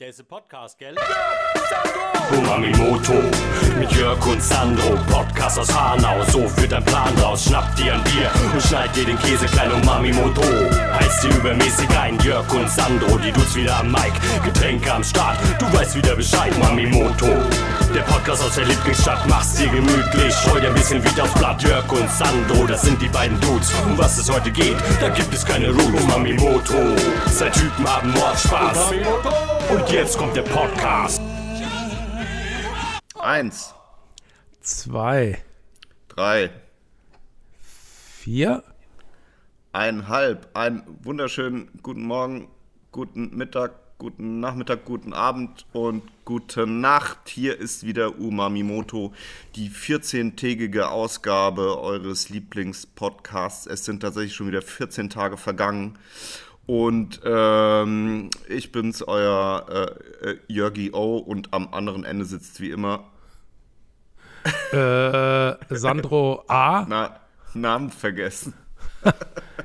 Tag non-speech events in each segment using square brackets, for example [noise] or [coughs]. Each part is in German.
Der ist ein Podcast, gell? Umamimoto mit Jörg und Sandro, Podcast aus Hanau. So führt ein Plan raus. Schnapp dir ein Bier und schneid dir den Käse klein Umamimoto. Heißt dir übermäßig ein Jörg und Sandro, die Dudes wieder am Mic. Getränke am Start, du weißt wieder Bescheid, Mamimoto. Der Podcast aus der Lieblingsstadt, mach's dir gemütlich. Scheu dir ein bisschen wieder aufs Blatt. Jörg und Sandro, das sind die beiden Dudes. Um was es heute geht, da gibt es keine Rules. Umamimoto, zwei Typen haben Mordspaß. Und jetzt kommt der Podcast. Eins, Zwei, drei, vier. einhalb. Einen wunderschönen guten Morgen, guten Mittag, guten Nachmittag, guten Abend und gute Nacht. Hier ist wieder Umamimoto, die 14-tägige Ausgabe eures Lieblingspodcasts. Es sind tatsächlich schon wieder 14 Tage vergangen. Und ähm, ich bin's, euer äh, äh, Jörgi O. Und am anderen Ende sitzt wie immer, Äh, Sandro A. na, Namen vergessen.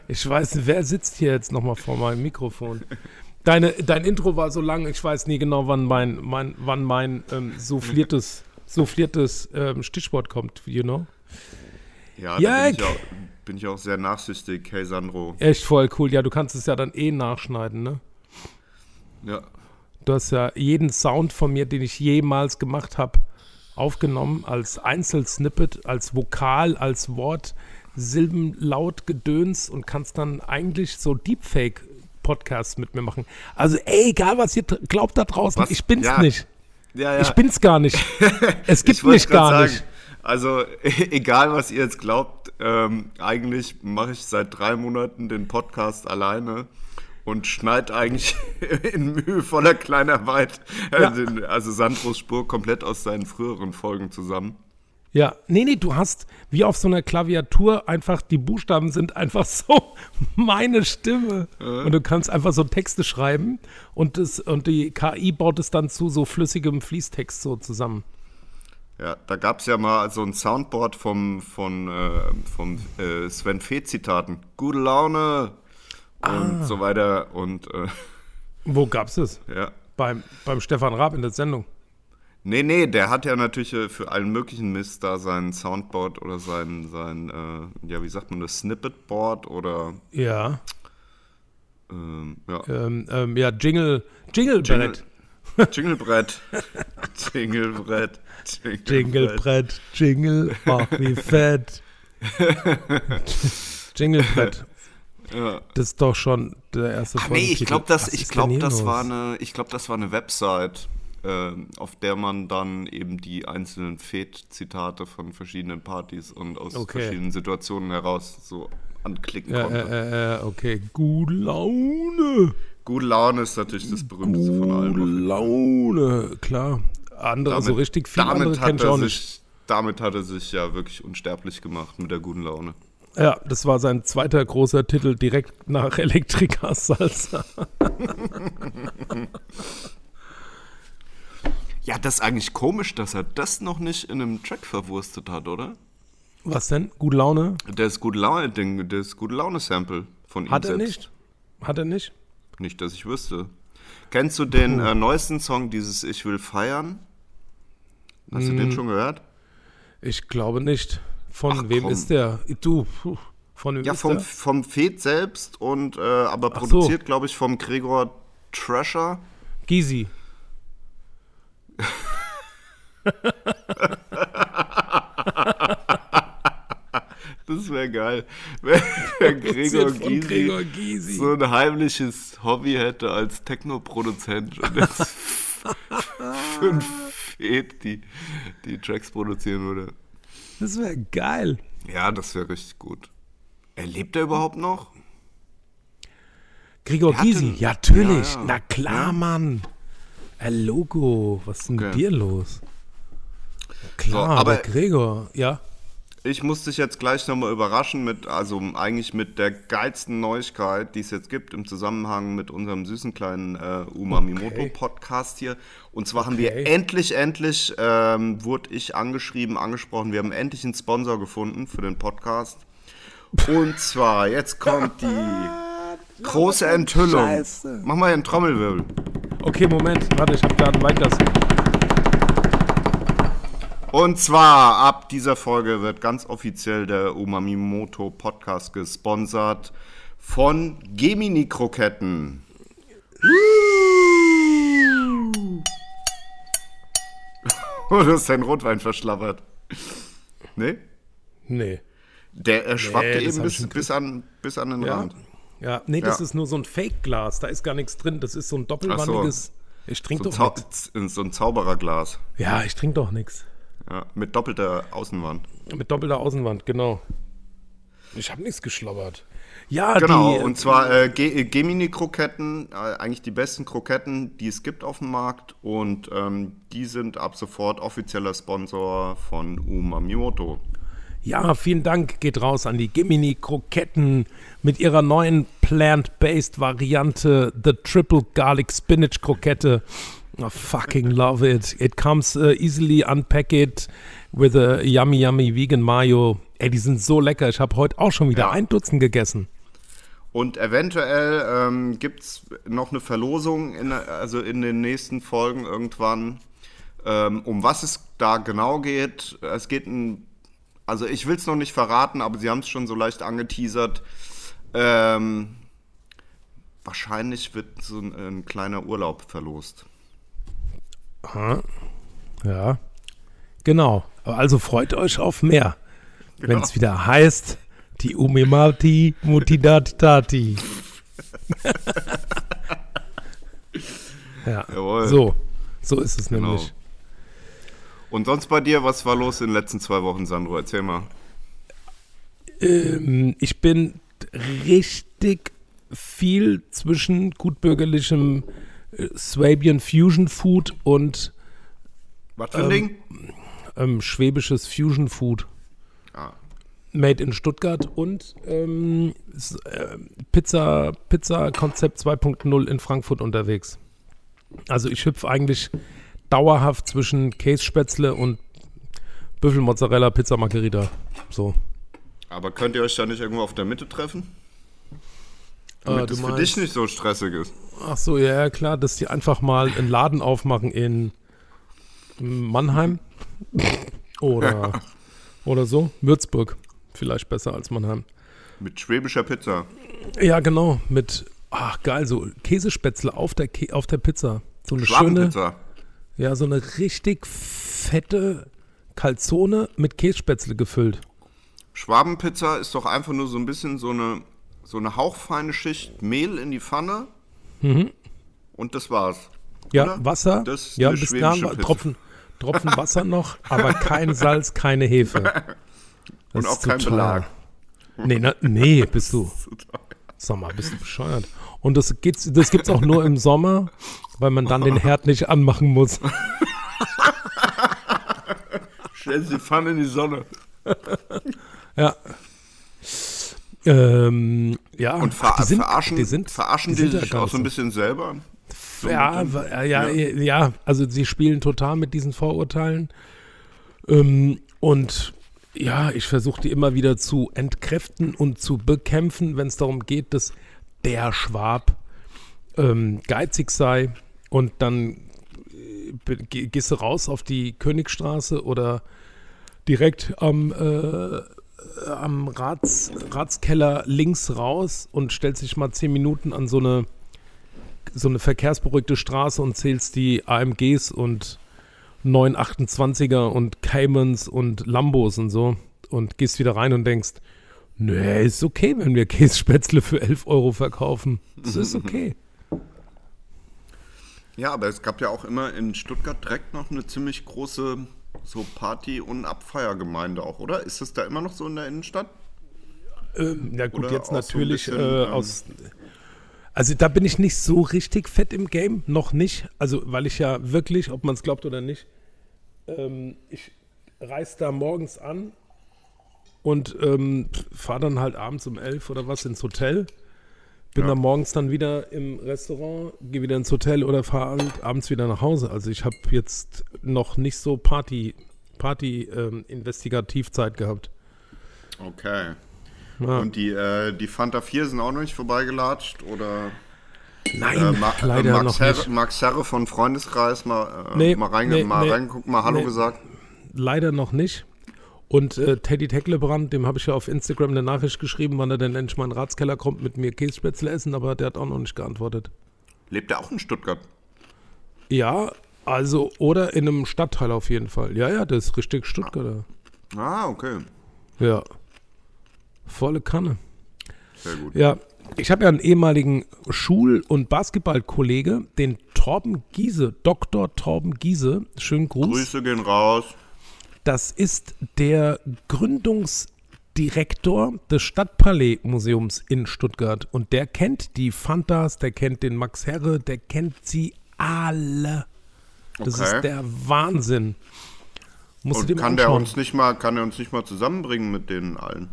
Ich weiß, wer sitzt hier jetzt nochmal vor meinem Mikrofon? Deine, dein Intro war so lang, ich weiß nie genau, wann mein, mein, wann mein ähm, souffliertes, souffliertes ähm, Stichwort kommt, you know? Ja, Jörg! ich, auch, bin ich auch sehr nachsichtig. Hey Sandro. Echt voll cool. Ja, du kannst es ja dann eh nachschneiden, ne? Ja. Du hast ja jeden Sound von mir, den ich jemals gemacht habe, aufgenommen als Einzelsnippet, als Vokal, als Wort, Silben, Laut, Gedöns und kannst dann eigentlich so Deepfake-Podcasts mit mir machen. Also, ey, egal was ihr glaubt da draußen, Was? ich bin's Ja. nicht. Ja, ja. Ich bin's gar nicht. [laughs] Es gibt mich gar sagen, nicht. Also, [laughs] egal was ihr jetzt glaubt, ähm, eigentlich mache ich seit drei Monaten den Podcast alleine und schneide eigentlich [laughs] in mühevoller Kleinarbeit äh, Ja. den, also Sandros Spur komplett aus seinen früheren Folgen zusammen. Ja, nee, nee, du hast wie auf so einer Klaviatur einfach, die Buchstaben sind einfach [laughs] so meine Stimme. Und du kannst einfach so Texte schreiben und, das, und die KI baut es dann zu so flüssigem Fließtext so zusammen. Ja, da gab es ja mal so ein Soundboard vom, von, äh, vom äh, Sven Fee Zitaten. Gute Laune und Ah. so weiter und äh, Wo gab's es? [laughs] ja. Beim, beim Stefan Raab in der Sendung. Nee, nee, der hat ja natürlich äh, für allen möglichen Mist da sein Soundboard oder sein, sein äh, ja, wie sagt man das, Snippetboard oder, Ja. ähm, ja, Ähm, ähm, ja, Jingle, Jinglebrett. Jinglebrett. [laughs] Jinglebrett. Jinglebrett, Jingle, ach wie [laughs] fett. [laughs] Jinglebrett. Ja. Das ist doch schon der erste Ach nee, ich glaube, das, ich glaub, das, war eine, ich glaub, das war eine Website, ähm, auf der man dann eben die einzelnen Fed-Zitate von verschiedenen Partys und aus Okay. verschiedenen Situationen heraus so anklicken Ja, konnte. äh, äh, äh, okay. Gute Laune. Gute Laune ist natürlich das berühmteste von allen. Gute Laune, klar. Andere, so richtig viele andere damit kenne hat ich er auch nicht. sich, damit hat er sich ja wirklich unsterblich gemacht mit der guten Laune. Ja, das war sein zweiter großer Titel direkt nach Elektrika Salsa. [laughs] Ja, das ist eigentlich komisch, dass er das noch nicht in einem Track verwurstet hat, oder? Was denn? Gute Laune? Das gute Laune Ding, das gute Laune Sample von ihm Hat er selbst. nicht? Hat er nicht? Nicht, dass ich wüsste. Kennst du den äh, neuesten Song, dieses Ich will feiern? Hast du den schon gehört? Ich glaube nicht. Von Ach, wem komm. ist der? Du, von wem Ja, ist vom, der? vom Fed selbst und äh, aber Ach so. produziert, glaube ich, vom Gregor Trasher. Gysi. [laughs] Das wäre geil. Wenn [laughs] Gregor Gysi Gregor Gysi. so ein heimliches Hobby hätte als Techno-Produzent und jetzt [laughs] fünf Fed, die, die Tracks produzieren würde. Das wäre geil. Ja, das wäre richtig gut. Er lebt er überhaupt noch? Gregor Gysi, ja, natürlich. Ja, ja. Na klar, Mann. Äh, Logo, was ist denn mit Okay. dir los? Klar, So, aber- aber Gregor, ja. Ich muss dich jetzt gleich nochmal überraschen mit, also eigentlich mit der geilsten Neuigkeit, die es jetzt gibt im Zusammenhang mit unserem süßen kleinen äh, Umamimoto-Podcast hier. Und zwar haben wir Okay. endlich, endlich, ähm, wurde ich angeschrieben, angesprochen, wir haben endlich einen Sponsor gefunden für den Podcast. Und zwar, jetzt kommt die [laughs] große Enthüllung. Scheiße. Mach mal einen Trommelwirbel. Okay, Moment. Warte, ich habe gerade ein Weinglas. Und zwar ab dieser Folge wird ganz offiziell der Umamimoto Podcast gesponsert von Gemini Kroketten. Oh, du [laughs] hast deinen Rotwein verschlabbert. Nee? Nee. Der äh, schwappte Nee, eben bis, bis, an, bis an den Ja. Rand. Ja, nee, das Ja. ist nur so ein Fake-Glas. Da ist gar nichts drin. Das ist so ein doppelwandiges. Ich trinke So, doch nichts. so ein Zaubererglas. Ja, ich trinke doch nichts. Ja, mit doppelter Außenwand. Mit doppelter Außenwand, genau. Ich habe nichts geschlabbert. Ja, Genau, die, und zwar äh, äh, Gemini-Kroketten, äh, eigentlich die besten Kroketten, die es gibt auf dem Markt. Und ähm, die sind ab sofort offizieller Sponsor von Umamimoto. Ja, vielen Dank geht raus an die Gemini Kroketten mit ihrer neuen plant-based Variante, the Triple Garlic Spinach Krokette. I fucking love it. It comes uh, easily unpacked with a yummy, yummy vegan mayo. Ey, die sind so lecker. Ich habe heute auch schon wieder Ja. ein Dutzend gegessen. Und eventuell ähm, gibt es noch eine Verlosung, in, also in den nächsten Folgen irgendwann. Ähm, um was es da genau geht, es geht ein, also ich will es noch nicht verraten, aber sie haben es schon so leicht angeteasert. Ähm, wahrscheinlich wird so ein, ein kleiner Urlaub verlost. Ja, genau. Also freut euch auf mehr, wenn es wieder heißt, die Umimati Mutidatati. [laughs] ja, Jawohl. so, so ist es Genau. nämlich. Und sonst bei dir, was war los in den letzten zwei Wochen, Sandro? Erzähl mal. Ähm, ich bin richtig viel zwischen gutbürgerlichem Swabian Fusion Food und Was für ein Ding? ähm, schwäbisches Fusion Food. Ah. Made in Stuttgart und ähm, s- äh, Pizza, Pizza Konzept 2.0 in Frankfurt unterwegs. Also ich hüpfe eigentlich dauerhaft zwischen Kässpätzle und Büffelmozzarella Pizza Margherita. So. Aber könnt ihr euch da nicht irgendwo auf der Mitte treffen? Damit Äh, es für dich nicht so stressig ist. Ach so, ja, ja, klar, dass die einfach mal einen Laden aufmachen in Mannheim [laughs] oder, oder so. Würzburg. Vielleicht besser als Mannheim. Mit schwäbischer Pizza. Ja, genau. Mit, ach geil, so Käsespätzle auf der, Kä auf der Pizza. So eine schöne, Schwabenpizza. ja, so eine richtig fette Calzone mit Kässpätzle gefüllt. Schwabenpizza ist doch einfach nur so ein bisschen so eine, so eine hauchfeine Schicht Mehl in die Pfanne. Und das war's. Mhm. Ja, Oder? Wasser, Das ja, bis Pizza. Tropfen, Tropfen Wasser noch, aber kein Salz, keine Hefe. [laughs] Das Und auch kein. Belag. Nee, na, nee, bist du. [laughs] Sag mal, bist du bescheuert. Und das, geht's, das gibt's auch nur im Sommer, weil man dann den Herd nicht anmachen muss. [laughs] Stell die Pfanne in die Sonne. Ja. Ähm, ja, Und ver die sind, verarschen die sind, verarschen die, sind sich auch so ein bisschen selber. Ja, ja, ja, ja, also sie spielen total mit diesen Vorurteilen. Ähm, und ja, ich versuche die immer wieder zu entkräften und zu bekämpfen, wenn es darum geht, dass der Schwab ähm, geizig sei. Und dann äh, gehst du raus auf die Königstraße oder direkt am, äh, am Rats, Ratskeller links raus und stellst dich mal zehn Minuten an so eine so eine verkehrsberuhigte Straße und zählst die AMGs und 928er und Caymans und Lambos und so und gehst wieder rein und denkst, nee, ist okay, wenn wir Kässpätzle für 11 Euro verkaufen. Das ist okay. [laughs] Ja, aber es gab ja auch immer in Stuttgart direkt noch eine ziemlich große so Party- und Abfeiergemeinde auch, oder? Ist das da immer noch so in der Innenstadt? Ja gut, Oder jetzt auch so natürlich bisschen, äh, ähm, aus... Also da bin ich nicht so richtig fett im Game, noch nicht. Also weil ich ja wirklich, ob man es glaubt oder nicht, ähm, ich reise da morgens an und ähm, fahre dann halt abends um elf oder was ins Hotel. Bin Ja. dann morgens dann wieder im Restaurant, gehe wieder ins Hotel oder fahre abends wieder nach Hause. Also ich habe jetzt noch nicht so Party, Party ähm, Investigativzeit gehabt. Okay. Ja. Und die, äh, die Fanta 4 sind auch noch nicht vorbeigelatscht, oder? Nein, Äh, Ma leider äh, Max, noch Herre, nicht. Max Herre von Freundeskreis mal, äh, Nee, mal, reinge nee, mal nee. reingeguckt, mal Hallo gesagt. Leider noch nicht. Und äh, Teddy Tecklebrand, dem habe ich ja auf Instagram eine Nachricht geschrieben, wann er denn endlich mal in den Ratskeller kommt mit mir Kässpätzle essen, aber der hat auch noch nicht geantwortet. Lebt er auch in Stuttgart? Ja, also, oder in einem Stadtteil auf jeden Fall. Ja, ja, das ist richtig Stuttgarter. Ah, okay. Ja. Volle Kanne. Sehr gut. Ja, ich habe ja einen ehemaligen Schul- und Basketballkollege, den Torben Giese, Dr. Torben Giese. Schönen Gruß. Grüße gehen raus. Das ist der Gründungsdirektor des Stadtpalais-Museums in Stuttgart. Und der kennt die Fantas, der kennt den Max Herre, der kennt sie alle. Das Okay. ist der Wahnsinn. Musst Und kann der anschauen. uns nicht mal, kann er uns nicht mal zusammenbringen mit denen allen?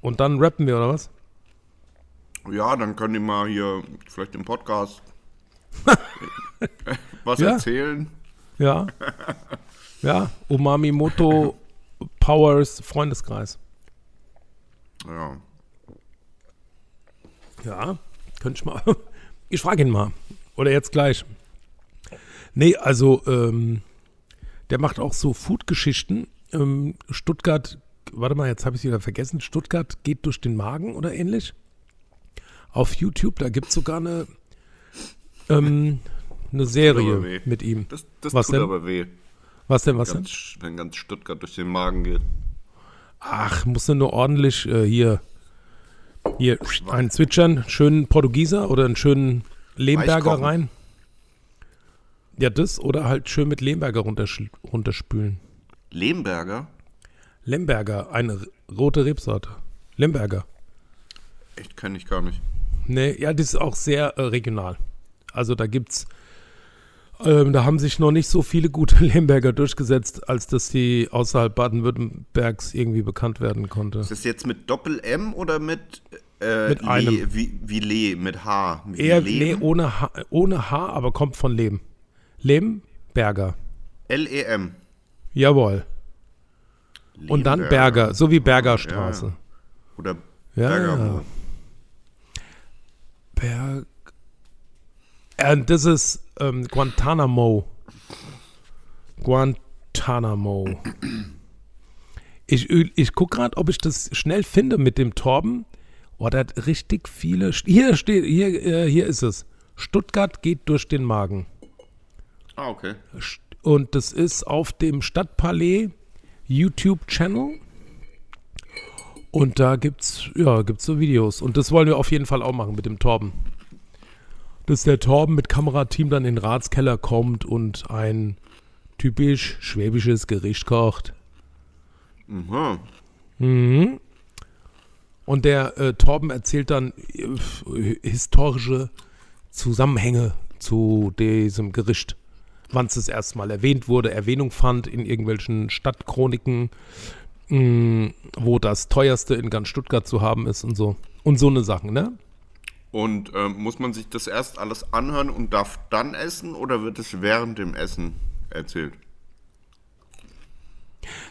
Und dann rappen wir, oder was? Ja, dann können die mal hier vielleicht im Podcast [laughs] was Ja. erzählen. Ja. [laughs] Ja, Umami Moto Powers Freundeskreis. Ja. Ja, könnte ich mal. [laughs] Ich frage ihn mal. Oder jetzt gleich. Nee, also, ähm, der macht auch so Food-Geschichten. Ähm, Stuttgart, warte mal, jetzt habe ich es wieder vergessen. Stuttgart geht durch den Magen oder ähnlich. Auf YouTube, da gibt es sogar eine, ähm, eine Serie mit ihm. Das, das Was tut denn? aber weh, Was denn, was denn? ganz, wenn ganz Stuttgart durch den Magen geht. Ach, musst du nur ordentlich äh, hier, hier einen zwitschern, schönen Portugieser oder einen schönen Lehmberger rein. Ja, das oder halt schön mit Lehmberger runtersch- runterspülen. Lemberger? Lemberger, eine rote Rebsorte. Lemberger. Echt, kenne ich gar nicht. Nee, ja, das ist auch sehr äh, regional. Also da gibt's, ähm, da haben sich noch nicht so viele gute [laughs] Lemberger durchgesetzt, als dass die außerhalb Baden-Württembergs irgendwie bekannt werden konnte. Ist das jetzt mit Doppel-M oder mit, äh, Mit Le, einem. Wie, wie Le, mit H? Wie Eher, Lehm? nee, ohne H, ohne H, aber kommt von Lehm. Lemberger. L-E-M. Jawohl. Und dann. Berger, so wie Bergerstraße. Oder Ja, Bergamo. Berg. And this is ähm, Guantanamo. Guantanamo. Ich, ich gucke gerade, ob ich das schnell finde mit dem Torben. Oh, der hat richtig viele. St- Hier steht, hier, äh, hier ist es. Stuttgart geht durch den Magen. Ah, okay. Und das ist auf dem Stadtpalais YouTube-Channel. Und da gibt's, ja, gibt's so Videos. Und das wollen wir auf jeden Fall auch machen mit dem Torben. Dass der Torben mit Kamerateam dann in den Ratskeller kommt und ein typisch schwäbisches Gericht kocht. Mhm. Mhm. Und der äh, Torben erzählt dann äh, historische Zusammenhänge zu diesem Gericht. Wann es das erste Mal erwähnt wurde, Erwähnung fand in irgendwelchen Stadtchroniken, mh, wo das teuerste in ganz Stuttgart zu haben ist und so. Und so eine Sachen, ne? Und ähm, muss man sich das erst alles anhören und darf dann essen oder wird es während dem Essen erzählt?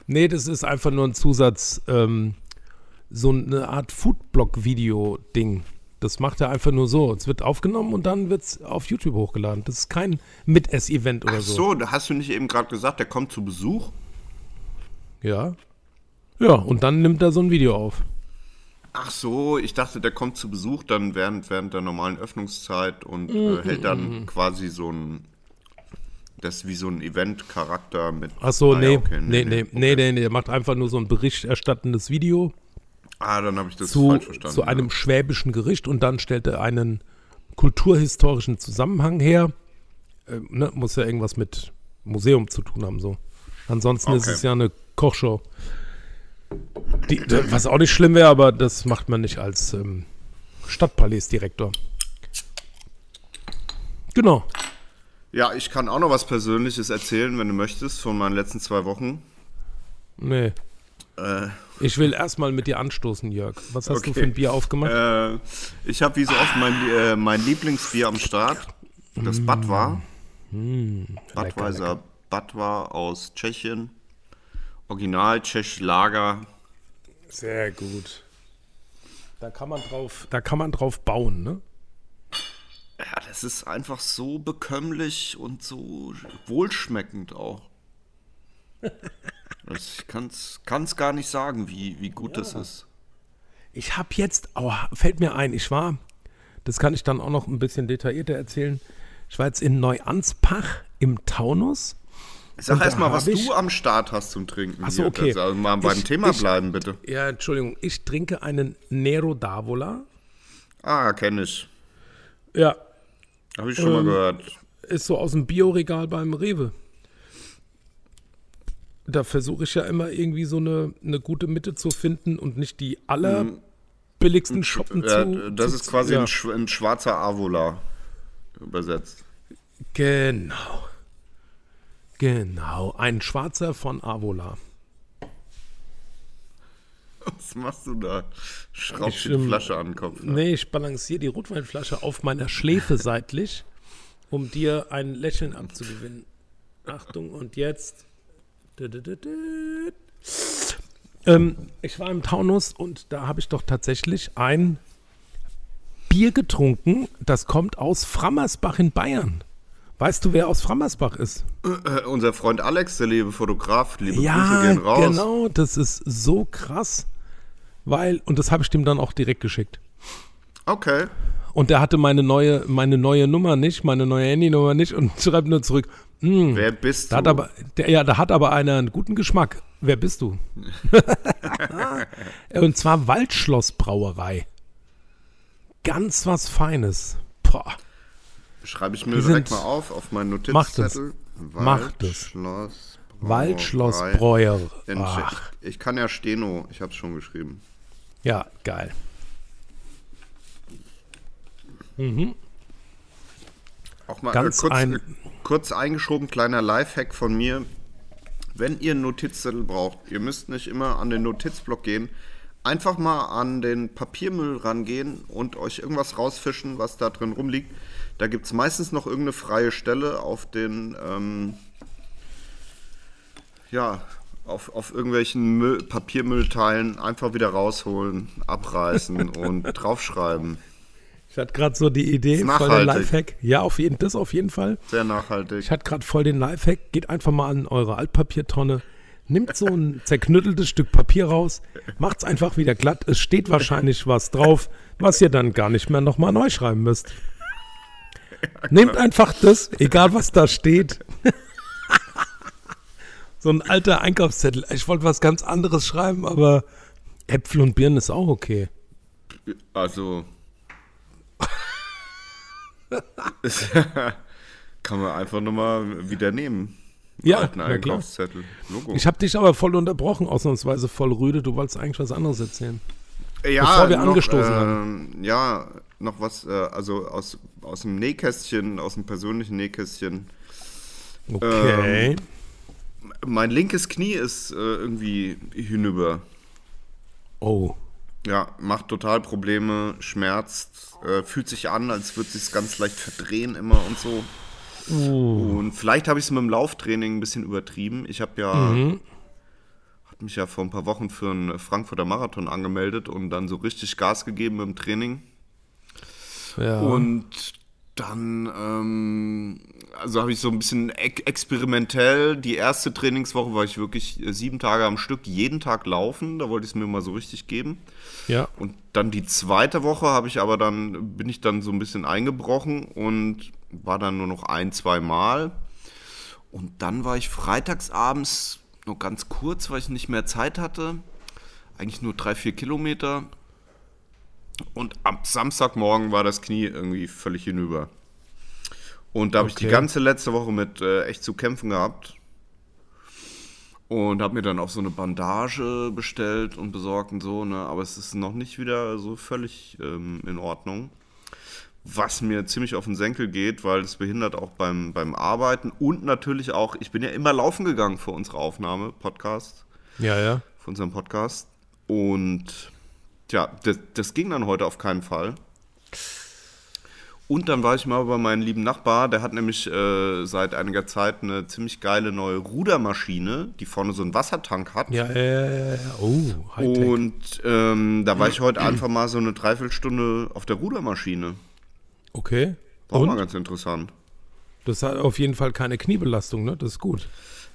Nee, das ist einfach nur ein Zusatz, ähm, so eine Art Foodblog-Video-Ding. Das macht er einfach nur so. Es wird aufgenommen und dann wird es auf YouTube hochgeladen. Das ist kein Mitess-Event oder Ach so. so, da hast du nicht eben gerade gesagt, der kommt zu Besuch? Ja. Ja, und dann nimmt er so ein Video auf. Ach so, ich dachte, der kommt zu Besuch dann während, während der normalen Öffnungszeit und Mhm, äh, hält dann quasi so ein, das ist wie so ein Event-Charakter mit. Ach so, Ah, ja, nee, okay, nee, nee, nee, nee, nee, er macht einfach nur so ein berichterstattendes Video Ah, dann habe ich das zu, falsch verstanden. zu einem schwäbischen Gericht und dann stellt er einen kulturhistorischen Zusammenhang her. Ähm, ne, muss ja irgendwas mit Museum zu tun haben, so. Ansonsten ist Okay. es ja eine Kochshow. Die, was auch nicht schlimm wäre, aber das macht man nicht als ähm, Stadtpalaisdirektor. Genau. Ja, ich kann auch noch was Persönliches erzählen, wenn du möchtest, von meinen letzten zwei Wochen. Nee. Äh, Ich will erstmal mit dir anstoßen, Jörg. Was hast du Okay. für ein Bier aufgemacht? äh, ich habe wie so oft mein, äh, mein Lieblingsbier am Start. Das Batwa. Budweiser Batwa aus Tschechien. Original Tschech Lager. Sehr gut. Da kann man drauf, da kann man drauf bauen, ne? das ist einfach so bekömmlich und so wohlschmeckend auch. [laughs] Also ich kann es gar nicht sagen, wie, wie gut das ist. Ich habe jetzt, oh, fällt mir ein, ich war, das kann ich dann auch noch ein bisschen detaillierter erzählen. Ich war jetzt in Neuanspach im Taunus. Sag Und da erst mal, was ich- du am Start hast zum Trinken. Ach so, hier. okay. Also mal beim Ich- Thema ich- bleiben, bitte. Ja, Entschuldigung, ich trinke einen Nero d'Avola. Ah, kenne ich. Ja, Habe ich schon mal Ähm, gehört. ist so aus dem Bioregal beim Rewe. Da versuche ich ja immer irgendwie so eine, eine gute Mitte zu finden und nicht die allerbilligsten Shoppen Ja, zu. das zu, ist quasi ja. ein, ein schwarzer Avola übersetzt. Genau. Genau. Ein schwarzer von Avola. Was machst du da? Schraubst die Flasche an den Kopf. ne? Nee, ich balanciere die Rotweinflasche auf meiner Schläfe [laughs] seitlich, um dir ein Lächeln abzugewinnen. Achtung, und jetzt. Ähm, ich war im Taunus und da habe ich doch tatsächlich ein Bier getrunken, das kommt aus Frammersbach in Bayern. Weißt du, wer aus Frammersbach ist? Äh, unser Freund Alex, der liebe Fotograf, liebe Grüße Ja, gehen raus. genau, das ist so krass, weil, und das habe ich dem dann auch direkt geschickt. Okay. Und der hatte meine neue, meine neue Nummer nicht, meine neue Handynummer nicht und [laughs] schreibt nur zurück. "Hm, Wer bist du? hat aber, der, ja, da hat aber einer einen guten Geschmack. Wer bist du? [laughs] und zwar Waldschlossbrauerei. Ganz was Feines. Boah. Schreibe ich mir Die direkt mal auf, auf meinen Macht es. Notizzettel. Macht es. Waldschloss. Waldschlossbräuer. Ach, Ich, ich kann ja Steno, ich habe es schon geschrieben. ja, geil. Auch mal Ganz äh, kurz, ein- äh, kurz eingeschoben, kleiner Lifehack von mir. Wenn ihr einen Notizzettel braucht, ihr müsst nicht immer an den Notizblock gehen, einfach mal an den Papiermüll rangehen und euch irgendwas rausfischen, was da drin rumliegt. Da gibt es meistens noch irgendeine freie Stelle auf den, ähm, ja, auf, auf irgendwelchen Müll, Papiermüllteilen einfach wieder rausholen, abreißen [laughs] und draufschreiben. Ich hatte gerade so die Idee, voll nachhaltig. Lifehack. Ja, auf jeden, das auf jeden Fall. Sehr nachhaltig. Ich hatte gerade voll den Lifehack. Geht einfach mal an eure Altpapiertonne, nimmt so ein [laughs] zerknütteltes Stück Papier raus, macht's einfach wieder glatt. Es steht wahrscheinlich was drauf, was ihr dann gar nicht mehr nochmal neu schreiben müsst. Nehmt einfach das, egal was da steht. [laughs] so ein alter Einkaufszettel. Ich wollte was ganz anderes schreiben, aber Äpfel und Birnen ist auch okay. Also. [laughs] Kann man einfach nochmal wieder nehmen. Ja, Alten. Einkaufszettel. Logo. Ich habe dich aber voll unterbrochen, ausnahmsweise voll rüde. Du wolltest eigentlich was anderes erzählen. ja, bevor wir angestoßen ähm, Ja, noch was, äh, also aus, aus dem Nähkästchen, aus dem persönlichen Nähkästchen. Okay. Mein linkes Knie ist äh, irgendwie hinüber. oh. Ja, macht total Probleme, schmerzt, äh, fühlt sich an, als würde sich ganz leicht verdrehen immer und so. Und vielleicht habe ich es mit dem Lauftraining ein bisschen übertrieben. Ich habe ja, hab mich ja vor ein paar Wochen für einen Frankfurter Marathon angemeldet und dann so richtig Gas gegeben im Training. Ja. Und dann, ähm, also habe ich so ein bisschen ex experimentell, die erste Trainingswoche war ich wirklich äh, sieben Tage am Stück, jeden Tag laufen, da wollte ich es mir mal so richtig geben. ja. Und dann die zweite Woche habe ich aber dann, bin ich dann so ein bisschen eingebrochen und war dann nur noch ein, zwei Mal. Und dann war ich freitagsabends nur ganz kurz, weil ich nicht mehr Zeit hatte. Eigentlich nur drei, vier Kilometer. Und am Samstagmorgen war das Knie irgendwie völlig hinüber. Und da habe ich die Okay. ganze letzte Woche mit äh, echt zu kämpfen gehabt. Und habe mir dann auch so eine Bandage bestellt und besorgt und so, ne? Aber es ist noch nicht wieder so völlig ähm, in Ordnung. Was mir ziemlich auf den Senkel geht, weil es behindert auch beim, beim Arbeiten und natürlich auch, ich bin ja immer laufen gegangen für unsere Aufnahme, Podcast, Ja, ja. für unseren Podcast. Und tja, das, das ging dann heute auf keinen Fall. Und dann war ich mal bei meinem lieben Nachbar, der hat nämlich äh, seit einiger Zeit eine ziemlich geile neue Rudermaschine, die vorne so einen Wassertank hat. Ja, ja, ja, ja, ja. Oh, Hightech. Und ähm, da war ich heute [clears throat] einfach mal so eine Dreiviertelstunde auf der Rudermaschine. Okay. War Und? mal ganz interessant. Das hat auf jeden Fall keine Kniebelastung, ne? Das ist gut.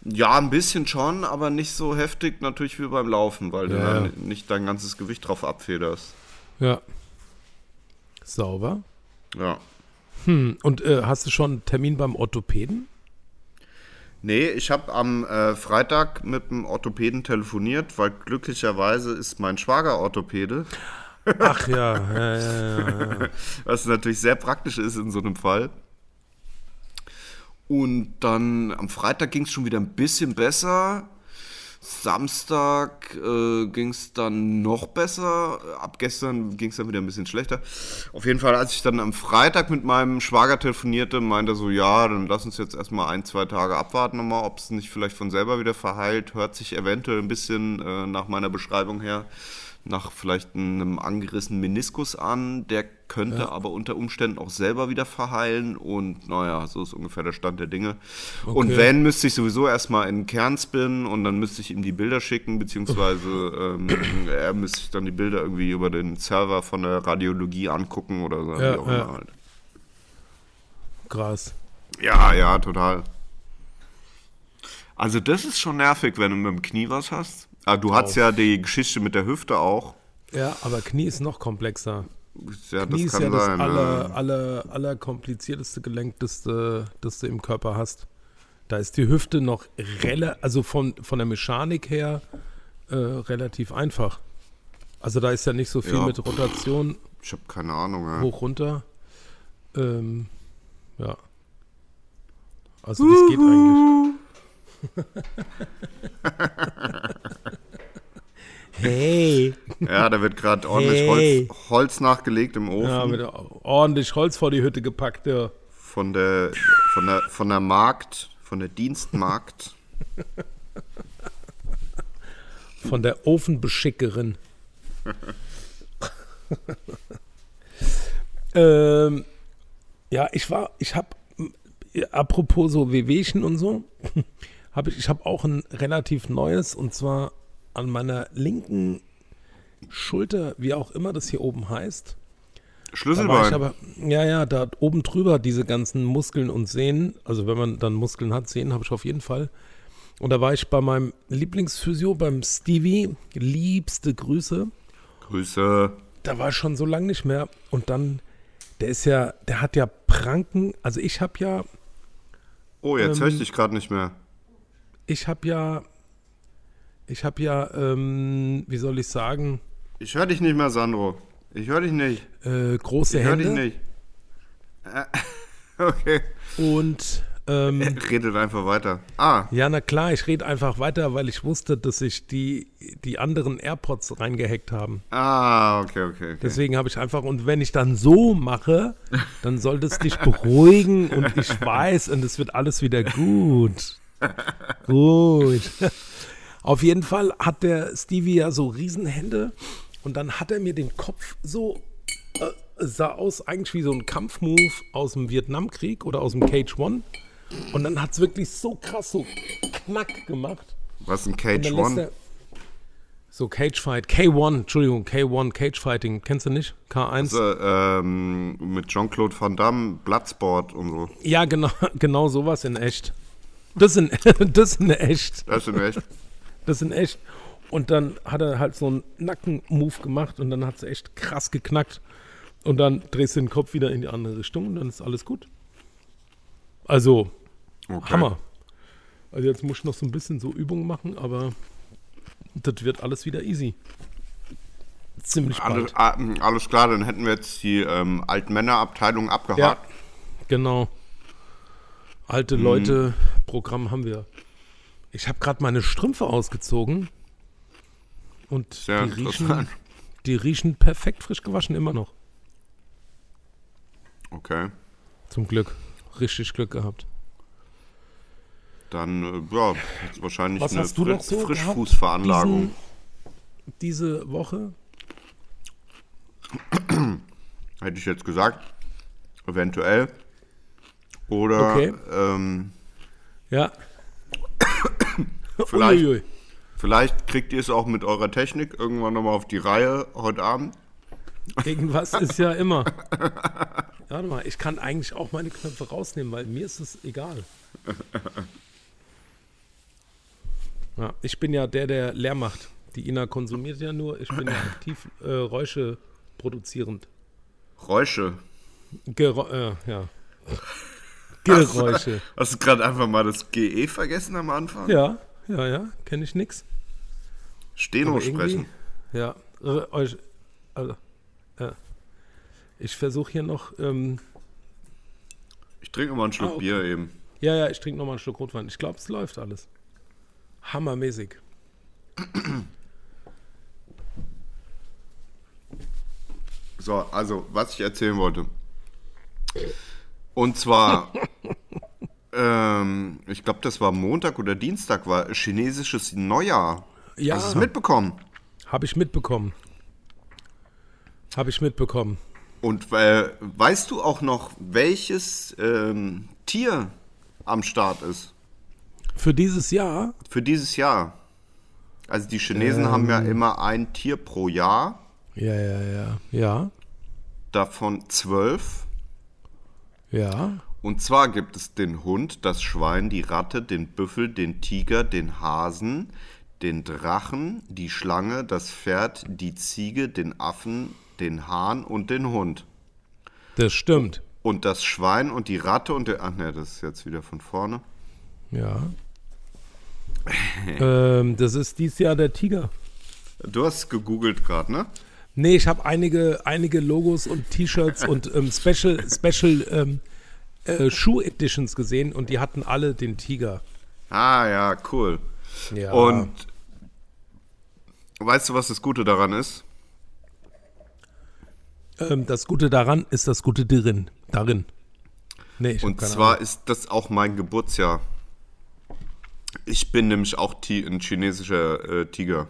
Ja, ein bisschen schon, aber nicht so heftig natürlich wie beim Laufen, weil du Ja, dann ja. nicht dein ganzes Gewicht drauf abfederst. Ja. Sauber. Ja. Hm. Und äh, hast du schon einen Termin beim Orthopäden? Nee, ich habe am äh, Freitag mit dem Orthopäden telefoniert, weil glücklicherweise ist mein Schwager Orthopäde, Ach ja, ja, ja, ja, ja. [laughs] was natürlich sehr praktisch ist in so einem Fall. Und dann am Freitag ging es schon wieder ein bisschen besser. Samstag äh, ging es dann noch besser. Ab gestern ging es dann wieder ein bisschen schlechter. Auf jeden Fall, als ich dann am Freitag mit meinem Schwager telefonierte, meinte er so, ja, dann lass uns jetzt erstmal ein, zwei Tage abwarten nochmal, ob es nicht vielleicht von selber wieder verheilt. Hört sich eventuell ein bisschen äh, nach meiner Beschreibung her nach vielleicht einem angerissenen Meniskus an. Der könnte aber unter Umständen auch selber wieder verheilen. Und naja, so ist ungefähr der Stand der Dinge. Und Okay. wenn, müsste ich sowieso erstmal in den Kern spinnen und dann müsste ich ihm die Bilder schicken, beziehungsweise ähm, [laughs] er müsste sich dann die Bilder irgendwie über den Server von der Radiologie angucken oder so. Ja, ja. halt. Krass. ja, ja, total. Also das ist schon nervig, wenn du mit dem Knie was hast. Ah, du hattest ja die Geschichte mit der Hüfte auch. Ja, aber Knie ist noch komplexer. Ja, Knie das ist ja das sein. aller, ja. aller, aller komplizierteste Gelenk, das du, das du im Körper hast. Da ist die Hüfte noch rela also von, von der Mechanik her äh, relativ einfach. Also da ist ja nicht so viel Ja. mit Rotation Ich habe keine Ahnung. Ja. hoch runter. Ähm, ja. Also das geht eigentlich. [laughs] hey. Ja, da wird gerade ordentlich Hey. Holz, Holz nachgelegt im Ofen Ja, mit ordentlich Holz vor die Hütte gepackt, ja. von der von der von der Markt, von der Dienstmarkt. Von der Ofenbeschickerin. [laughs] ähm, ja, ich war, ich habe, apropos so Wehwehchen und so, habe ich, ich habe auch ein relativ neues und zwar an meiner linken Schulter, wie auch immer das hier oben heißt. Schlüsselbein. aber, ja, ja, da oben drüber diese ganzen Muskeln und Sehnen, also wenn man dann Muskeln hat, Sehnen habe ich auf jeden Fall. Und da war ich bei meinem Lieblingsphysio, beim Stevie, liebste Grüße. Grüße. Da war ich schon so lange nicht mehr. Und dann, der ist ja, der hat ja Pranken, also ich habe ja, Oh, jetzt höre ich Ähm, dich gerade nicht mehr. Ich habe ja, ich habe ja, ähm, wie soll ich sagen, Ich höre dich nicht mehr, Sandro. Ich höre dich nicht. äh, große Ich höre dich Hände nicht. Äh, [laughs] Okay. und ähm, [laughs] Redet einfach weiter. Ah, Ja, na klar, ich rede einfach weiter, weil ich wusste, dass sich die, die anderen AirPods reingehackt haben. ah, okay, okay. okay. Deswegen habe ich einfach, und wenn ich dann so mache, dann sollte es dich beruhigen und ich [laughs] weiß, und es wird alles wieder gut. [laughs] Gut. Auf jeden Fall hat der Stevie ja so Riesenhände und dann hat er mir den Kopf so, äh, sah aus eigentlich wie so ein Kampfmove aus dem Vietnamkrieg oder aus dem Cage One. Und dann hat es wirklich so krass so knack gemacht. Was ist ein Cage One? so Cage Fight, K1, Entschuldigung, K1, Cage Fighting, kennst du nicht? K1. Äh, ähm, mit Jean-Claude Van Damme, Bloodsport und so. Ja, genau, [laughs] genau sowas in echt. Das in, [laughs] das in echt. Das ist echt. Das in echt. Und dann hat er halt so einen Nacken-Move gemacht und dann hat es echt krass geknackt. Und dann drehst du den Kopf wieder in die andere Richtung und dann ist alles gut. Also, Okay. Hammer. Also jetzt muss ich noch so ein bisschen so Übungen machen, aber das wird alles wieder easy. Ziemlich Alles, bald. ah, mh, alles klar, dann hätten wir jetzt die ähm, Altmännerabteilung Ja, abgehakt. genau. Alte Mhm. Leute, Programm haben wir. Ich habe gerade meine Strümpfe ausgezogen und Sehr die riechen, die riechen perfekt frisch gewaschen immer noch. Okay. Zum Glück. Richtig Glück gehabt. Dann, äh, ja, wahrscheinlich Was eine hast du Fri noch so Frischfußveranlagung. Diese Woche? [clears throat] Hätte ich jetzt gesagt. Eventuell. Oder Okay. ähm, Ja. [coughs] Vielleicht. Uiuiui. vielleicht kriegt ihr es auch mit eurer Technik irgendwann nochmal auf die Reihe heute Abend. Irgendwas [laughs] ist ja immer. warte mal, ich kann eigentlich auch meine Knöpfe rausnehmen, weil mir ist es egal. Ja, ich bin ja der, der leer macht. Die Ina konsumiert ja nur, ich bin ja aktiv äh, Räusche produzierend. Räusche. Gerä äh, ja. Geräusche. [laughs] Hast du gerade einfach mal das GE vergessen am Anfang? Ja, ja, ja, kenne ich nix. Steno sprechen. Ja, äh, euch, also, ja. Ich versuche hier noch, ähm, Ich trinke mal einen Schluck Ah, okay. Bier eben. ja, ja, ich trinke nochmal einen Schluck Rotwein. Ich glaube, es läuft alles. Hammermäßig. So, also, was ich erzählen wollte. Und zwar, [laughs] ähm, ich glaube, das war Montag oder Dienstag, war chinesisches Neujahr. Ja, Hast du es mitbekommen? habe ich mitbekommen. Habe ich mitbekommen. Und äh, weißt du auch noch, welches ähm, Tier am Start ist Für dieses Jahr, für dieses Jahr? Also die Chinesen haben ja immer ein Tier pro Jahr, ja, ja, ja, ja, davon zwölf. Ja. Und zwar gibt es den Hund, das Schwein, die Ratte, den Büffel, den Tiger, den Hasen, den Drachen, die Schlange, das Pferd, die Ziege, den Affen, den Hahn und den Hund. Das stimmt. Und das Schwein und die Ratte und der. Ach ne, das ist jetzt wieder von vorne. Ja. ähm, das ist dieses Jahr der Tiger. Du hast gegoogelt gerade, ne? Nee, ich habe einige, einige Logos und T-Shirts [laughs] und ähm, Special, Special ähm, äh, Shoe Editions gesehen und die hatten alle den Tiger. Ah ja, cool. Ja. Und weißt du, was das Gute daran ist? ähm, das Gute daran ist das Gute darin. Darin. Nee, Und zwar Ahnung. ist das auch mein Geburtsjahr. Ich bin nämlich auch ein chinesischer äh, Tiger.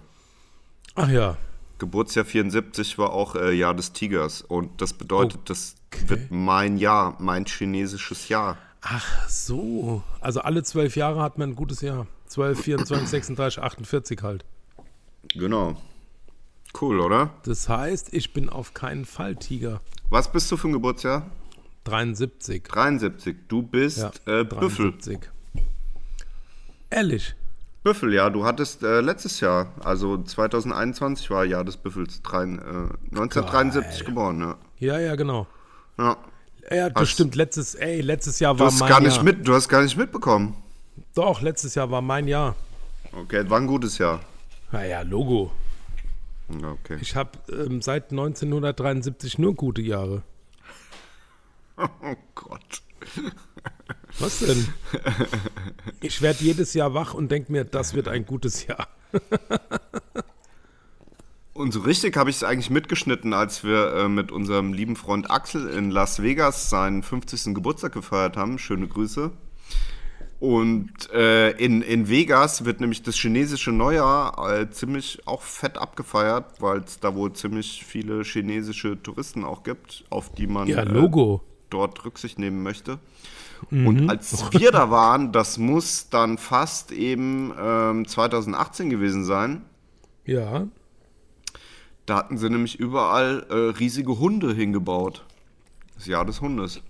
Ach ja. Geburtsjahr 74 war auch äh, Jahr des Tigers. Und das bedeutet, das Okay. wird mein Jahr, mein chinesisches Jahr. Ach so. Also alle zwölf Jahre hat man ein gutes Jahr. 12, 24, 36, 48 halt. Genau. Cool, oder? Das heißt, ich bin auf keinen Fall Tiger. Was bist du für ein Geburtsjahr? 73. 73. Du bist Ja, äh, Büffel. 73. Ehrlich? Büffel, ja. Du hattest äh, letztes Jahr, also 2021 war Jahr des Büffels. Drei, äh, 1973 geboren, ja. Ja, ja, genau. ja. Ja, das Hast- stimmt. Letztes, ey, letztes Jahr Du war hast mein gar Jahr. nicht mit, du hast gar nicht mitbekommen. Doch, letztes Jahr war mein Jahr. Okay, war ein gutes Jahr. Naja, Logo. Okay. Ich habe ähm, seit 1973 nur gute Jahre. [laughs] Oh Gott. Was denn? [laughs] Ich werde jedes Jahr wach und denke mir, das wird ein gutes Jahr. [laughs] Und so richtig habe ich es eigentlich mitgeschnitten, als wir äh, mit unserem lieben Freund Axel in Las Vegas seinen 50. Geburtstag gefeiert haben. Schöne Grüße. Und äh, in, in Vegas wird nämlich das chinesische Neujahr äh, ziemlich auch fett abgefeiert, weil es da wohl ziemlich viele chinesische Touristen auch gibt, auf die man Ja, äh, Logo. dort Rücksicht nehmen möchte. Und als wir da waren, das muss dann fast eben ähm, 2018 gewesen sein, Ja. da hatten sie nämlich überall äh, riesige Hunde hingebaut. Das Jahr des Hundes.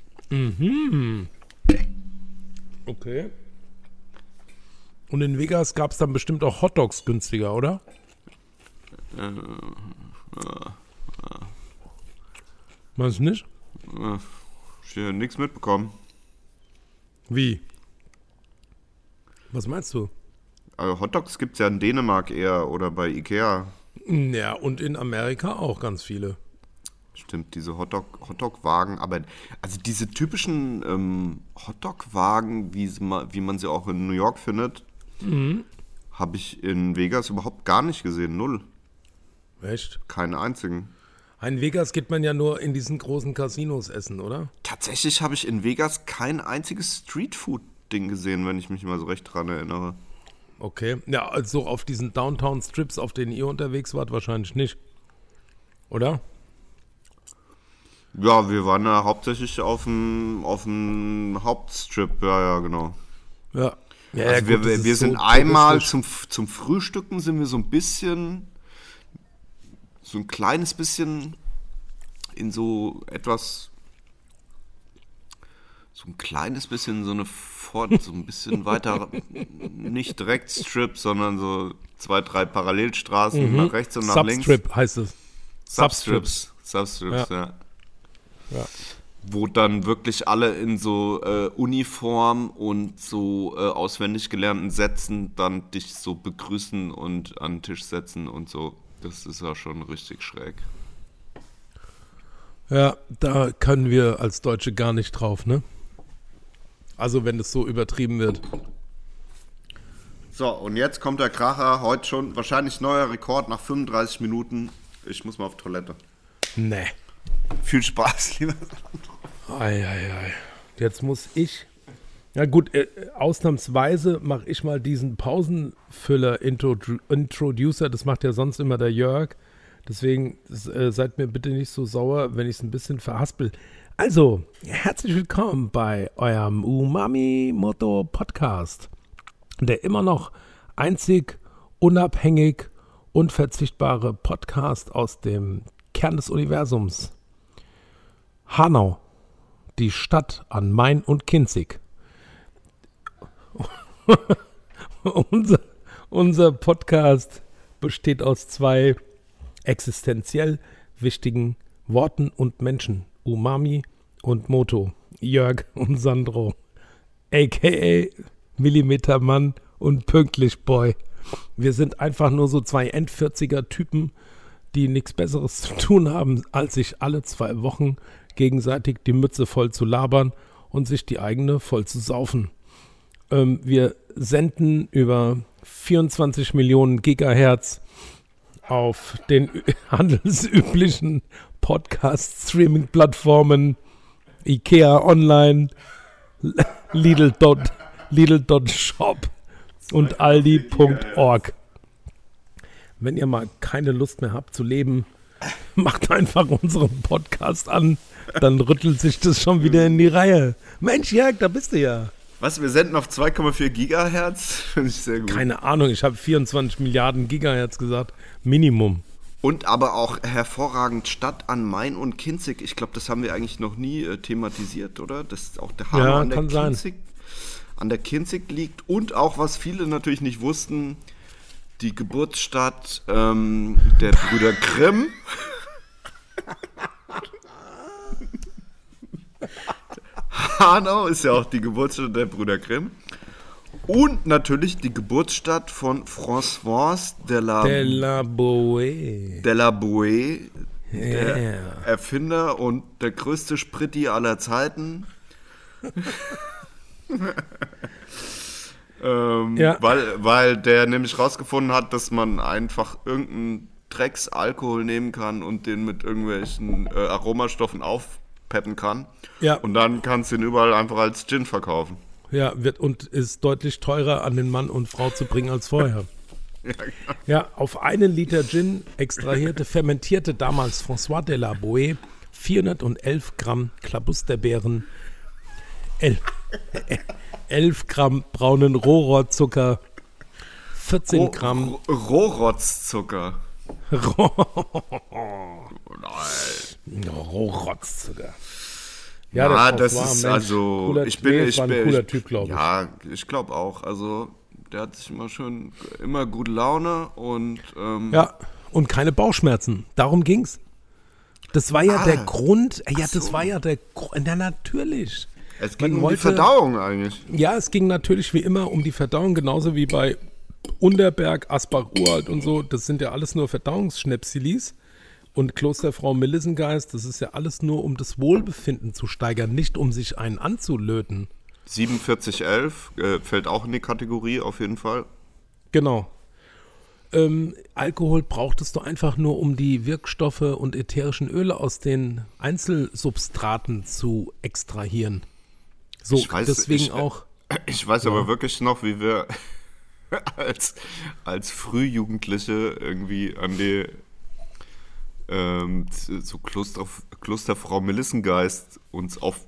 Okay. Und in Vegas gab es dann bestimmt auch Hotdogs günstiger, oder? Meinst du nicht? Ich habe nichts mitbekommen. Wie? Was meinst du? Also Hotdogs gibt es ja in Dänemark eher oder bei Ikea. Ja, und in Amerika auch ganz viele. Stimmt, diese Hotdog, Hotdog-Wagen, aber also diese typischen ähm, Hotdog-Wagen, wie, wie man sie auch in New York findet, habe ich in Vegas überhaupt gar nicht gesehen. Null. Echt? Keine einzigen. In Vegas geht man ja nur in diesen großen Casinos essen, oder? Tatsächlich habe ich in Vegas kein einziges Streetfood-Ding gesehen, wenn ich mich mal so recht dran erinnere. Okay. Ja, also auf diesen Downtown-Strips, auf denen ihr unterwegs wart, wahrscheinlich nicht. Oder? Ja, wir waren ja hauptsächlich auf dem, auf dem Hauptstrip, ja, ja, genau. Ja. ja Also ja, wir, gut, wir, ist wir so sind einmal zum, zum Frühstücken sind wir so ein bisschen, so ein kleines bisschen in so etwas so ein kleines bisschen so eine Fort, so ein bisschen [laughs] weiter, nicht direkt Strip, sondern so zwei, drei Parallelstraßen nach rechts und nach links. Substrip heißt es. Substrips. Substrips, ja. Ja. Wo dann wirklich alle in so äh, Uniform und so äh, auswendig gelernten Sätzen dann dich so begrüßen und an den Tisch setzen und so. Das ist ja schon richtig schräg. Ja, da können wir als Deutsche gar nicht drauf, ne? Also wenn es so übertrieben wird. So, und jetzt kommt der Kracher. Heute schon wahrscheinlich neuer Rekord nach 35 Minuten. Ich muss mal auf Toilette. Nee. Viel Spaß, [laughs] lieber. Eieiei. Jetzt muss ich. Ja gut, äh, ausnahmsweise mache ich mal diesen Pausenfüller-Introducer. Das macht ja sonst immer der Jörg. Deswegen äh, seid mir bitte nicht so sauer, wenn ich es ein bisschen verhaspel. Also, herzlich willkommen bei eurem Umami Moto Podcast, der immer noch einzig, unabhängig, unverzichtbare Podcast aus dem Kern des Universums. Hanau, die Stadt an Main und Kinzig. [laughs] unser, unser Podcast besteht aus zwei existenziell wichtigen Worten und Menschen. Umami und Moto. Jörg und Sandro. A.k.a. Millimetermann und Pünktlich Boy. Wir sind einfach nur so zwei End-40er Typen, die nichts Besseres zu tun haben, als sich alle zwei Wochen gegenseitig die Mütze voll zu labern und sich die eigene voll zu saufen. Ähm, wir senden über 24 Millionen Gigahertz auf den [laughs] handelsüblichen Podcast-Streaming-Plattformen IKEA Online, [laughs] Lidl. Lidl.shop und Aldi.org. Wenn ihr mal keine Lust mehr habt zu leben, [laughs] macht einfach unseren Podcast an. Dann rüttelt sich das schon wieder in die Reihe. Mensch, Jörg, da bist du ja. Was, wir senden auf 2,4 Gigahertz? [laughs] Finde ich sehr gut. Keine Ahnung, ich habe 24 Milliarden Gigahertz gesagt. Minimum. Und aber auch hervorragend Stadt an Main und Kinzig. Ich glaube, das haben wir eigentlich noch nie äh, thematisiert, oder? Das auch der Hanau Ja, an der kann sein. Kinzig, an der Kinzig liegt. Und auch, was viele natürlich nicht wussten, die Geburtsstadt ähm, der Brüder Grimm. [laughs] Hanau ist ja auch die Geburtsstadt der Brüder Grimm. Und natürlich die Geburtsstadt von François de la, De la Boe. de la Bouée, der Yeah. Erfinder und der größte Spritti aller Zeiten. [laughs] ähm, Ja. weil, weil der nämlich rausgefunden hat, dass man einfach irgendeinen Drecksalkohol nehmen kann und den mit irgendwelchen äh, Aromastoffen aufpeppen kann. Ja. Und dann kannst du ihn überall einfach als Gin verkaufen. Ja, wird und ist deutlich teurer an den Mann und Frau zu bringen als vorher. [laughs] Ja, genau. Ja, auf einen Liter Gin extrahierte, [laughs] fermentierte damals François de la Boe 411 Gramm Klabusterbeeren, 11, 11 [laughs] Gramm braunen Rohrzucker, 14 Ro- Gramm [laughs] Ro- Rohrotzzucker. Rohrzucker. Ja, der das François, ist Mensch, also. cooler- ich bin, nee, ich bin, cooler ich, Typ, glaube ich. Ja, ich glaube auch. Also, der hat sich immer schön, immer gute Laune und. Ähm, Ja, und keine Bauchschmerzen. Darum ging's. Das war ja Ah. der Grund. Ja, das so. war ja der Grund. Ja, natürlich. Es Man ging um wollte- die Verdauung eigentlich. Ja, es ging natürlich wie immer um die Verdauung, genauso wie bei Unterberg, Asbach-Uralt und so. Das sind ja alles nur Verdauungsschnäpsilis. Und Klosterfrau Melissengeist, das ist ja alles nur, um das Wohlbefinden zu steigern, nicht um sich einen anzulöten. 4711 äh, fällt auch in die Kategorie auf jeden Fall. Genau. Ähm, Alkohol brauchtest du einfach nur, um die Wirkstoffe und ätherischen Öle aus den Einzelsubstraten zu extrahieren. So, Ich weiß- deswegen ich- auch. Ich weiß aber wirklich noch, wie wir [laughs] als, als Frühjugendliche irgendwie an die ähm, zu Kloster, Klosterfrau Melissengeist uns auf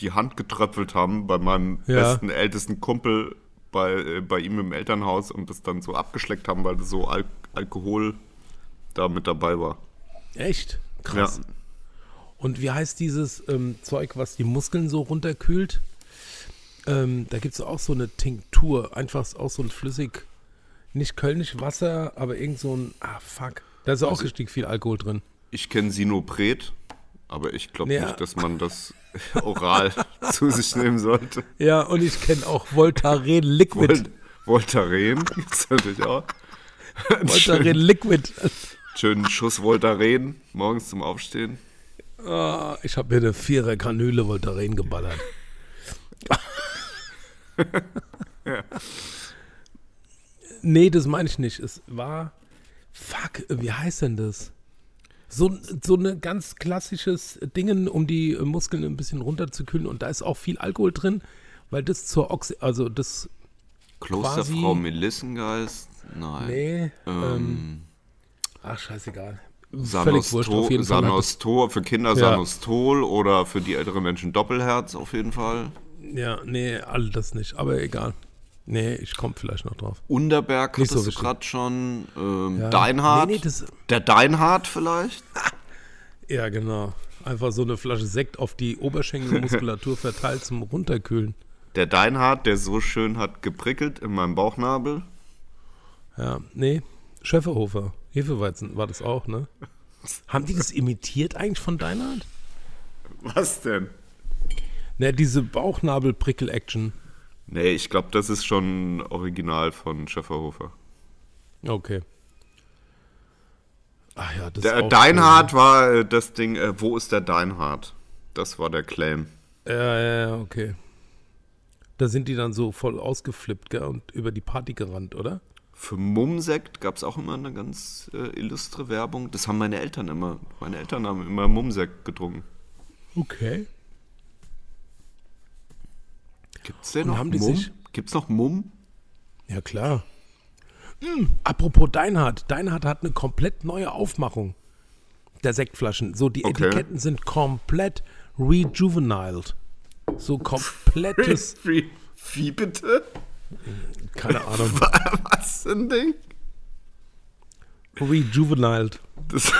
die Hand getröpfelt haben bei meinem Ja. besten, ältesten Kumpel bei, äh, bei ihm im Elternhaus und das dann so abgeschleckt haben, weil so Al Alkohol da mit dabei war. Echt? Krass. Ja. Und wie heißt dieses ähm, Zeug, was die Muskeln so runterkühlt? Ähm, da gibt es auch so eine Tinktur, einfach auch so ein flüssig, nicht kölnisch Wasser, aber irgend so ein, ah fuck, da ist auch Also- richtig viel Alkohol drin. Ich kenne Sinopret, aber ich glaube Ja. nicht, dass man das [laughs] oral [laughs] zu sich nehmen sollte. Ja, und ich kenne auch Voltaren Liquid. Volt Voltaren [laughs] gibt's natürlich auch. Voltaren Liquid. schönen Schuss Voltaren morgens zum Aufstehen. Ah, ich habe mir eine Vierer Kanüle Voltaren geballert. [laughs] Nee, das meine ich nicht. Es war, fuck, wie heißt denn das? So, so ein ganz klassisches Dingen, um die Muskeln ein bisschen runterzukühlen. Und da ist auch viel Alkohol drin, weil das zur Oxy, also das, Klosterfrau Melissengeist? Nein. nee, ähm, Ähm, ach, scheißegal. Völlig wurscht, auf Sanosto jeden Fall. hat das- Sanostol, für Kinder Ja. Sanostol oder für die älteren Menschen Doppelherz auf jeden Fall. Ja, nee, all das nicht, aber egal. Nee, ich komme vielleicht noch drauf. Unterberg Nicht hattest so du gerade schon. Ähm, Ja. Deinhardt. Nee, nee, das- Der Deinhardt vielleicht? [laughs] Ja, genau. Einfach so eine Flasche Sekt auf die Oberschenkelmuskulatur [laughs] verteilt zum Runterkühlen. Der Deinhardt, der so schön hat geprickelt in meinem Bauchnabel. Ja, nee, Schäferhofer. Hefeweizen war das auch, ne? [laughs] Haben die das imitiert eigentlich von Deinhardt? Was denn? Ne, diese Bauchnabel-Prickel-Action. Nee, ich glaube, das ist schon original von Schäferhofer. Okay. Ach ja, das Der ist auch Deinhardt war äh, das Ding, äh, wo ist der Deinhardt? Das war der Claim. cool. Ja, ja, ja, okay. Da sind die dann so voll ausgeflippt, gell, und über die Party gerannt, oder? Für Mumsekt gab es auch immer eine ganz äh, illustre Werbung. Das haben meine Eltern immer. Meine Eltern haben immer Mumsekt getrunken. Okay. Gibt's denn Und noch haben die Mum? sich- Gibt's noch Mum? Ja, klar. Hm, apropos Deinhardt. Deinhardt hat eine komplett neue Aufmachung der Sektflaschen. So, die Okay. Etiketten sind komplett rejuveniled. So komplettes, [laughs] Wie, wie bitte? keine [laughs] Ahnung, Was für ein Ding? rejuveniled. Das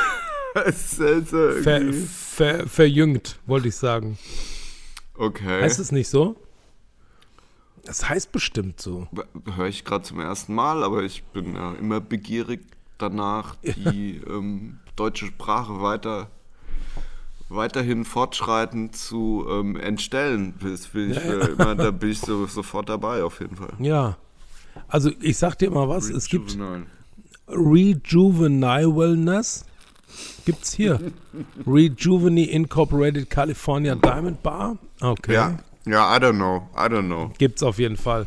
[laughs] ist also Ver, ver, verjüngt, wollte ich sagen. Okay. Heißt es nicht so? Das heißt bestimmt so. Höre ich gerade zum ersten Mal, aber ich bin ja immer begierig danach, [laughs] die ähm, deutsche Sprache weiter weiterhin fortschreitend zu ähm, entstellen. Das will ich, Ja, äh, immer, da bin ich so, sofort dabei, auf jeden Fall. Ja. Also, ich sag dir mal was, es gibt Rejuvenile. Rejuvenile Wellness gibt's hier. [laughs] Rejuveni Incorporated California Diamond Bar. Okay. Ja, ja, I don't know, I don't know. Gibt's auf jeden Fall.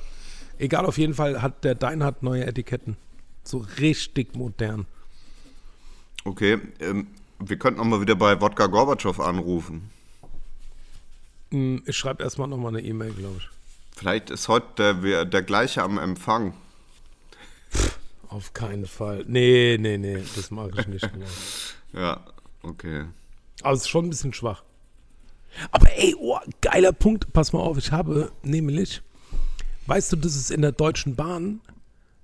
Egal, auf jeden Fall hat der Deinhardt neue Etiketten. So richtig modern. Okay, ähm, wir könnten auch mal wieder bei Wodka Gorbatschow anrufen. Hm, Ich schreibe erstmal nochmal eine E-Mail, glaube ich. Vielleicht ist heute der, der gleiche am Empfang. Auf keinen Fall. Nee, nee, nee, das mag ich nicht. [laughs] Ja, okay. Aber es ist schon ein bisschen schwach. Aber ey, oh, geiler Punkt. Pass mal auf, ich habe nämlich, weißt du, dass es in der Deutschen Bahn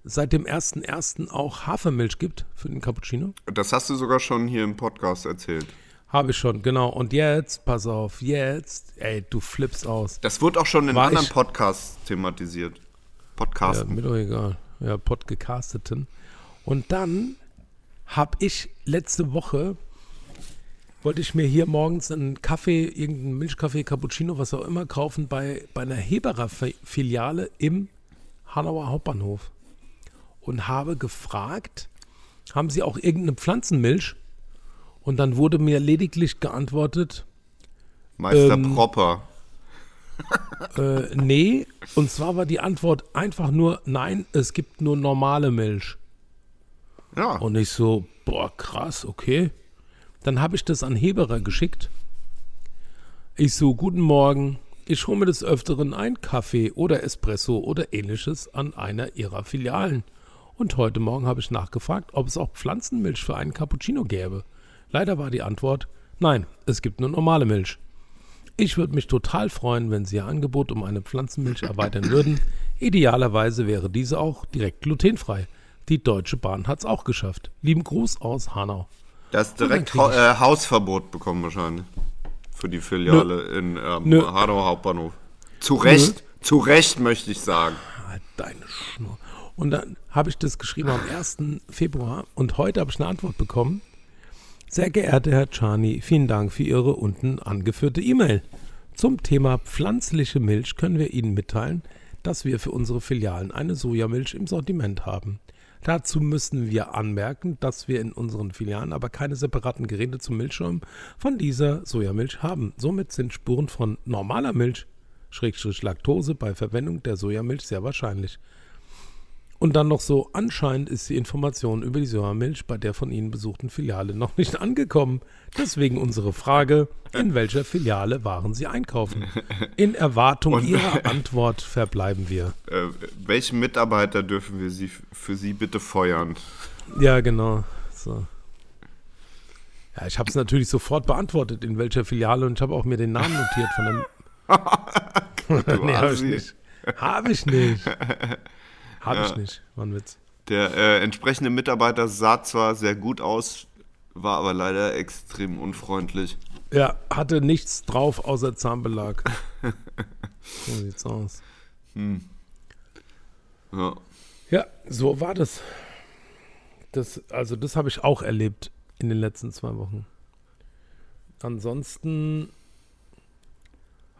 seit dem 1.1. auch Hafermilch gibt für den Cappuccino? Das hast du sogar schon hier im Podcast erzählt. Habe ich schon, genau. Und jetzt, pass auf, jetzt, ey, du flippst aus. Das wurde auch schon in War anderen ich- Podcasts thematisiert. Ja, Podcasten. mir doch egal. Ja, Podcasteten. Und dann habe ich letzte Woche, wollte ich mir hier morgens einen Kaffee, irgendeinen Milchkaffee, Cappuccino, was auch immer, kaufen bei, bei einer Heberer-Filiale im Hanauer Hauptbahnhof. Und habe gefragt, haben sie auch irgendeine Pflanzenmilch? Und dann wurde mir lediglich geantwortet, Meister ähm, Propper. Äh, nee, und zwar war die Antwort einfach nur, nein, es gibt nur normale Milch. Ja. Und ich so, boah, krass, okay. Dann habe ich das an Heberer geschickt. Ich so, guten Morgen, ich hole mir des Öfteren ein Kaffee oder Espresso oder ähnliches an einer ihrer Filialen. Und heute Morgen habe ich nachgefragt, ob es auch Pflanzenmilch für einen Cappuccino gäbe. Leider war die Antwort, nein, es gibt nur normale Milch. Ich würde mich total freuen, wenn Sie Ihr Angebot um eine Pflanzenmilch erweitern würden. Idealerweise wäre diese auch direkt glutenfrei. Die Deutsche Bahn hat es auch geschafft. Lieben Gruß aus Hanau. Das dann direkt ha äh, Hausverbot bekommen wahrscheinlich. Für die Filiale in ähm, Nö. Hanau Hauptbahnhof. Zu Recht, Zu Recht, möchte ich sagen. Halt deine Schnur. Und dann habe ich das geschrieben am 1. Februar und heute habe ich eine Antwort bekommen. Sehr geehrter Herr Czani, vielen Dank für Ihre unten angeführte E-Mail. Zum Thema pflanzliche Milch können wir Ihnen mitteilen, dass wir für unsere Filialen eine Sojamilch im Sortiment haben. Dazu müssen wir anmerken, dass wir in unseren Filialen aber keine separaten Geräte zum Milchschäumen von dieser Sojamilch haben. Somit sind Spuren von normaler Milch, Schrägstrich Laktose, bei Verwendung der Sojamilch sehr wahrscheinlich. Und dann noch so, anscheinend ist die Information über die Sojamilch bei der von Ihnen besuchten Filiale noch nicht angekommen. Deswegen unsere Frage, in welcher Filiale waren Sie einkaufen? In Erwartung Und- Ihrer Antwort verbleiben wir. Äh, welchen Mitarbeiter dürfen wir Sie, für Sie bitte feuern? Ja, genau. So. Ja, ich habe es natürlich sofort beantwortet, in welcher Filiale und ich habe auch mir den Namen notiert von dem. [laughs] Du [laughs] nee, habe ich nicht. Habe ich nicht. Habe ich nicht. War ein Witz. Der äh, entsprechende Mitarbeiter sah zwar sehr gut aus, war aber leider extrem unfreundlich. Ja, hatte nichts drauf außer Zahnbelag. [laughs] So sieht's aus. Ja. Ja, so war das. das also, das habe ich auch erlebt in den letzten zwei Wochen. Ansonsten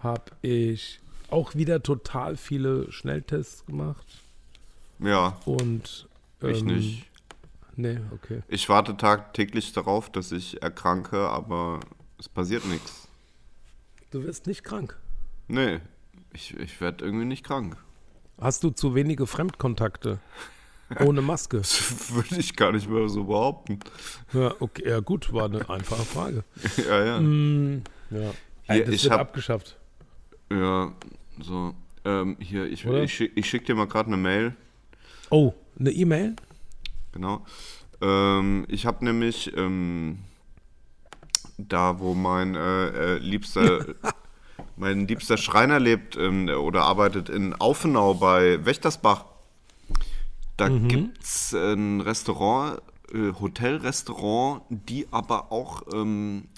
habe ich auch wieder total viele Schnelltests gemacht ja, und ich ähm, nicht. Nee, okay. Ich warte tagtäglich darauf, dass ich erkranke, aber es passiert nichts. Du wirst nicht krank. Nee, ich, ich werde irgendwie nicht krank. Hast du zu wenige Fremdkontakte? [laughs] Ohne Maske. Das würde ich gar nicht mehr so behaupten. Ja, okay, ja gut, war eine einfache Frage. [laughs] ja, ja. Ja. Hier, das ich wird hab- abgeschafft. Ja, so. Ähm, hier, ich, ich, ich schicke dir mal gerade eine Mail. Oh, eine E-Mail? Genau. Ähm, ich habe nämlich ähm, da, wo mein äh, äh, liebster, [laughs] mein liebster Schreiner lebt ähm, oder arbeitet in Aufenau bei Wächtersbach. Da gibt's ein Restaurant, äh, Hotelrestaurant, die aber auch ähm,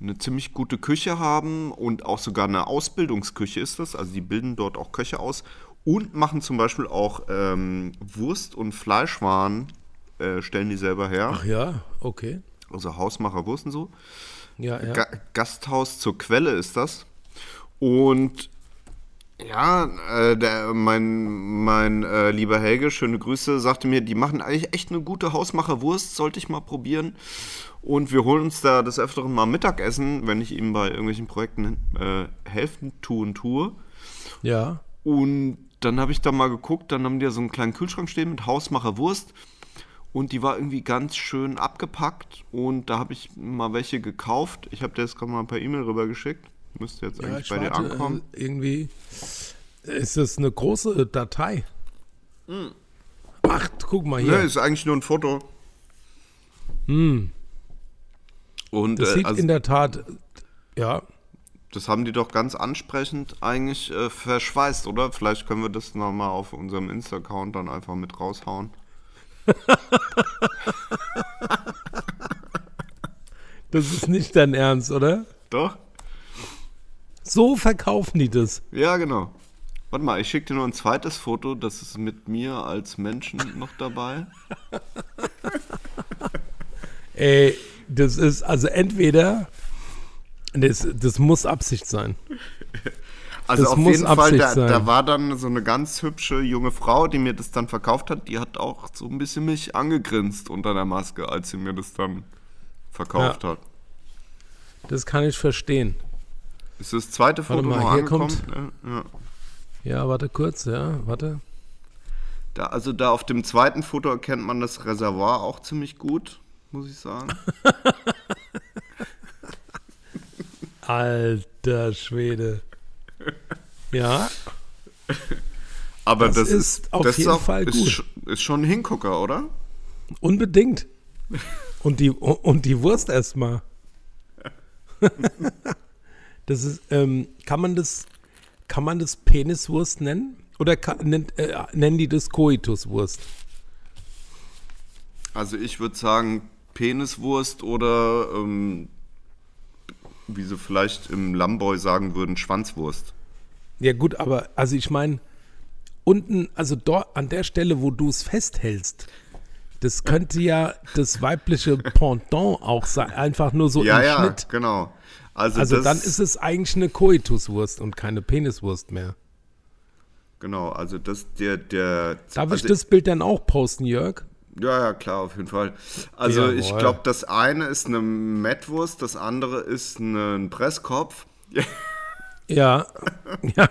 eine ziemlich gute Küche haben und auch sogar eine Ausbildungsküche ist das. Also die bilden dort auch Köche aus und machen zum Beispiel auch ähm, Wurst- und Fleischwaren, äh, stellen die selber her. Ach ja, okay. Also Hausmacher Wurst und so. Ja, ja. Ga Gasthaus zur Quelle ist das. Und ja, äh, der, mein, mein äh, lieber Helge, schöne Grüße, sagte mir, die machen eigentlich echt eine gute Hausmacherwurst, sollte ich mal probieren. Und wir holen uns da des Öfteren mal Mittagessen, wenn ich ihm bei irgendwelchen Projekten äh, helfen tun tue. ja. Und dann habe ich da mal geguckt, dann haben die ja so einen kleinen Kühlschrank stehen mit Hausmacherwurst. Und die war irgendwie ganz schön abgepackt. Und da habe ich mal welche gekauft. Ich habe dir das gerade mal per E-Mail rübergeschickt. Müsste jetzt ja eigentlich ich bei dir warte, ankommen. äh, irgendwie ist das eine große Datei. Ach, guck mal hier. ist eigentlich nur ein Foto. Und das äh, sieht also, in der Tat, ja, das haben die doch ganz ansprechend eigentlich äh, verschweißt, oder? Vielleicht können wir das nochmal auf unserem Insta-Account dann einfach mit raushauen. [laughs] das ist nicht dein Ernst, oder? Doch? So verkaufen die das. Ja, genau. Warte mal, ich schicke dir noch ein zweites Foto, das ist mit mir als Menschen noch dabei. [laughs] Ey, das ist also entweder, das, das muss Absicht sein. [laughs] Also Das auf muss jeden Fall, da, sein. da war dann so eine ganz hübsche junge Frau, die mir das dann verkauft hat, die hat auch so ein bisschen mich angegrinst unter der Maske, als sie mir das dann verkauft Ja. hat. Das kann ich verstehen. Ist das zweite Warte Foto mal, noch hier angekommen? Ja, ja. Ja, warte kurz, ja, warte. Da, also da auf dem zweiten Foto erkennt man das Reservoir auch ziemlich gut, muss ich sagen. [laughs] Alter Schwede. Ja, Aber Das das, ist auf das jeden ist auch, Fall gut. Ist schon ein Hingucker, oder? unbedingt. Und die, und die Wurst erstmal. [laughs] Das ist, ähm, kann man das, kann man das Peniswurst nennen? Oder kann, nennt, äh, nennen die das Koituswurst? Also ich würde sagen Peniswurst oder ähm, wie sie vielleicht im Lamboy sagen würden, Schwanzwurst. Ja, gut, aber also ich meine, unten, also dort an der Stelle, wo du es festhältst, das könnte ja das weibliche Pendant auch sein, einfach nur so Ja, im ja, Schnitt. genau. Also, Also dann ist es eigentlich eine Koituswurst und keine Peniswurst mehr. Genau, also das der der Darf also, ich das Bild dann auch posten, Jörg? Ja, ja, klar, auf jeden Fall. Also Jawohl. ich glaube, das eine ist eine Mettwurst, das andere ist ein Presskopf. Ja. Ja. [laughs]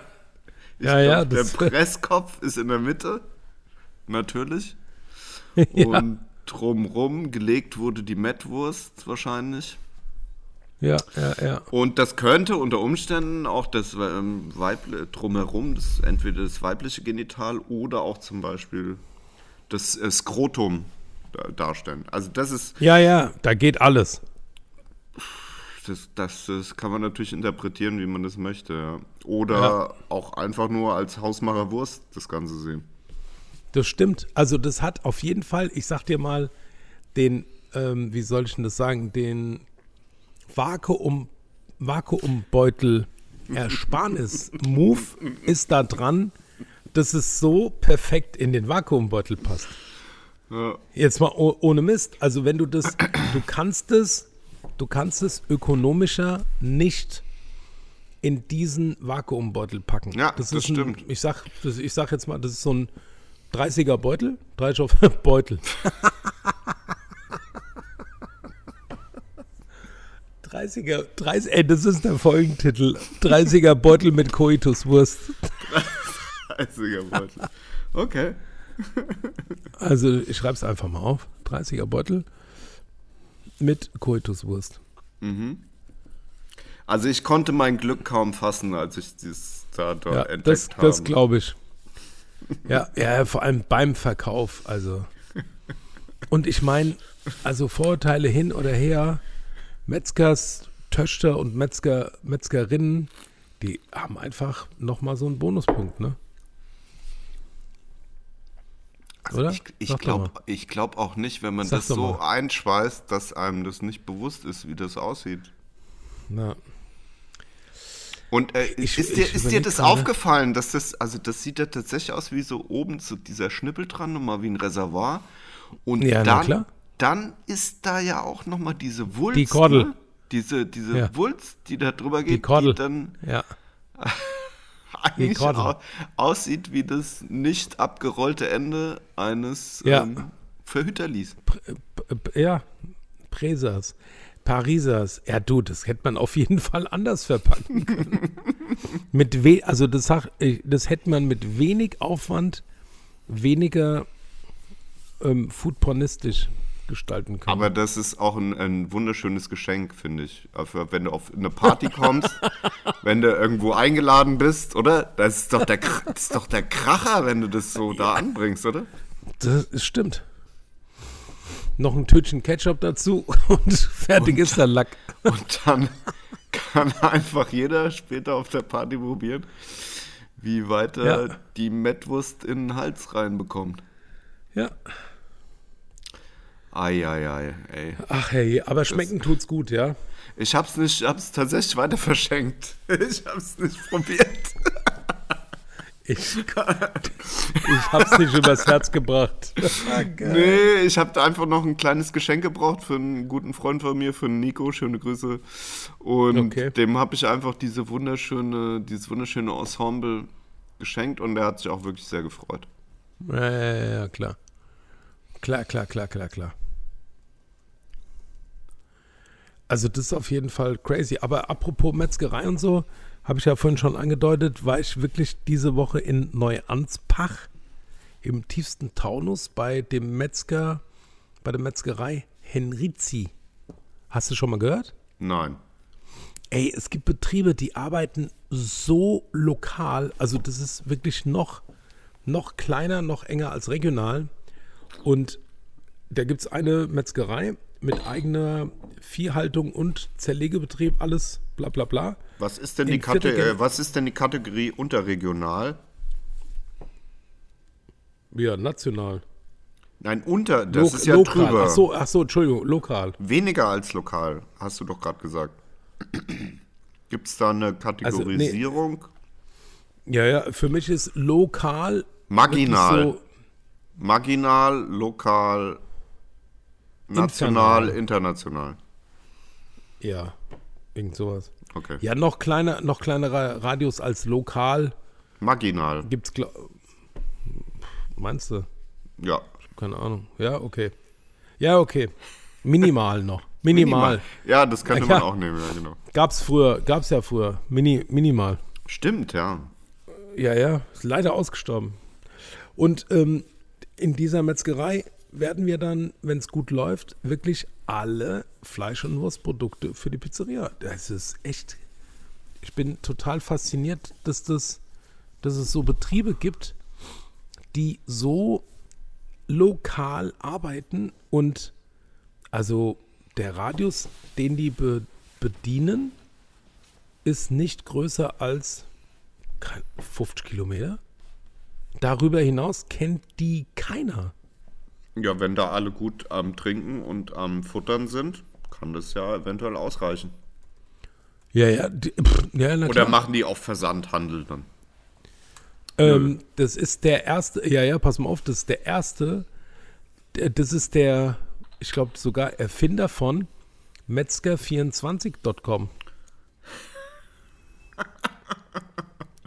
Ich Ja, ja, glaub, der das- Presskopf ist in der Mitte, natürlich. [laughs] ja. Und drumrum gelegt wurde die Mettwurst wahrscheinlich. Ja, ja, ja. Und das könnte unter Umständen auch das ähm, Weibli drumherum, das, entweder das weibliche Genital oder auch zum Beispiel das äh, Skrotum da, darstellen. Also das ist, Ja, ja, da geht alles. das, das, das kann man natürlich interpretieren, wie man das möchte. Ja. Oder Ja. auch einfach nur als Hausmacherwurst das Ganze sehen. Das stimmt. Also das hat auf jeden Fall, ich sag dir mal, den, ähm, wie soll ich denn das sagen, den Vakuum, Vakuumbeutel Ersparnis-Move ist da dran, dass es so perfekt in den Vakuumbeutel passt. Ja. Jetzt mal oh- ohne Mist. Also wenn du das, du kannst es, du kannst es ökonomischer nicht in diesen Vakuumbeutel packen. Ja, das ein, stimmt. Ich sag, das, ich sag jetzt mal, das ist so ein 30er Beutel, 30 auf [laughs] Beutel. 30er, 30, ey, das ist der Folgentitel. 30er Beutel mit Koituswurst. [laughs] 30er Beutel. Okay. [laughs] Also ich schreibe es einfach mal auf. 30er Beutel mit Koituswurst. Also ich konnte mein Glück kaum fassen, als ich da, da Ja, entdeckt das, habe. das glaube ich. Ja, ja, vor allem beim Verkauf. Also. Und ich meine, also Vorurteile hin oder her, Metzgers, Töchter und Metzger, Metzgerinnen, die haben einfach nochmal so einen Bonuspunkt, ne? Oder? Ich, ich glaube glaub auch nicht, wenn man Sag das so mal. einschweißt, dass einem das nicht bewusst ist, wie das aussieht. Na, Und äh, Ich- ist, dir, ist dir das gerade. aufgefallen, dass das, also das sieht ja tatsächlich aus wie so oben so dieser Schnippel dran, nochmal wie ein Reservoir. Und Ja, dann, klar. dann ist da ja auch nochmal diese Wulst. Die Kordel. Ne? Diese, diese Ja. Wulst, die da drüber geht, die Kordel. dann ja. [laughs] eigentlich au aussieht wie das nicht abgerollte Ende eines Ja. ähm, p- ja, Presas, Parisers. Ja, du, das hätte man auf jeden Fall anders verpacken können. [laughs] mit we also das, ich, das hätte man mit wenig Aufwand weniger ähm, foodpornistisch gestalten können. Aber das ist auch ein, ein wunderschönes Geschenk, finde ich. Für, wenn du auf eine Party kommst, [laughs] wenn du irgendwo eingeladen bist, oder? Das ist doch der, das ist doch der Kracher, wenn du das so da anbringst, oder? das ist- stimmt. Noch ein Tütchen Ketchup dazu [laughs] und fertig ist der Lack. [laughs] Und dann kann einfach jeder später auf der Party probieren, wie weit er Ja. die Mettwurst in den Hals reinbekommt. Ja. Eieiei, ey. Ach hey, aber schmecken tut's gut, ja. Ich hab's nicht, ich hab's tatsächlich weiter verschenkt. [laughs] Ich hab's nicht probiert. Ich, ich hab's nicht übers Herz gebracht. Nee, ich habe einfach noch ein kleines Geschenk gebraucht für einen guten Freund von mir, für Nico. Schöne Grüße. Und Okay. dem habe ich einfach diese wunderschöne, dieses wunderschöne Ensemble geschenkt und er hat sich auch wirklich sehr gefreut. Ja, ja, ja, ja, klar. Klar, klar, klar, klar, klar. Also das ist auf jeden Fall crazy. Aber apropos Metzgerei und so, habe ich ja vorhin schon angedeutet, war ich wirklich diese Woche in Neuanspach im tiefsten Taunus bei dem Metzger, bei der Metzgerei Henrizi. Hast du schon mal gehört? Nein. Ey, es gibt Betriebe, die arbeiten so lokal. Also das ist wirklich noch, noch kleiner, noch enger als regional. Und da gibt es eine Metzgerei mit eigener Viehhaltung und Zerlegebetrieb, alles bla bla bla. Was ist denn die, Kate äh, was ist denn die Kategorie unterregional? Ja, national. Nein, unter, das Lo- ist ja lokal. drüber. Ach so, ach so, Entschuldigung, lokal. Weniger als lokal, hast du doch gerade gesagt. [clears throat] Gibt es da eine Also, Kategorisierung? Ja, ja, für mich ist lokal Marginal. wirklich Marginal, lokal, national, Infernal. international. Ja, irgend sowas. Okay. Ja, noch kleiner, noch kleinere Radius als lokal Marginal. gibt's, meinst du? Ja. Keine Ahnung. Ja, okay. Ja, okay. Minimal noch. [laughs] Minimal. Ja, das könnte Ja. man auch nehmen, ja, genau. Gab's früher, gab's ja früher. Mini, minimal. Stimmt, ja. Ja, ja, ist leider ausgestorben. Und ähm, in dieser Metzgerei werden wir dann, wenn es gut läuft, wirklich alle Fleisch- und Wurstprodukte für die Pizzeria. Das ist echt. Ich bin total fasziniert, dass, das, dass es so Betriebe gibt, die so lokal arbeiten und also der Radius, den die be bedienen, ist nicht größer als kein- 50 Kilometer. Darüber hinaus kennt die keiner. Ja, wenn da alle gut am Trinken und am Futtern sind, kann das ja eventuell ausreichen. Ja, ja, die, pff, ja na Oder klar. machen die auch Versandhandel dann? Ähm, das ist der erste, ja, ja, pass mal auf, das ist der erste, das ist der, ich glaube sogar Erfinder von Metzger24.com.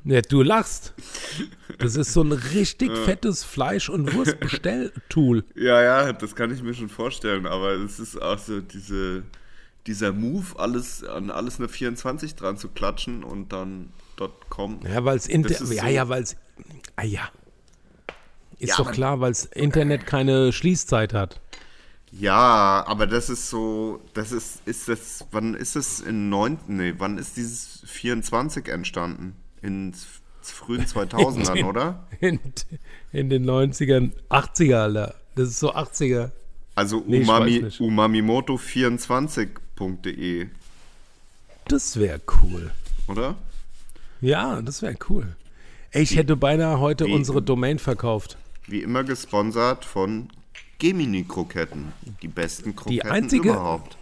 Ja, du lachst. Das ist so ein richtig [laughs] fettes Fleisch- und Wurstbestelltool. Ja, ja, das kann ich mir schon vorstellen, aber es ist auch so diese, dieser Move, alles an alles eine 24 dran zu klatschen und dann .com. Ja, weil es Inter ja, so- ja, weil es ah ja. Ist Ja, doch klar, weil das Internet keine Schließzeit hat. Ja, aber das ist so, das ist, ist das, wann ist es in 9, nee, wann ist dieses 24 entstanden? [laughs] In frühen 2000ern, oder? In, in den 90ern, 80er, Alter. Das ist so 80er. Also Nee, ich umami, weiß nicht. umamimoto24.de, Das wäre cool. oder? Ja, das wäre cool. Ey, ich hätte beinahe heute Wie- unsere Domain verkauft. Wie immer gesponsert von Gemini-Kroketten. Die besten Kroketten einzige- überhaupt.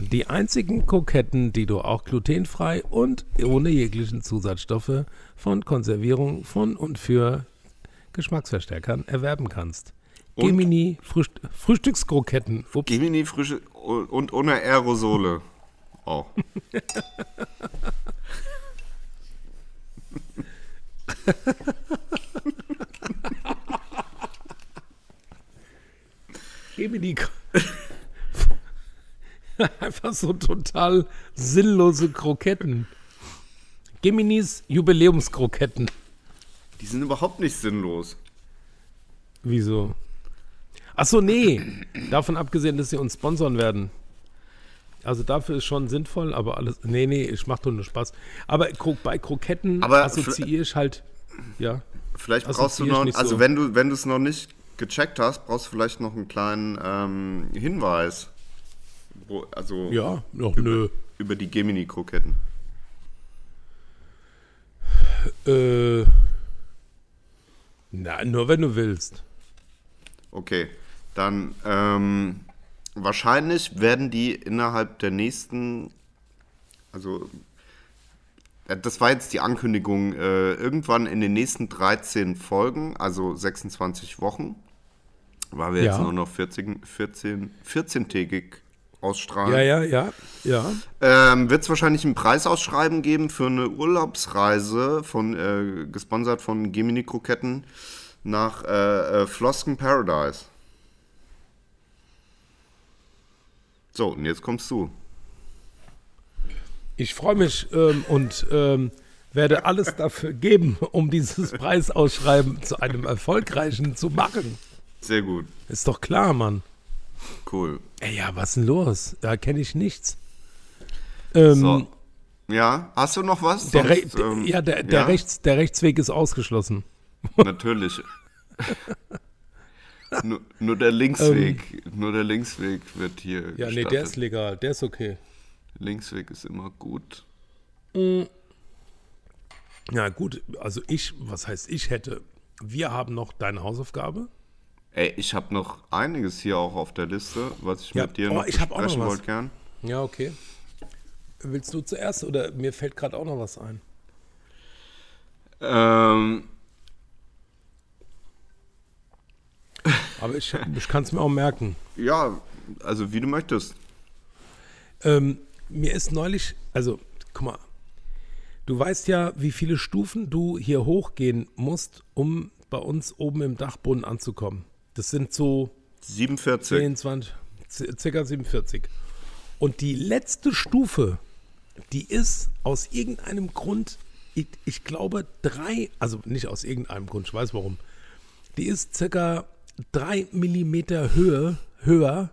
Die einzigen Kroketten, die du auch glutenfrei und ohne jeglichen Zusatzstoffe von Konservierung von und für Geschmacksverstärkern erwerben kannst. Und? Gemini Frühst Frühstückskroketten. Ups. Gemini frische und ohne Aerosole. Auch. [laughs] Gemini. [laughs] Einfach so total sinnlose Kroketten. Geminis Jubiläumskroketten. Die sind überhaupt nicht sinnlos. Wieso? Achso, nee. Davon abgesehen, dass sie uns sponsern werden. Also dafür ist schon sinnvoll, aber alles. Nee, nee, ich mach doch nur Spaß. Aber bei Kroketten Aber assoziiere ich halt. Ja. Vielleicht brauchst du noch, also so. wenn du wenn du es noch nicht gecheckt hast, brauchst du vielleicht noch einen kleinen ähm, Hinweis. Also Ja, noch nö. über die Gemini-Kroketten. Äh. Na, nur wenn du willst. Okay, dann ähm, wahrscheinlich werden die innerhalb der nächsten, also äh, das war jetzt die Ankündigung, äh, irgendwann in den nächsten 13 Folgen, also 26 Wochen, weil wir jetzt Ja. nur noch 14, 14, 14-tägig ausstrahlen. Ja, ja, ja, ja. Ähm, Wird es wahrscheinlich ein Preisausschreiben geben für eine Urlaubsreise von äh, gesponsert von Gemini Kroketten nach äh, äh, Flosken Paradise. So, und jetzt kommst du. Ich freue mich ähm, und ähm, werde alles dafür geben, um dieses Preisausschreiben zu einem erfolgreichen zu machen. Sehr gut. Ist doch klar, Mann. Cool. Ey, ja, was denn los? Da kenne ich nichts. Ähm, So. Ja, hast du noch was? der, Re Sonst, ähm, ja, der, der, Rechts, der Rechtsweg ist ausgeschlossen. Natürlich. [laughs] nur, nur der Linksweg, nur der Linksweg wird hier Ähm. Ja, nee, der gestattet. ist legal, der ist okay. Linksweg ist immer gut. Ja, gut, also ich, was heißt ich hätte? Wir haben noch deine Hausaufgabe. Ey, ich habe noch einiges hier auch auf der Liste, was ich Ja, mit dir oh, noch ich hab auch noch besprechen wollte, gern. Ja, okay. Willst du zuerst oder mir fällt gerade auch noch was ein? Ähm, Aber ich, ich kann es mir auch merken. ja, also wie du möchtest. Ähm, mir ist neulich, also guck mal, du weißt ja, wie viele Stufen du hier hochgehen musst, um bei uns oben im Dachboden anzukommen. Das sind so 47. 10, 20, c- circa 47. Und die letzte Stufe, die ist aus irgendeinem Grund, ich, ich glaube drei, also nicht aus irgendeinem Grund, ich weiß warum, die ist circa drei Millimeter Höhe, höher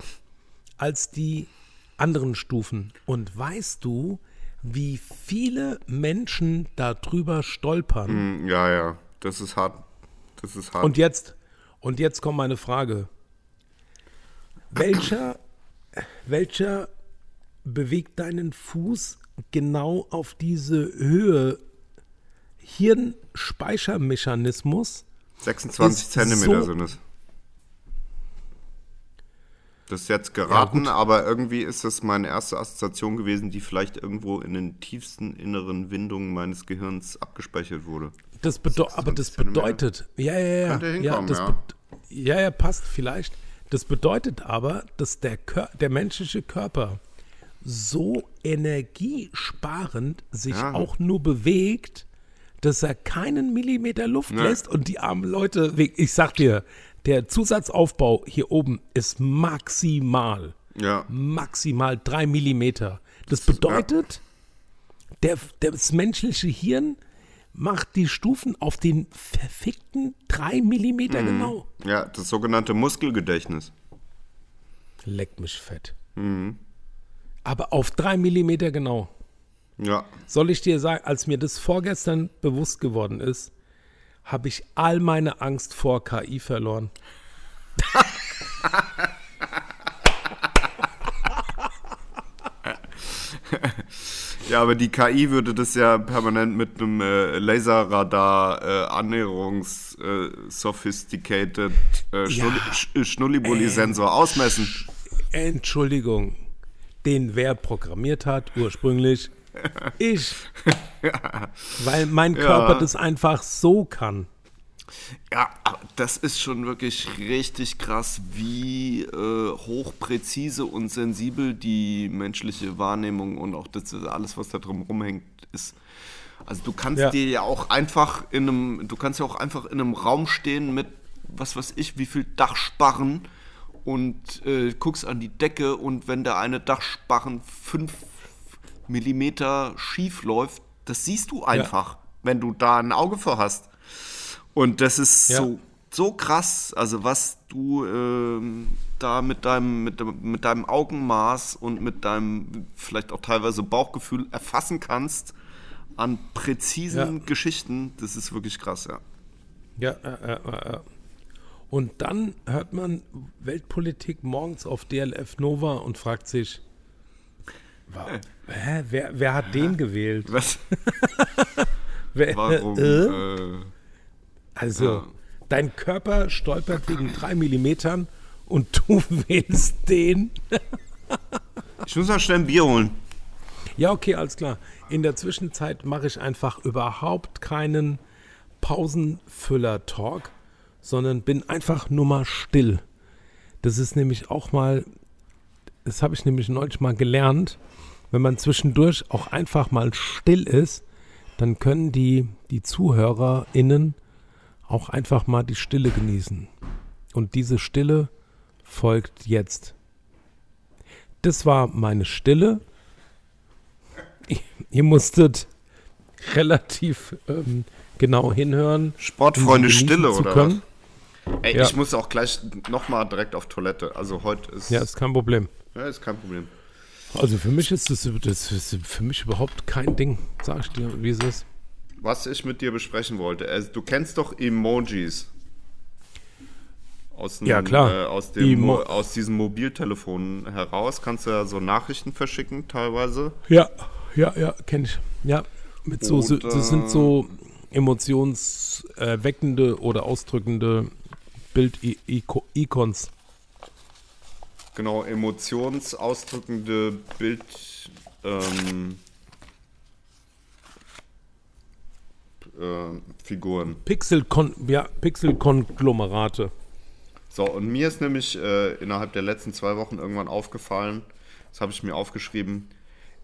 als die anderen Stufen. Und weißt du, wie viele Menschen darüber stolpern? Hm, Ja, ja, das ist hart. Das ist hart. Und jetzt, und jetzt kommt meine Frage. Welcher, welcher bewegt deinen Fuß genau auf diese Höhe? Hirnspeichermechanismus? 26 ist Zentimeter so- sind es. Das ist jetzt geraten, aber irgendwie ist das meine erste Assoziation gewesen, die vielleicht irgendwo in den tiefsten inneren Windungen meines Gehirns abgespeichert wurde. Das bedeu aber das 26 Zentimeter. bedeutet, ja, ja, ja, ja, das ja. ja, ja, passt vielleicht. Das bedeutet aber, dass der, Kör der menschliche Körper so energiesparend sich Ja. auch nur bewegt, dass er keinen Millimeter Luft Ne. lässt und die armen Leute, ich sag dir, der Zusatzaufbau hier oben ist maximal, Ja, maximal drei Millimeter. Das bedeutet, der, das menschliche Hirn macht die Stufen auf den verfickten drei Millimeter Mhm. genau. ja, das sogenannte Muskelgedächtnis. Leckt mich fett. Mhm. Aber auf drei Millimeter genau. Ja, Soll ich dir sagen, als mir das vorgestern bewusst geworden ist, habe ich all meine Angst vor KI verloren. [laughs] ja, aber die KI würde das ja permanent mit einem äh, Laserradar äh, Annäherungs äh, sophisticated äh, Schnulli Sch- Schnullibulli-Sensor ausmessen. Entschuldigung, den wer programmiert hat ursprünglich? [laughs] Ich. Weil mein Körper das einfach so kann. Ja, das ist schon wirklich richtig krass, wie äh, hochpräzise und sensibel die menschliche Wahrnehmung und auch das alles, was da drum rumhängt, ist. Also du kannst Ja. dir ja auch einfach in einem, du kannst ja auch einfach in einem Raum stehen mit, was weiß ich, wie viel Dachsparren und äh, guckst an die Decke und wenn der eine Dachsparren fünf Millimeter schief läuft, das siehst du einfach, wenn du da ein Auge vor hast. Und das ist Ja. so, so krass, also was du ähm, da mit deinem, mit, mit deinem Augenmaß und mit deinem vielleicht auch teilweise Bauchgefühl erfassen kannst an präzisen Ja. Geschichten, das ist wirklich krass, ja. Ja, äh, äh, äh, äh. Und dann hört man Weltpolitik morgens auf DLF Nova und fragt sich, wa- hä, wer, wer hat den gewählt? Was, [laughs] Wer, warum? Also, dein Körper stolpert wegen drei Millimetern und du [laughs] wählst den. ich muss mal schnell ein Bier holen. Ja, okay, alles klar. In der Zwischenzeit mache ich einfach überhaupt keinen Pausenfüller-Talk, sondern bin einfach nur mal still. Das ist nämlich auch mal, das habe ich nämlich neulich mal gelernt, wenn man zwischendurch auch einfach mal still ist, dann können die, die ZuhörerInnen auch einfach mal die Stille genießen. Und diese Stille folgt jetzt. Das war meine Stille. [laughs] Ihr musstet relativ ähm, genau hinhören. Sportfreunde um Stille, zu oder können. Ey, Ja. ich muss auch gleich nochmal direkt auf Toilette. Also heute ist, Ja, ist kein Problem. ja, ist kein Problem. Also für mich ist das, das ist für mich überhaupt kein Ding. Sag ich dir, wie es ist. Was ich mit dir besprechen wollte, also, du kennst doch Emojis. Aus, dem, Ja, klar. Äh, aus, dem, Emo- Mo aus diesem Mobiltelefon heraus kannst du ja so Nachrichten verschicken teilweise. Ja, ja, ja, kenne ich. Ja, mit so, so, das sind so emotionserweckende oder ausdrückende Bild-Icons. Genau, emotionsausdrückende Bild. Ähm, Pixel-Figuren. Pixel ja, Pixel-Konglomerate. so, und mir ist nämlich äh, innerhalb der letzten zwei Wochen irgendwann aufgefallen, das habe ich mir aufgeschrieben,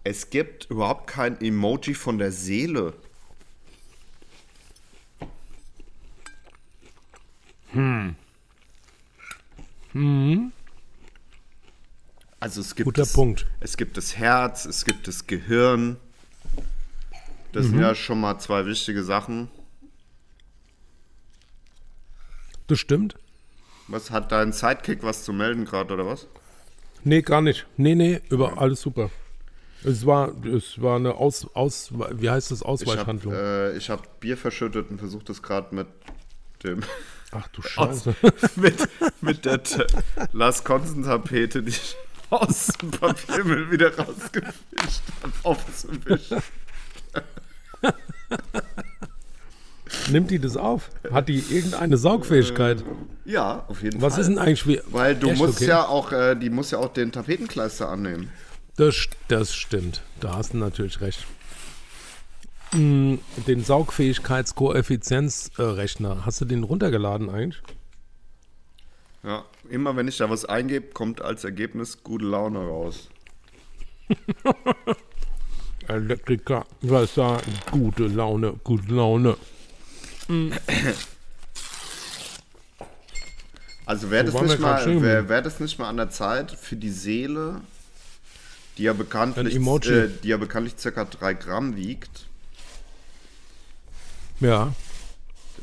es gibt überhaupt kein Emoji von der Seele. Hm. Also es gibt Guter das, Punkt. es gibt das Herz, es gibt das Gehirn. Das Mhm. sind ja schon mal zwei wichtige Sachen. Das stimmt. Was hat dein Sidekick was zu melden gerade oder was? Nee, gar nicht. Nee, nee, über alles super. Es war, es war eine Aus, Aus, wie heißt das, Ich habe Ausweichhandlung. äh, ich hab Bier verschüttet und versucht das gerade mit dem [laughs] Ach du Scheiße. [laughs] mit, mit der Lars Konzen-Tapete, die ich aus dem Papiermüll wieder rausgefischt habe, aufzuwischen. Nimmt die das auf? Hat die irgendeine Saugfähigkeit? Ja, auf jeden Was Fall. ist denn eigentlich. Weil du Echt? musst Okay. ja auch, äh, die muss ja auch den Tapetenkleister annehmen. Das, das stimmt. Da hast du natürlich recht. Mm, Den Saugfähigkeitskoeffizienzrechner, hast du den runtergeladen eigentlich? Ja, immer wenn ich da was eingebe, kommt als Ergebnis gute Laune raus. [laughs] Elektriker, was da? Gute Laune, gute Laune. Also wäre das, wir nicht mal, wär, wär das nicht mal an der Zeit für die Seele, die ja bekanntlich, äh, die ja bekanntlich circa 3 Gramm wiegt, Ja,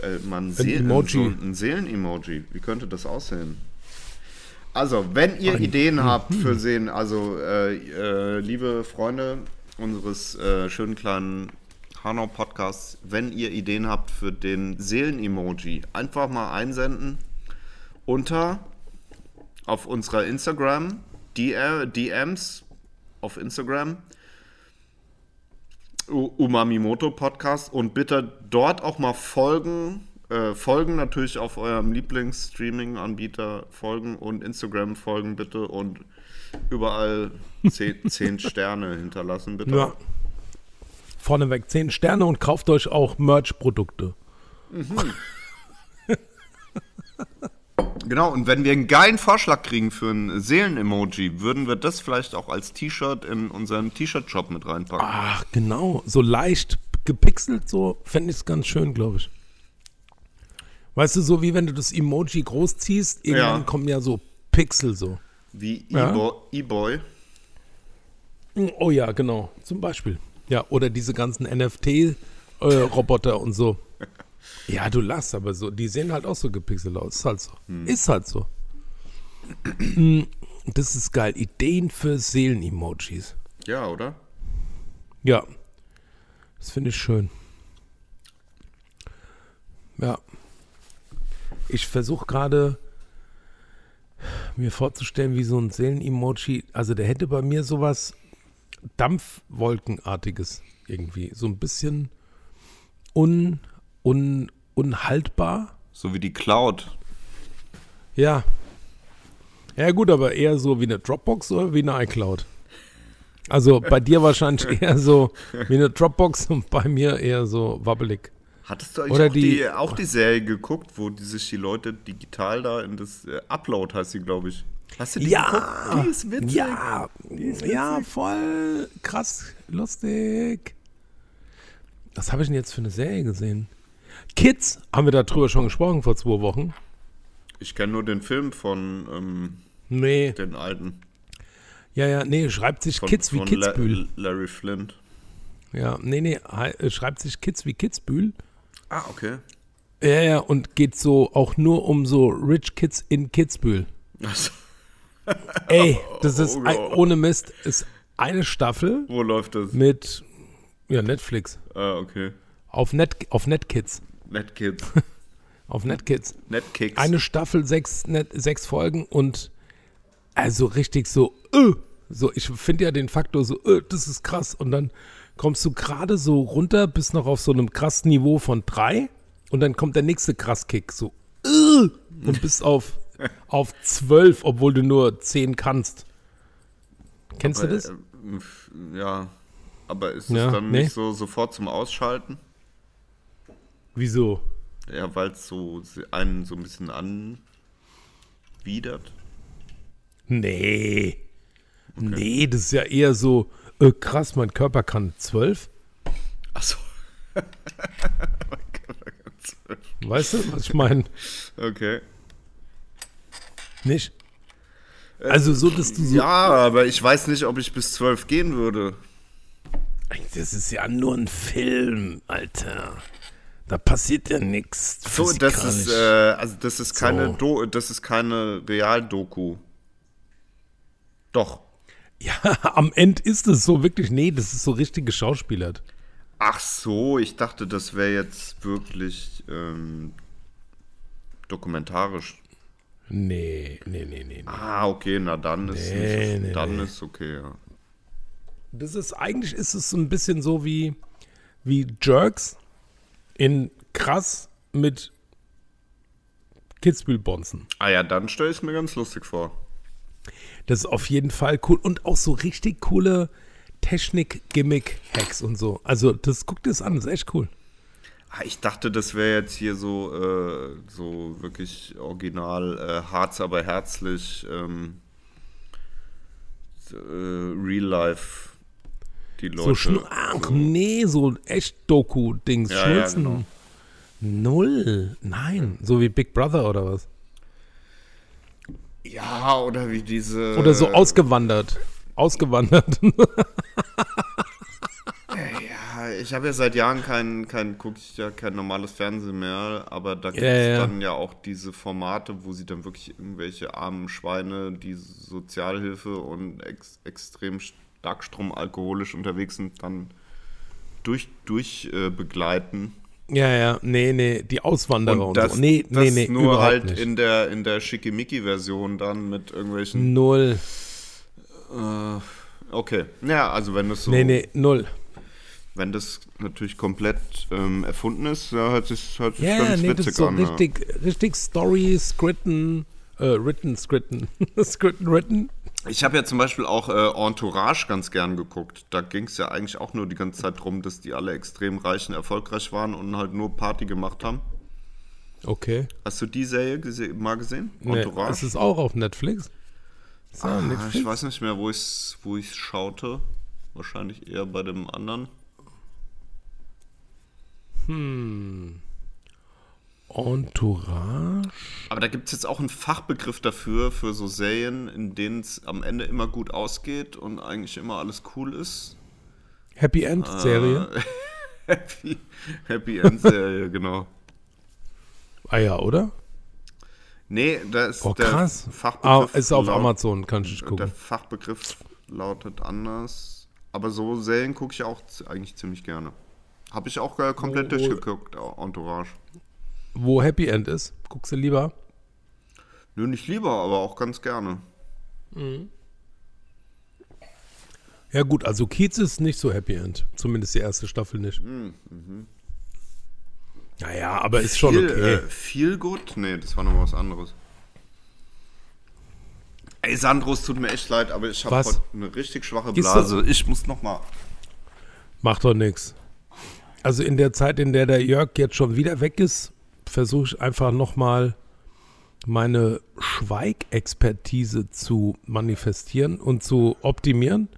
äh, man Seel Emoji. So ein Seelen-Emoji. Wie könnte das aussehen? Also, wenn ihr Ein- Ideen habt für Sehen, also äh, äh, liebe Freunde unseres äh, schönen kleinen Hanau-Podcasts, wenn ihr Ideen habt für den Seelen-Emoji, einfach mal einsenden unter auf unserer Instagram, DMs auf Instagram, Umamimoto Podcast und bitte dort auch mal folgen. Äh, folgen natürlich auf eurem Lieblings-Streaming-Anbieter folgen und Instagram folgen bitte und überall 10, 10 [laughs] Sterne hinterlassen bitte. ja. Vorneweg 10 Sterne und kauft euch auch Merch-Produkte. Genau, und wenn wir einen geilen Vorschlag kriegen für ein Seelen-Emoji, würden wir das vielleicht auch als T-Shirt in unseren T-Shirt-Shop mit reinpacken. Ach, genau. So leicht gepixelt, so fände ich es ganz schön, glaube ich. Weißt du, so wie wenn du das Emoji groß ziehst, irgendwann Ja. kommen ja so Pixel so. Wie Ja. E-Boy. E-Boy. Oh ja, genau. Zum Beispiel. Ja, oder diese ganzen NFT-Roboter und so. [laughs] Ja, du lachst, aber so, die sehen halt auch so gepixelt aus. Ist halt so. Ist halt so. [clears throat] Das ist geil. Ideen für Seelen-Emojis. Ja, oder? Ja. Das finde ich schön. Ja. Ich versuche gerade mir vorzustellen, wie so ein Seelen-Emoji, also der hätte bei mir sowas Dampfwolkenartiges irgendwie. So ein bisschen un, un, unhaltbar. So wie die Cloud. Ja. Ja gut, aber eher so wie eine Dropbox oder wie eine iCloud? Also bei dir wahrscheinlich [laughs] eher so wie eine Dropbox und bei mir eher so wabbelig. Hattest du eigentlich Oder auch, die, die- auch die Serie geguckt, wo die sich die Leute digital da in das äh, Upload heißt sie, glaube ich. Hast du die Ja, geguckt? Die ist witzig. ja, ja, voll krass, lustig. Was habe ich denn jetzt für eine Serie gesehen? Kids, haben wir darüber schon gesprochen vor zwei Wochen? Ich kenne nur den Film von ähm, Nee, den alten. ja, ja, nee, schreibt sich Von, Kids wie von Kitzbühel. La Larry Flint. Ja, nee, nee, äh, schreibt sich Kids wie Kitzbühel. Ah, okay. Ja, ja, und geht so auch nur um so Rich Kids in Kitzbühel. Also, [laughs] Ey, das ist Oh ein, ohne Mist, ist eine Staffel wo läuft das? mit ja, Netflix. Ah, okay. Auf Net auf Netkids. Netkids. [laughs] Auf Netkids. Netkicks. Eine Staffel, sechs, Net, sechs Folgen und also richtig so, äh, so, ich finde ja den Faktor so, äh, das ist krass. Und dann kommst du gerade so runter, bis noch auf so einem krassen Niveau von drei und dann kommt der nächste Krasskick, so, äh, und bist auf, [laughs] auf zwölf, obwohl du nur zehn kannst. Kennst du Aber, das? äh, ja. Aber ist es Ja, dann nee. nicht so sofort zum Ausschalten? Wieso? Ja, weil es so einen so ein bisschen anwidert. Nee. Nee, das ist ja eher so, äh, krass, mein Körper kann zwölf. Achso. [laughs] Weißt du, was ich meine? Okay. Nicht? Also so, dass du so... Ja, aber ich weiß nicht, ob ich bis zwölf gehen würde. Das ist ja nur ein Film, Alter. Da passiert ja nichts. So, das ist, äh, also das ist keine, So. Do das ist keine Realdoku. Doch. Ja, [laughs] am Ende ist es so wirklich, nee, das ist so richtig geschauspielert. Ach so, ich dachte, das wäre jetzt wirklich ähm, dokumentarisch. Nee, nee, nee, nee. nee. Ah, okay, na dann ist Nee, nicht, nee, dann nee. ist okay, ja. Das ist, eigentlich ist es so ein bisschen so wie, wie Jerks in krass mit Kitzbühel-Bonzen. Ah ja, dann stelle ich es mir ganz lustig vor. Das ist auf jeden Fall cool und auch so richtig coole Technik-Gimmick-Hacks und so. Also, das guckt das an, das ist echt cool. Ah, ich dachte, das wäre jetzt hier so, äh, so wirklich original, äh, Harz aber herzlich, ähm, äh, Real Life, die Leute. So Schnu Ach nee, so echt Doku-Dings. Ja, ja, Schnulzen. genau. Null. Nein. So wie Big Brother oder was? Ja, oder wie diese. Oder so ausgewandert. Ausgewandert. Ja, ich habe ja seit Jahren kein, kein gucke ich ja kein normales Fernsehen mehr, aber da gibt Ja, es ja. dann ja auch diese Formate, wo sie dann wirklich irgendwelche armen Schweine, die Sozialhilfe und ex, extrem starkstrom alkoholisch unterwegs sind, dann durch, durch äh, begleiten. Ja, ja. Nee, nee. Die Auswanderer und, das, so. Nee, das nee, nee. nur halt nicht. in der, in der Schickimicki-Version dann mit irgendwelchen. Null. Äh, okay. Ja, also wenn das so. Nee, nee, null. Wenn das natürlich komplett ähm, erfunden ist, ja, hört sich, hört sich Ja, ganz nee, das witzig ist so an. ja. richtig, richtig Story, Skritten, äh, written, [laughs] Skritten. Skritten, written. Ich habe ja zum Beispiel auch äh, Entourage ganz gern geguckt. Da ging es ja eigentlich auch nur die ganze Zeit drum, dass die alle extrem reich und erfolgreich waren und halt nur Party gemacht haben. Okay. Hast du die Serie gese mal gesehen? Nee, Entourage? ist es auch auf Netflix? Ah, Netflix? ich weiß nicht mehr, wo ich es wo ich's schaute. Wahrscheinlich eher bei dem anderen. Entourage? Aber da gibt es jetzt auch einen Fachbegriff dafür, für so Serien, in denen es am Ende immer gut ausgeht und eigentlich immer alles cool ist. Happy End Serie? [laughs] Happy, Happy End Serie, [laughs] genau. Ah ja, oder? Nee, da ist Oh, der krass. Ah, Fachbegriff. ist auf laut- Amazon, kann ich Der gucken. Fachbegriff lautet anders. Aber so Serien gucke ich auch eigentlich ziemlich gerne. Habe ich auch äh, komplett Wo- durchgeguckt, äh, Entourage. Wo Happy End ist? Guckst du lieber? Nö, nicht lieber, aber auch ganz gerne. Ja gut, also Kiez ist nicht so Happy End. Zumindest die erste Staffel nicht. Naja, aber ist schon Viel, okay. äh, viel gut? Nee, das war noch was anderes. Ey, Sandro, es tut mir echt leid, aber ich habe heute eine richtig schwache Blase. Ich muss noch mal. Macht doch nichts. Also in der Zeit, in der der Jörg jetzt schon wieder weg ist, versuche ich einfach nochmal meine Schweigexpertise zu manifestieren und zu optimieren.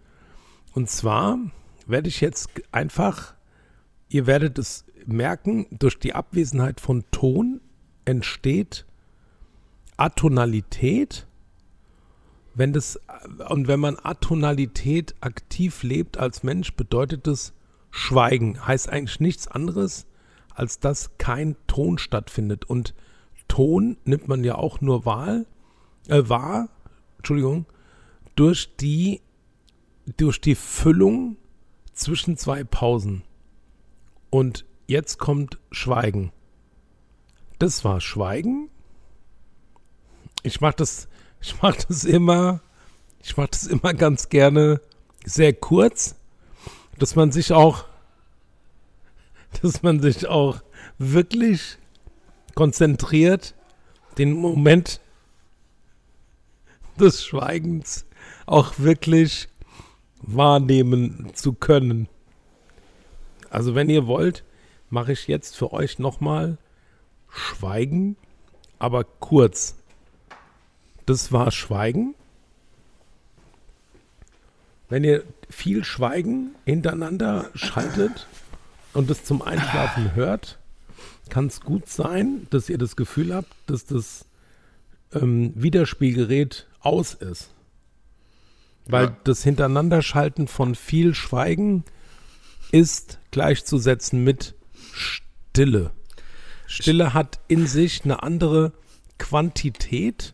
Und zwar werde ich jetzt einfach, ihr werdet es merken, durch die Abwesenheit von Ton entsteht Atonalität. Wenn das, und wenn man Atonalität aktiv lebt als Mensch, bedeutet es Schweigen. Heißt eigentlich nichts anderes, als dass kein Ton stattfindet. Und Ton nimmt man ja auch nur wahr, äh, wahr Entschuldigung, durch die, durch die Füllung zwischen zwei Pausen. Und jetzt kommt Schweigen. Das war Schweigen. Ich mache das, ich mache das immer, ich mache das immer ganz gerne sehr kurz, dass man sich auch, [laughs] dass man sich auch wirklich konzentriert, den Moment des Schweigens auch wirklich wahrnehmen zu können. Also wenn ihr wollt, mache ich jetzt für euch nochmal Schweigen, aber kurz. Das war Schweigen. Wenn ihr viel Schweigen hintereinander schaltet und es zum Einschlafen hört, kann es gut sein, dass ihr das Gefühl habt, dass das ähm, Wiederspielgerät aus ist. Weil Ja. das Hintereinanderschalten von viel Schweigen ist gleichzusetzen mit Stille. Stille hat in sich eine andere Quantität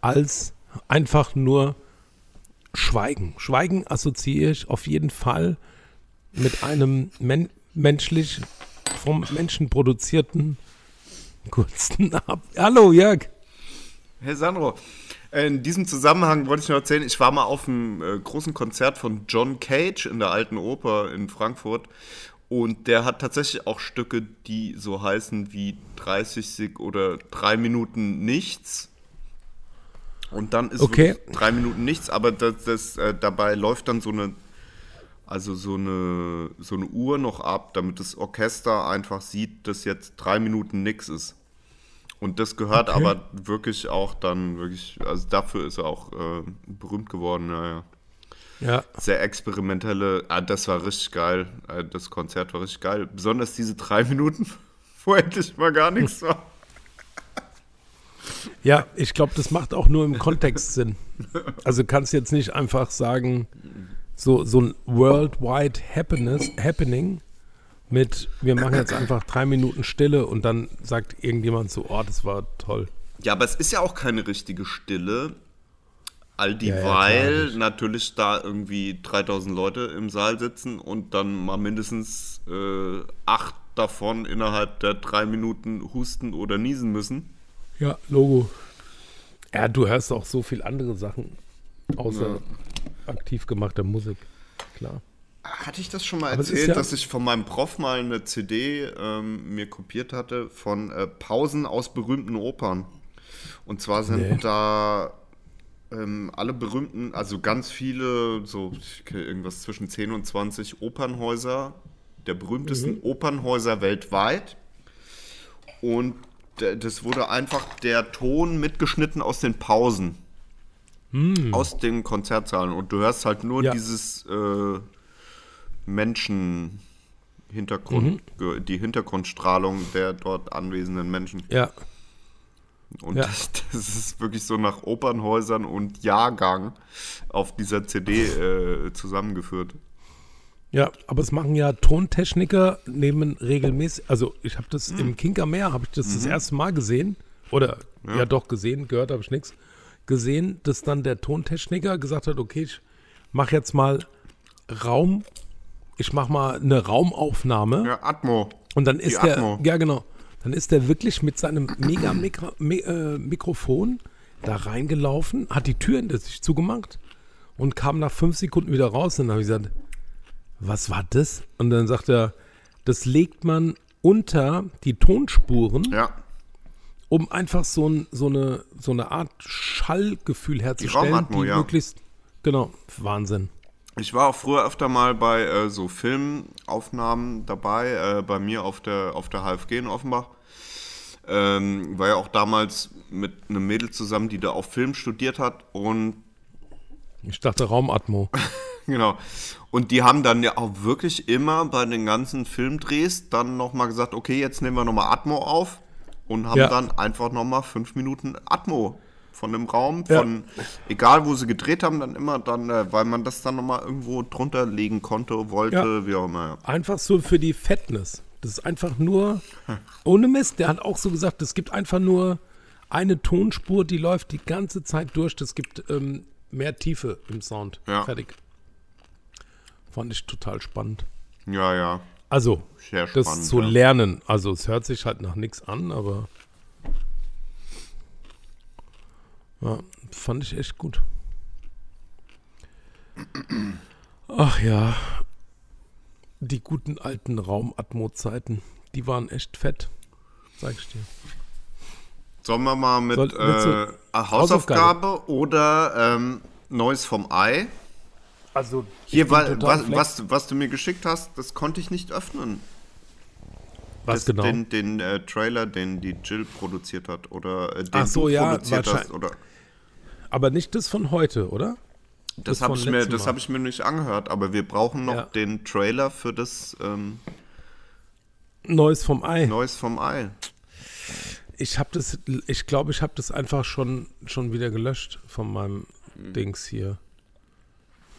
als einfach nur Schweigen. Schweigen assoziiere ich auf jeden Fall mit einem men menschlich, vom Menschen produzierten [laughs] kurzen Ab. Hallo Jörg. Hey Sandro, in diesem Zusammenhang wollte ich noch erzählen, ich war mal auf einem äh, großen Konzert von John Cage in der Alten Oper in Frankfurt und der hat tatsächlich auch Stücke, die so heißen wie 30 Sek oder 3 Minuten nichts. Und dann ist Okay. wirklich drei Minuten nichts, aber das, das, äh, dabei läuft dann so eine, also so eine, so eine Uhr noch ab, damit das Orchester einfach sieht, dass jetzt drei Minuten nichts ist. Und das gehört Okay. aber wirklich auch dann wirklich, also dafür ist er auch äh, berühmt geworden, ja, ja. Ja, Sehr experimentelle, ah, das war richtig geil. Äh, das Konzert war richtig geil. Besonders diese drei [laughs] Minuten, wo endlich mal gar nichts war. [laughs] ja, ich glaube, das macht auch nur im Kontext Sinn. Also kannst jetzt nicht einfach sagen, so, so ein worldwide happiness, happening mit, wir machen jetzt einfach drei Minuten Stille und dann sagt irgendjemand so, oh, das war toll. Ja, aber es ist ja auch keine richtige Stille. All ja, dieweil klar. natürlich da irgendwie 3000 Leute im Saal sitzen und dann mal mindestens äh, acht davon innerhalb der drei Minuten husten oder niesen müssen. Ja, Logo. Ja, du hörst auch so viel andere Sachen außer aktiv gemachter Musik. Klar. Hatte ich das schon mal Aber erzählt, ja- dass ich von meinem Prof mal eine CD ähm, mir kopiert hatte von äh, Pausen aus berühmten Opern? Und zwar sind Nee. da ähm, alle berühmten, also ganz viele, so irgendwas zwischen 10 und 20 Opernhäuser, der berühmtesten Mhm. Opernhäuser weltweit. Und das wurde einfach der Ton mitgeschnitten aus den Pausen. Aus den Konzertsaalen. Und du hörst halt nur Mhm. Ja. dieses äh, Menschen-Hintergrund, Mhm. ge- die Hintergrundstrahlung der dort anwesenden Menschen. Ja, Und Ja. das, das ist wirklich so nach Opernhäusern und Jahrgang auf dieser CD äh, zusammengeführt. ja, aber es machen ja Tontechniker, nehmen regelmäßig, also ich habe das im Kinkermeer, habe ich das das erste Mal gesehen, oder ja, doch gesehen, gehört habe ich nichts, gesehen, dass dann der Tontechniker gesagt hat, okay, ich mache jetzt mal Raum, ich mache mal eine Raumaufnahme. Ja, Atmo. Und dann Die ist der, Atmo. ja genau, dann ist der wirklich mit seinem mega Mikro, Mi, äh, Mikrofon da reingelaufen, hat die Tür hinter sich zugemacht und kam nach fünf Sekunden wieder raus. Und dann habe ich gesagt, was war das? Und dann sagt er, das legt man unter die Tonspuren, Ja, um einfach so, ein, so, eine, so eine Art Schallgefühl herzustellen, Raumatmo, die ja. möglichst, genau, Wahnsinn. ich war auch früher öfter mal bei äh, so Filmaufnahmen dabei, äh, bei mir auf der, auf der HFG in Offenbach. Ähm, war ja auch damals mit einem Mädel zusammen, die da auch Film studiert hat und Ich dachte Raumatmo. [laughs] Genau. Und die haben dann ja auch wirklich immer bei den ganzen Filmdrehs dann nochmal gesagt, okay, jetzt nehmen wir nochmal Atmo auf und haben Ja. dann einfach nochmal fünf Minuten Atmo von dem Raum, Ja. von egal wo sie gedreht haben, dann immer dann, äh, weil man das dann nochmal irgendwo drunter legen konnte, wollte, Ja. wie auch immer. Ja. Einfach so für die Fatness. Das ist einfach nur, [laughs] ohne Mist, der hat auch so gesagt, es gibt einfach nur eine Tonspur, die läuft die ganze Zeit durch. Das gibt ähm, mehr Tiefe im Sound. Ja. Fertig. Fand ich total spannend. Ja, ja. Also, Sehr das spannend, zu ja. lernen. Also, es hört sich halt nach nichts an, aber. Ja, fand ich echt gut. Ach ja. Die guten alten Raumatmo-Zeiten, die waren echt fett. Sag ich dir. Sollen wir mal mit Soll- äh, Hausaufgabe, oder ähm, Neues vom Ei? Also, Hier, wa was, was, was du mir geschickt hast, das konnte ich nicht öffnen. Was das, genau? Den, den äh, Trailer, den die Jill produziert hat oder äh, den Ach so, du ja, produziert hast. wahrscheinlich. Oder, Aber nicht das von heute, oder? das von habe ich, mir- das hab ich mir nicht angehört, aber wir brauchen noch Ja. den Trailer für das ähm, Neues vom Ei. Neues vom Ei. Ich habe das, ich glaube, ich habe das einfach schon, schon wieder gelöscht von meinem Hm. Dings hier.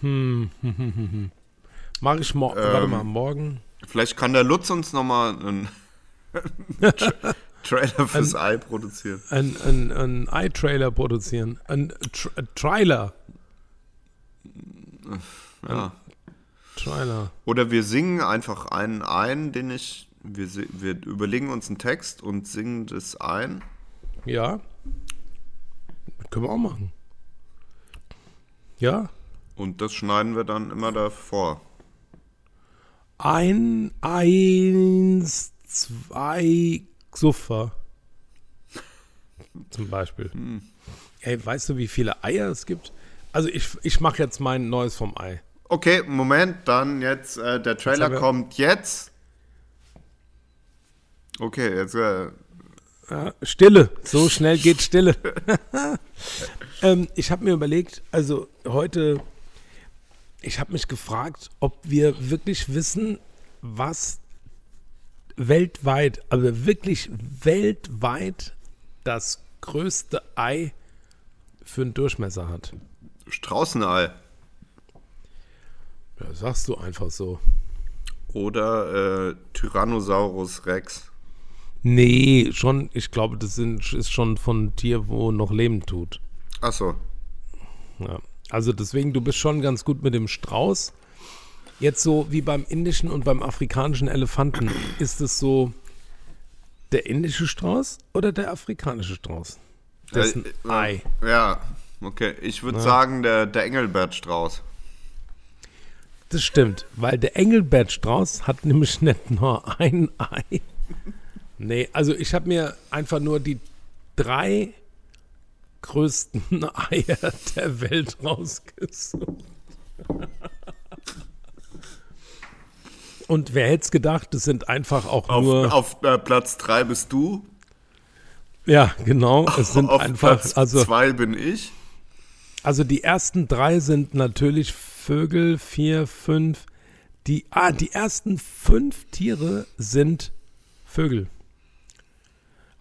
Hm, hm, hm, hm, hm. Mach ich morgen, warte Ähm. mal, morgen. Vielleicht kann der Lutz uns nochmal einen Tra [laughs] Trailer fürs Ei produzieren. Ein, ein, ein Eye-Trailer produzieren. Ein Tr ein Trailer. Ja. Trailer. Oder wir singen einfach einen ein, den ich. Wir, wir überlegen uns einen Text und singen das ein. Ja. Können wir auch machen. Ja. Und das schneiden wir dann immer davor. Ein, eins, zwei Xuffer. Zum Beispiel. Ey, weißt du, wie viele Eier es gibt? Also ich, ich mache jetzt mein neues vom Ei. Okay, Moment, dann jetzt, äh, der Trailer wir- kommt jetzt. Okay, jetzt, äh, Stille. So [laughs] schnell geht Stille. [laughs] ähm, ich habe mir überlegt, also heute, ich habe mich gefragt, ob wir wirklich wissen, was weltweit, aber wirklich weltweit das größte Ei für einen Durchmesser hat. Straußenei. Ja, sagst du einfach so. Oder äh, Tyrannosaurus Rex. Nee, schon, ich glaube, das sind, ist schon von Tier, wo noch Leben tut. Achso. Ja. Also deswegen, du bist schon ganz gut mit dem Strauß. Jetzt so wie beim indischen und beim afrikanischen Elefanten, ist es so der indische Strauß oder der afrikanische Strauß? Dessen Äh, äh, Ei. Ja, okay. Ich würde sagen, der, der Engelbert-Strauß. Das stimmt, weil der Engelbert-Strauß hat nämlich nicht nur ein Ei. [laughs] Nee, also ich habe mir einfach nur die drei größten [laughs] Eier der Welt rausgesucht. Und wer hätte es gedacht, das sind einfach auch Auf, nur. auf äh, Platz 3 bist du. ja, genau. Es sind auf einfach. Platz Also, 2 bin ich. also die ersten drei sind natürlich Vögel, vier, fünf. Die, ah, die ersten fünf Tiere sind Vögel.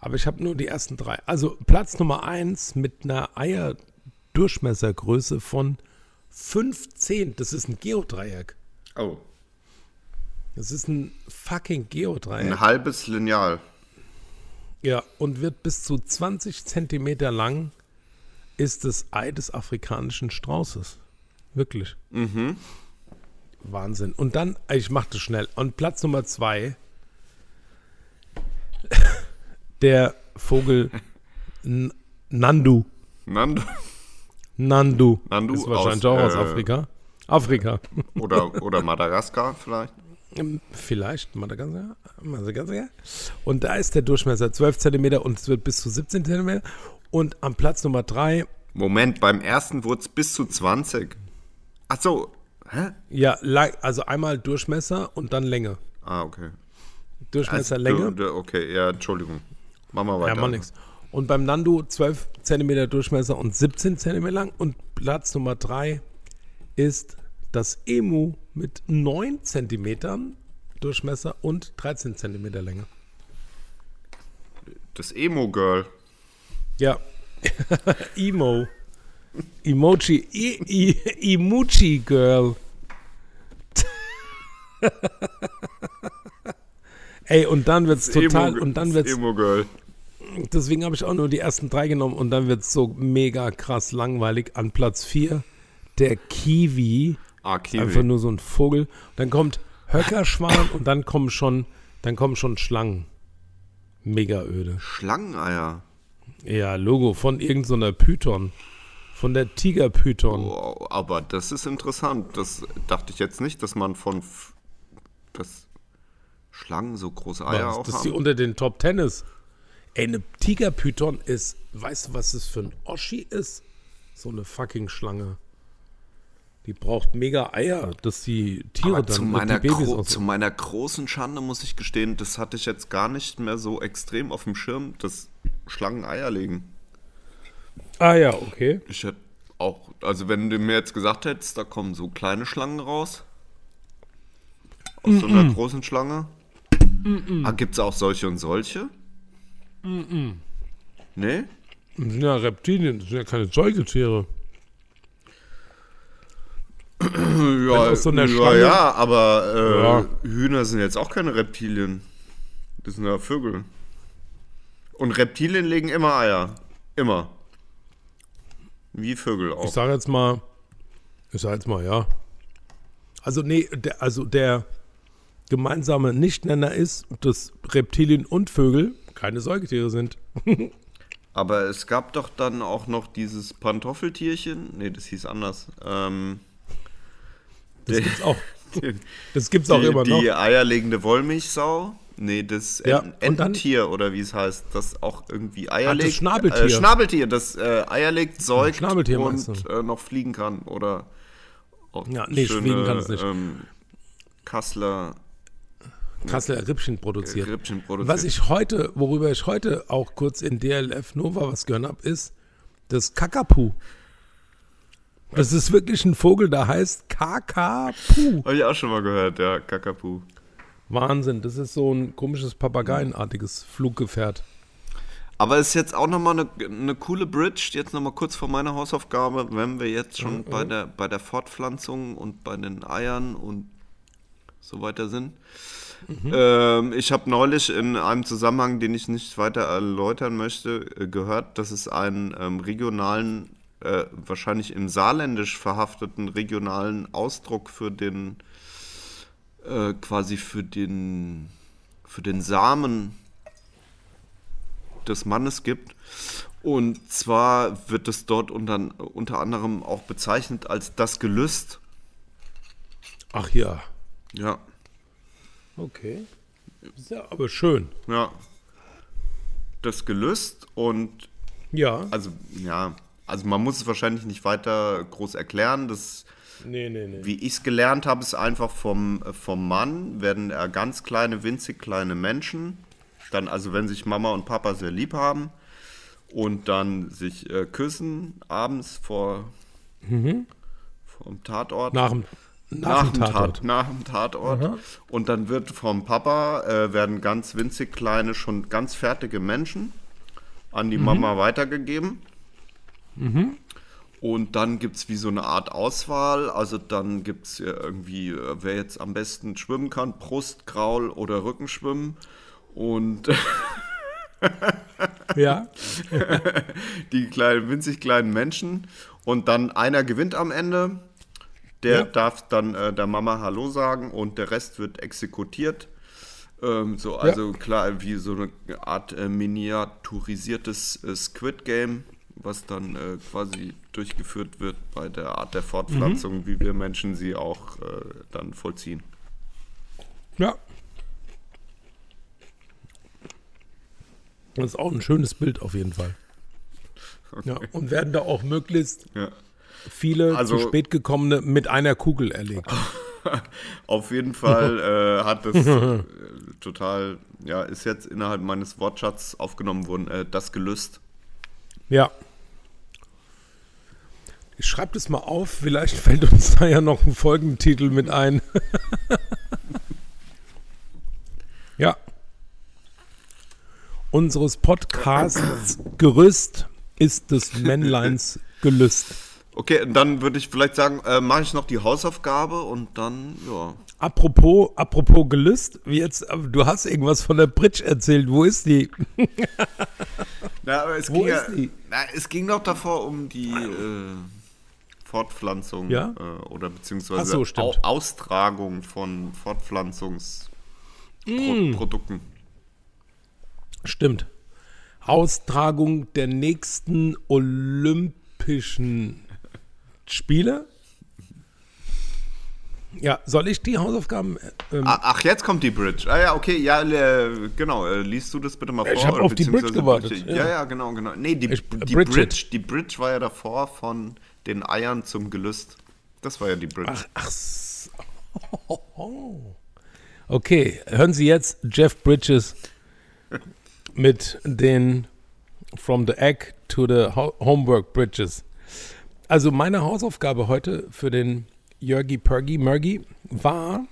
Aber ich habe nur die ersten drei. Also Platz Nummer eins mit einer Eierdurchmessergröße von 15. Das ist ein Geodreieck. Oh. Das ist ein fucking Geodreieck. Ein halbes Lineal. Ja, und wird bis zu 20 Zentimeter lang, ist das Ei des afrikanischen Straußes. Wirklich. Wahnsinn. Und dann, ich mach das schnell. Und Platz Nummer zwei, der Vogel N Nandu. Nando. Nandu. Nandu ist wahrscheinlich aus, auch aus äh, Afrika. Afrika. Oder, oder Madagaskar vielleicht. Ähm, Vielleicht Madagaskar. Madagaskar. Und da ist der Durchmesser 12 Zentimeter und es wird bis zu 17 Zentimeter. Und am Platz Nummer drei Moment, beim ersten wurde es bis zu 20. Ach so. Hä? Ja, also einmal Durchmesser und dann Länge. Ah, okay. Durchmesser, Also, Länge. Okay, ja, Entschuldigung. Machen wir weiter. Ja, man nix. Und beim Nandu 12 cm Durchmesser und 17 cm lang. Und Platz Nummer 3 ist das Emu mit 9 cm Durchmesser und 13 cm Länge. Das Emo-Girl. Ja. [laughs] Emo. Emoji. I, I, Emoji Girl. [laughs] Ey, und dann wird's total, Emo- und dann das wird's, Emo-Girl. deswegen habe ich auch nur die ersten drei genommen und dann wird's so mega krass langweilig. An Platz 4 der Kiwi. Ah, Kiwi. Einfach nur so ein Vogel. Dann kommt Höckerschwan und dann kommen schon, dann kommen schon Schlangen. Mega öde. Schlangeneier. Ja, Logo von irgendeiner Python. Von der Tigerpython. Wow, aber das ist interessant. Das dachte ich jetzt nicht, dass man von. F- Schlangen so große Eier Was, auch dass die haben. unter den Top Ten ist. Ey, eine Tigerpython ist, weißt du, was es für ein Oschi ist? So eine fucking Schlange. Die braucht mega Eier, dass die Tiere Aber dann zu meiner, die Babys gro zu meiner großen Schande muss ich gestehen, das hatte ich jetzt gar nicht mehr so extrem auf dem Schirm, dass Schlangen Eier legen. Ah ja, okay. Ich hätte auch, also wenn du mir jetzt gesagt hättest, da kommen so kleine Schlangen raus. Aus so einer großen Schlange. Ah, gibt es auch solche und solche? Nee? Das sind ja Reptilien, das sind ja keine Säugetiere. Ja, so ja, Schlange- ja, aber äh, Ja. Hühner sind jetzt auch keine Reptilien. Das sind ja Vögel. Und Reptilien legen immer Eier. Immer. Wie Vögel Ich auch. sage jetzt mal, ich sage jetzt mal, ja. Also nee, der, also der gemeinsame Nichtnenner ist, dass Reptilien und Vögel keine Säugetiere sind. [laughs] Aber es gab doch dann auch noch dieses Pantoffeltierchen. Nee, das hieß anders. Ähm, Das Der- [laughs] gibt's auch. die, Das gibt's auch immer noch. die eierlegende Wollmilchsau. Nee, das Ja, Ententier oder wie es heißt, das auch irgendwie Eier Ach, das legt. Schnabeltier. Äh, Schnabeltier, das äh, Eier legt, säugt Schnabeltier und äh, noch fliegen kann. Oder auch Ja, nee, fliegen kann es nicht. Ähm, Kassler Kasseler Rippchen produziert. Rippchen produziert. Was ich heute, worüber ich heute auch kurz in DLF Nova was gehört habe, ist das Kakapu. Das ist wirklich ein Vogel, der heißt Kakapu. Habe ich auch schon mal gehört, ja, Kakapu. Wahnsinn, das ist so ein komisches Papageienartiges Fluggefährt. Aber ist jetzt auch nochmal eine, eine coole Bridge, jetzt nochmal kurz vor meiner Hausaufgabe, wenn wir jetzt schon bei, der, bei der Fortpflanzung und bei den Eiern und so weiter sind. Ähm, ich habe neulich in einem Zusammenhang, den ich nicht weiter erläutern möchte, äh, gehört, dass es einen ähm, regionalen, äh, wahrscheinlich im Saarländisch verhafteten regionalen Ausdruck für den, äh, quasi für den, für den Samen des Mannes gibt. Und zwar wird es dort unter, unter anderem auch bezeichnet als das Gelüst. Ach ja, Ja, okay. Ist ja aber schön. ja. Das Gelüst und Ja. also ja, also man muss es wahrscheinlich nicht weiter groß erklären. Das, Nee, nee, nee. wie ich es gelernt habe, ist einfach vom, vom Mann werden er ganz kleine, winzig kleine Menschen. Dann, also wenn sich Mama und Papa sehr lieb haben und dann sich äh, küssen abends vor vom Tatort. Nach dem, nach dem Tatort. Tat, nach dem Tatort. Und dann wird vom Papa, äh, werden ganz winzig kleine, schon ganz fertige Menschen an Mhm. die Mama weitergegeben. Und dann gibt es wie so eine Art Auswahl. Also dann gibt es irgendwie, äh, wer jetzt am besten schwimmen kann, Brust, Graul oder Rückenschwimmen. Und [laughs] Ja. [laughs] die kleinen, winzig kleinen Menschen. Und dann einer gewinnt am Ende. Der Ja. darf dann äh, der Mama Hallo sagen und der Rest wird exekutiert. Ähm, so, also klar, wie so eine Art äh, miniaturisiertes äh, Squid Game, was dann äh, quasi durchgeführt wird bei der Art der Fortpflanzung, Mhm. wie wir Menschen sie auch äh, dann vollziehen. Ja. Das ist auch ein schönes Bild auf jeden Fall. Ja, und werden da auch möglichst Ja. Viele Also- zu spät gekommene mit einer Kugel erlegt. [laughs] Auf jeden Fall äh, hat es äh, total, ja, ist jetzt innerhalb meines Wortschatzes aufgenommen worden, äh, das Gelüst. Ja. Ich schreibe das mal auf, vielleicht [laughs] fällt uns da ja noch ein Folgentitel mit ein. [laughs] ja. Unseres Podcasts Gerüst ist des Männleins Gelüst. Okay, dann würde ich vielleicht sagen, äh, mache ich noch die Hausaufgabe und dann, ja. Apropos, apropos Gelüst, wie jetzt, äh, du hast irgendwas von der Bridge erzählt. Wo ist die? [laughs] Na, aber es Wo ging ist ja, die? Na, es ging doch davor um die äh, Fortpflanzung Ja? äh, oder beziehungsweise so. Au Austragung von Fortpflanzungsprodukten. Stimmt. Austragung der nächsten Olympischen Spiele. Ja, soll ich die Hausaufgaben? Ähm, Ah, Ach, jetzt kommt die Bridge. Ah ja, okay, ja, äh, genau. Äh, liest du das bitte mal vor? Ich hab oder auf die Bridge gewartet, Ja. ja. ja, genau, genau. Nee, die, Ich- die, Bridget. Bridge, die Bridge war ja davor von den Eiern zum Gelüst. Das war ja die Bridge. Ach, ach. s- Okay, hören Sie jetzt Jeff Bridges mit den From the Egg to the Ho Homework Bridges. Also meine Hausaufgabe heute für den Jörgi Pergi Murgi war,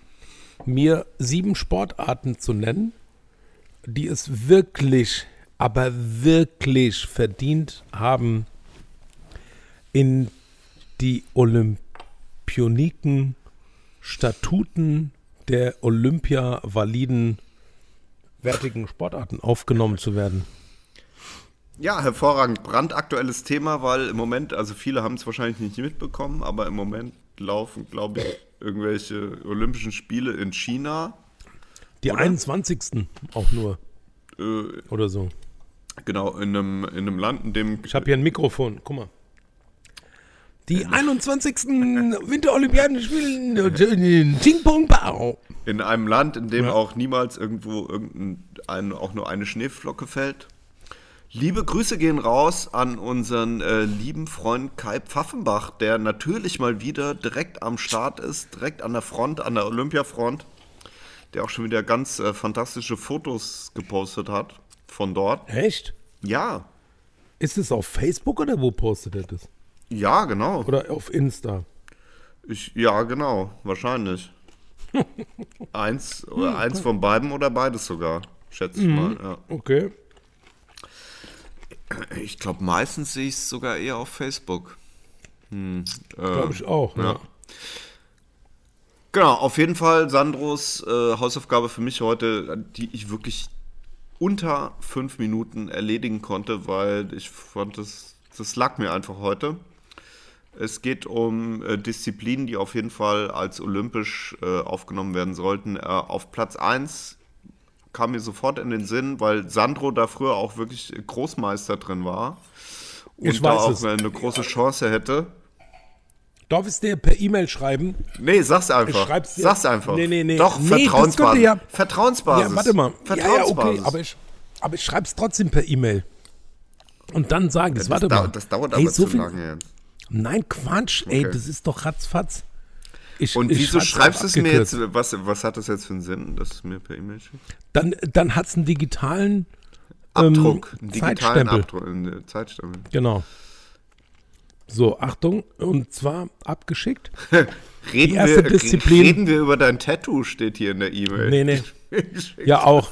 mir sieben Sportarten zu nennen, die es wirklich, aber wirklich verdient haben, in die Olympioniken Statuten der Olympia-validen wertigen Sportarten aufgenommen zu werden. Ja, hervorragend. Brandaktuelles Thema, weil im Moment, also viele haben es wahrscheinlich nicht mitbekommen, aber im Moment laufen, glaube ich, irgendwelche Olympischen Spiele in China. Die 21. auch nur Äh, oder so. genau, in einem, in einem Land, in dem. Ich habe hier ein Mikrofon, guck mal. Die 21. Winterolympiaden spielen in Ping-Pong-Bau. In einem Land, in dem Ja. auch niemals irgendwo irgendein, ein, auch nur eine Schneeflocke fällt. Liebe Grüße gehen raus an unseren äh, lieben Freund Kai Pfaffenbach, der natürlich mal wieder direkt am Start ist, direkt an der Front, an der Olympiafront, der auch schon wieder ganz äh, fantastische Fotos gepostet hat von dort. Echt? Ja, Ist es auf Facebook oder wo postet er das? ja, genau. Oder auf Insta? Ich, ja, genau, wahrscheinlich. [laughs] eins, oder eins von beiden oder beides sogar, schätze ich mal. Ja. Okay. Ich glaube, meistens sehe ich es sogar eher auf Facebook. Hm, äh, Glaube ich auch. ja. Ja. Genau, auf jeden Fall Sandros äh, Hausaufgabe für mich heute, die ich wirklich unter fünf Minuten erledigen konnte, weil ich fand, das, das lag mir einfach heute. Es geht um äh, Disziplinen, die auf jeden Fall als olympisch äh, aufgenommen werden sollten. Äh, auf Platz 1 kam mir sofort in den Sinn, weil Sandro da früher auch wirklich Großmeister drin war und Ich da auch es. eine große Chance hätte. Darf ich es dir per E-Mail schreiben? Nee, sag's einfach. schreib's dir. Sag's einfach. Nee, nee, nee. Doch, Nee, Vertrauensbasis. ja- Vertrauensbasis. Ja, warte mal. Ja, ja, Vertrauensbasis. okay, aber ich, aber ich schreibe es trotzdem per E-Mail. Und dann sage ich es. das, Warte dau mal. das dauert Ey, aber so zu viel, lange jetzt. Nein, Quatsch, ey, Okay. das ist doch ratzfatz. Ich, Und ich wieso schreib's schreibst du es mir jetzt? Was, was hat das jetzt für einen Sinn, dass du es mir per E-Mail schickst? Dann, dann hat es einen digitalen Ähm, Abdruck. einen digitalen Zeitstempel. Abdruck. Einen Zeitstempel. Genau. So, Achtung, und zwar abgeschickt. [laughs] Reden, erste wir, Disziplin- reden wir über dein Tattoo, steht hier in der E-Mail. Nee, nee. [laughs] Ja, auch.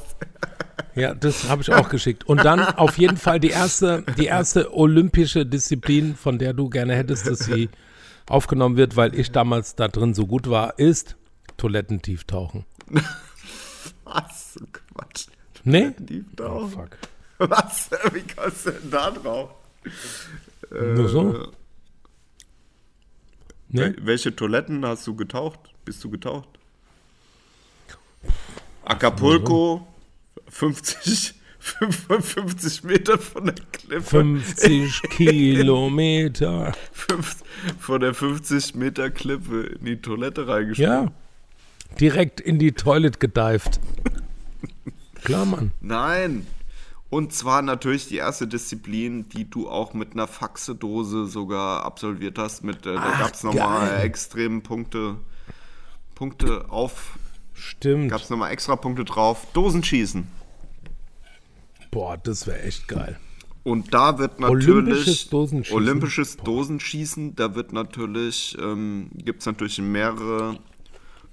Ja, das habe ich auch geschickt. Und dann auf jeden Fall die erste, die erste olympische Disziplin, von der du gerne hättest, dass sie aufgenommen wird, weil ich damals da drin so gut war, ist Toilettentieftauchen. Was? Quatsch. Nee? Oh, fuck. Was? [laughs] Wie kommst du denn da drauf? Nur so? Nee? Wel- Welche Toiletten hast du getaucht? Bist du getaucht? Acapulco, 50, 55 Meter von der Klippe. 50 [laughs] Kilometer. Von der 50 Meter Klippe in die Toilette reingesprungen. Ja. Direkt in die Toilet gedived. Klar, Mann. Nein. Und zwar natürlich die erste Disziplin, die du auch mit einer Faxedose sogar absolviert hast. Mit, äh, da gab es nochmal geil. extrem Punkte, Punkte auf, Stimmt. gab es nochmal extra Punkte drauf. Dosenschießen. Boah, das wäre echt geil. Und da wird Olympisches natürlich Dosenschießen. Olympisches Dosenschießen, da wird natürlich, ähm, gibt es natürlich mehrere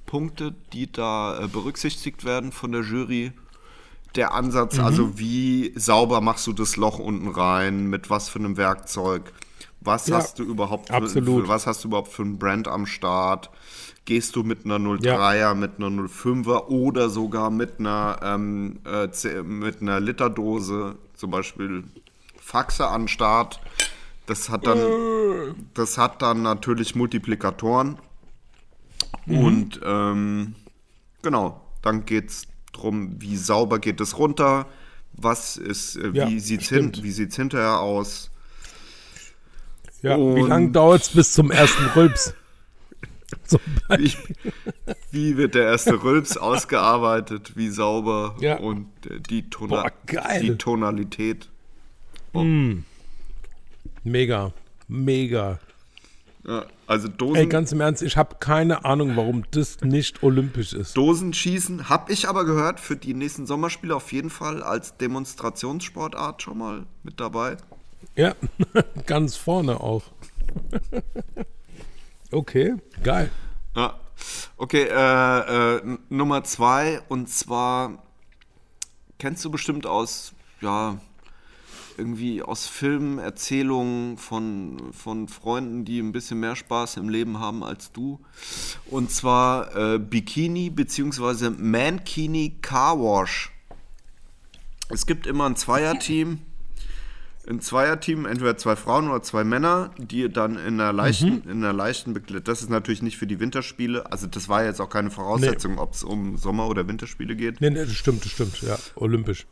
Punkte, die da äh, berücksichtigt werden von der Jury. Der Ansatz, Mhm. also wie sauber machst du das Loch unten rein, mit was für einem Werkzeug, was Ja, hast du überhaupt, für, absolut. für, was hast du überhaupt für ein Brand am Start? Gehst du mit einer 03er, mit einer 05er oder sogar mit einer, ähm, äh, mit einer Literdose, zum Beispiel Faxe an Start. Das hat dann, das hat dann natürlich Multiplikatoren. Und ähm, genau, dann geht es darum, wie sauber geht es runter, was ist, äh, Ja, wie sieht es hin, sieht's hinterher aus. Ja, wie lange dauert es bis zum ersten Rülps? [laughs] Zum Wie, wie wird der erste Rülps ausgearbeitet, wie sauber Ja. und die, Tona Boah, die Tonalität. Mega, mega. Ja, also Dosen, Ey, ganz im Ernst, ich habe keine Ahnung, warum das nicht olympisch ist. Dosenschießen habe ich aber gehört für die nächsten Sommerspiele auf jeden Fall als Demonstrationssportart schon mal mit dabei. Ja, [laughs] ganz vorne auch. [laughs] okay, geil. Ja. Okay, äh, äh, Nummer zwei und zwar kennst du bestimmt aus, ja, irgendwie aus Filmen, Erzählungen von, von Freunden, die ein bisschen mehr Spaß im Leben haben als du. Und zwar äh, Bikini bzw. Mankini Car Wash. Es gibt immer ein Zweierteam. Ein Zweierteam, entweder zwei Frauen oder zwei Männer, die dann in einer leichten, in einer leichten Bekleidung. Das ist natürlich nicht für die Winterspiele. Also das war jetzt auch keine Voraussetzung, ob es um Sommer- oder Winterspiele geht. Nee, nee, das stimmt, das stimmt, ja, olympisch.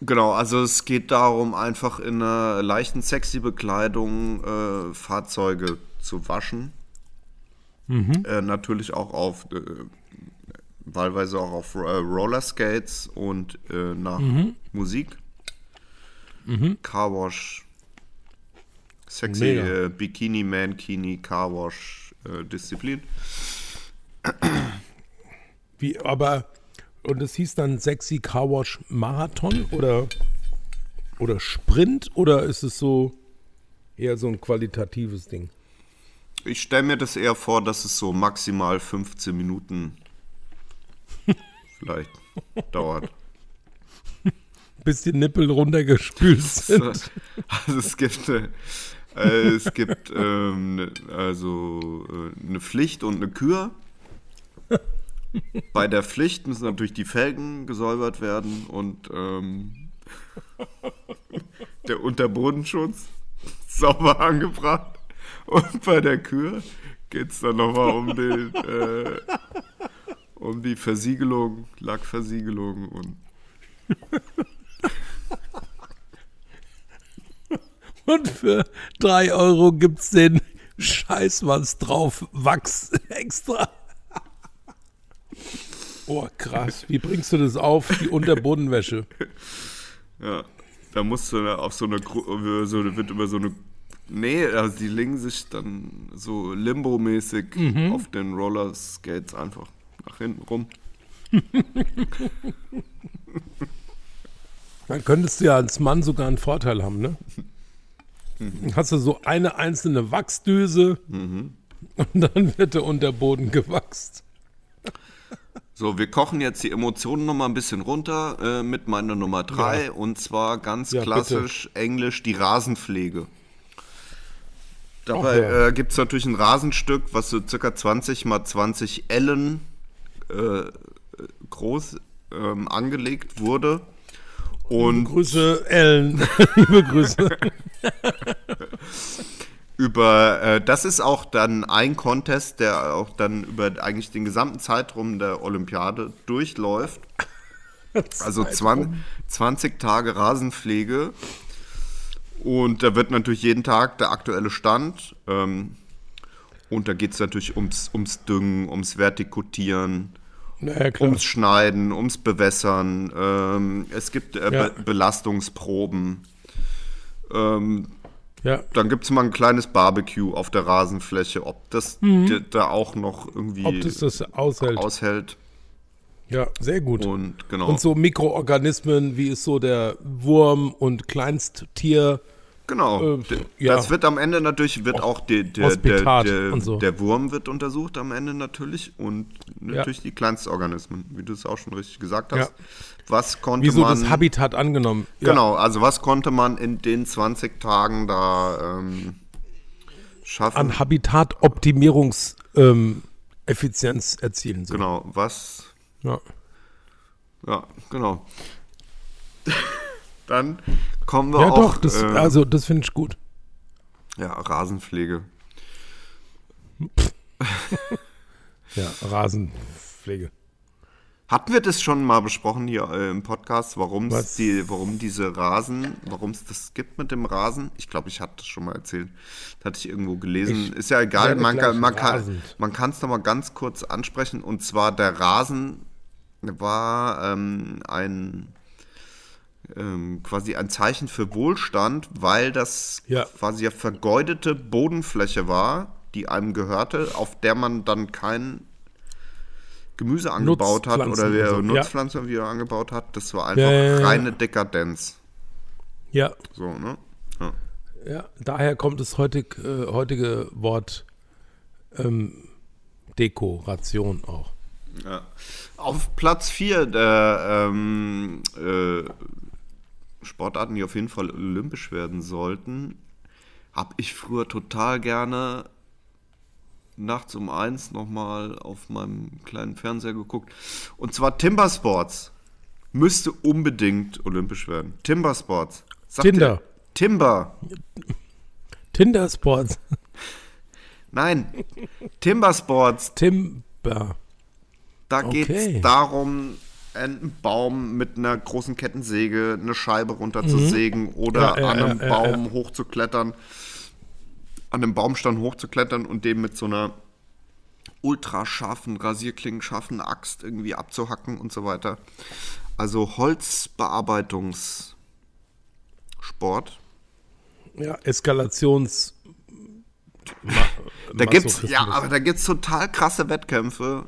Genau, also es geht darum, einfach in einer leichten sexy Bekleidung äh, Fahrzeuge zu waschen. Äh, natürlich auch auf, äh, wahlweise auch auf äh, Rollerskates und äh, nach Musik. Carwash, sexy äh, Bikini, Mankini, Carwash äh, Disziplin. Wie, aber, und es hieß dann Sexy Car Wash Marathon oder, oder Sprint oder ist es so eher so ein qualitatives Ding? Ich stelle mir das eher vor, dass es so maximal 15 Minuten [laughs] vielleicht dauert. Bis die Nippel runtergespült [laughs] sind. Also es gibt, äh, äh, es gibt ähm, ne- also äh, eine Pflicht und eine Kür. Bei der Pflicht müssen natürlich die Felgen gesäubert werden und ähm, der Unterbodenschutz sauber angebracht. Und bei der Kür geht es dann nochmal um, den, äh, um die Versiegelung, Lackversiegelung und Und für 3 Euro gibt's den Scheiß was drauf, Wachs [laughs] extra. Oh, krass. Wie bringst du das auf, die Unterbodenwäsche? Ja, da musst du auf so eine, so, wird über so eine, nee, also die legen sich dann so Limbo-mäßig auf den Rollerskates einfach nach hinten rum. [laughs] Dann könntest du ja als Mann sogar einen Vorteil haben, ne? [laughs] Dann Hast du so eine einzelne Wachsdüse und dann wird der Unterboden gewachst. So, wir kochen jetzt die Emotionen nochmal ein bisschen runter äh, mit meiner Nummer 3 und zwar ganz Ja, klassisch englisch die Rasenpflege. Dabei ja. äh, gibt es natürlich ein Rasenstück, was so circa 20 mal 20 Ellen äh, groß ähm, angelegt wurde. Und Grüße, Ellen. [laughs] Liebe Grüße. [laughs] über äh, das ist auch dann ein Contest, der auch dann über eigentlich den gesamten Zeitraum der Olympiade durchläuft. [laughs] Also 20, 20 Tage Rasenpflege. Und da wird natürlich jeden Tag der aktuelle Stand. Ähm, und da geht es natürlich ums, ums Düngen, ums Vertikutieren, Klar. ums Schneiden, ums Bewässern. Ähm, es gibt äh, Ja. Be Belastungsproben. Ähm, Ja, dann gibt es mal ein kleines Barbecue auf der Rasenfläche, ob das d- da auch noch irgendwie Mhm. ob das das aushält. aushält. Ja, sehr gut. Und genau. Und so Mikroorganismen, wie ist so der Wurm und Kleinsttier. Genau. Äh, ja. Das wird am Ende natürlich, wird auch der, der, der, und so. der Wurm wird untersucht am Ende natürlich und natürlich die Kleinstorganismen, wie du es auch schon richtig gesagt hast. Ja. Was konnte Wie so man. das Habitat angenommen. Ja. Genau, also was konnte man in den 20 Tagen da ähm, schaffen? An Habitatoptimierungseffizienz ähm, Effizienz erzielen. So. genau, was Ja. Ja, genau. Dann kommen wir ja, auch. doch, das, äh, also das finde ich gut. ja, Rasenpflege. Ja, Rasenpflege. Hatten wir das schon mal besprochen hier äh, im Podcast, warum es die, warum diese Rasen, warum es das gibt mit dem Rasen? Ich glaube, ich hatte das schon mal erzählt. Das hatte ich irgendwo gelesen. Ist ja egal, man kann, man kann, es noch mal ganz kurz ansprechen. Und zwar der Rasen war ähm, ein ähm, quasi ein Zeichen für Wohlstand, weil das Ja. quasi ja vergeudete Bodenfläche war, die einem gehörte, auf der man dann kein Gemüse angebaut hat oder und so, ja. Nutzpflanzen wieder angebaut hat. Das war einfach Ja, ja, ja. reine Dekadenz. Ja, So, ne? Ja. ja. Daher kommt das heutig, äh, heutige Wort ähm, Dekoration auch. Ja. Auf Platz 4 der ähm, äh, Sportarten, die auf jeden Fall olympisch werden sollten, habe ich früher total gerne nachts um eins nochmal auf meinem kleinen Fernseher geguckt. Und zwar Timber Sports. Müsste unbedingt olympisch werden. Timber Sports. Sagt Tinder. Timber. Tinder Sports. Nein. Timber Sports. Timber. Da Okay. geht es darum, einen Baum mit einer großen Kettensäge eine Scheibe runterzusägen oder Mhm. Ja, ja, an einem ja, Baum hochzuklettern, an einem Baumstamm hochzuklettern und dem mit so einer ultrascharfen, rasierklingenscharfen Axt irgendwie abzuhacken und so weiter. Also Holzbearbeitungssport. Ja, Eskalations. Da gibt's, ja, aber da gibt's total krasse Wettkämpfe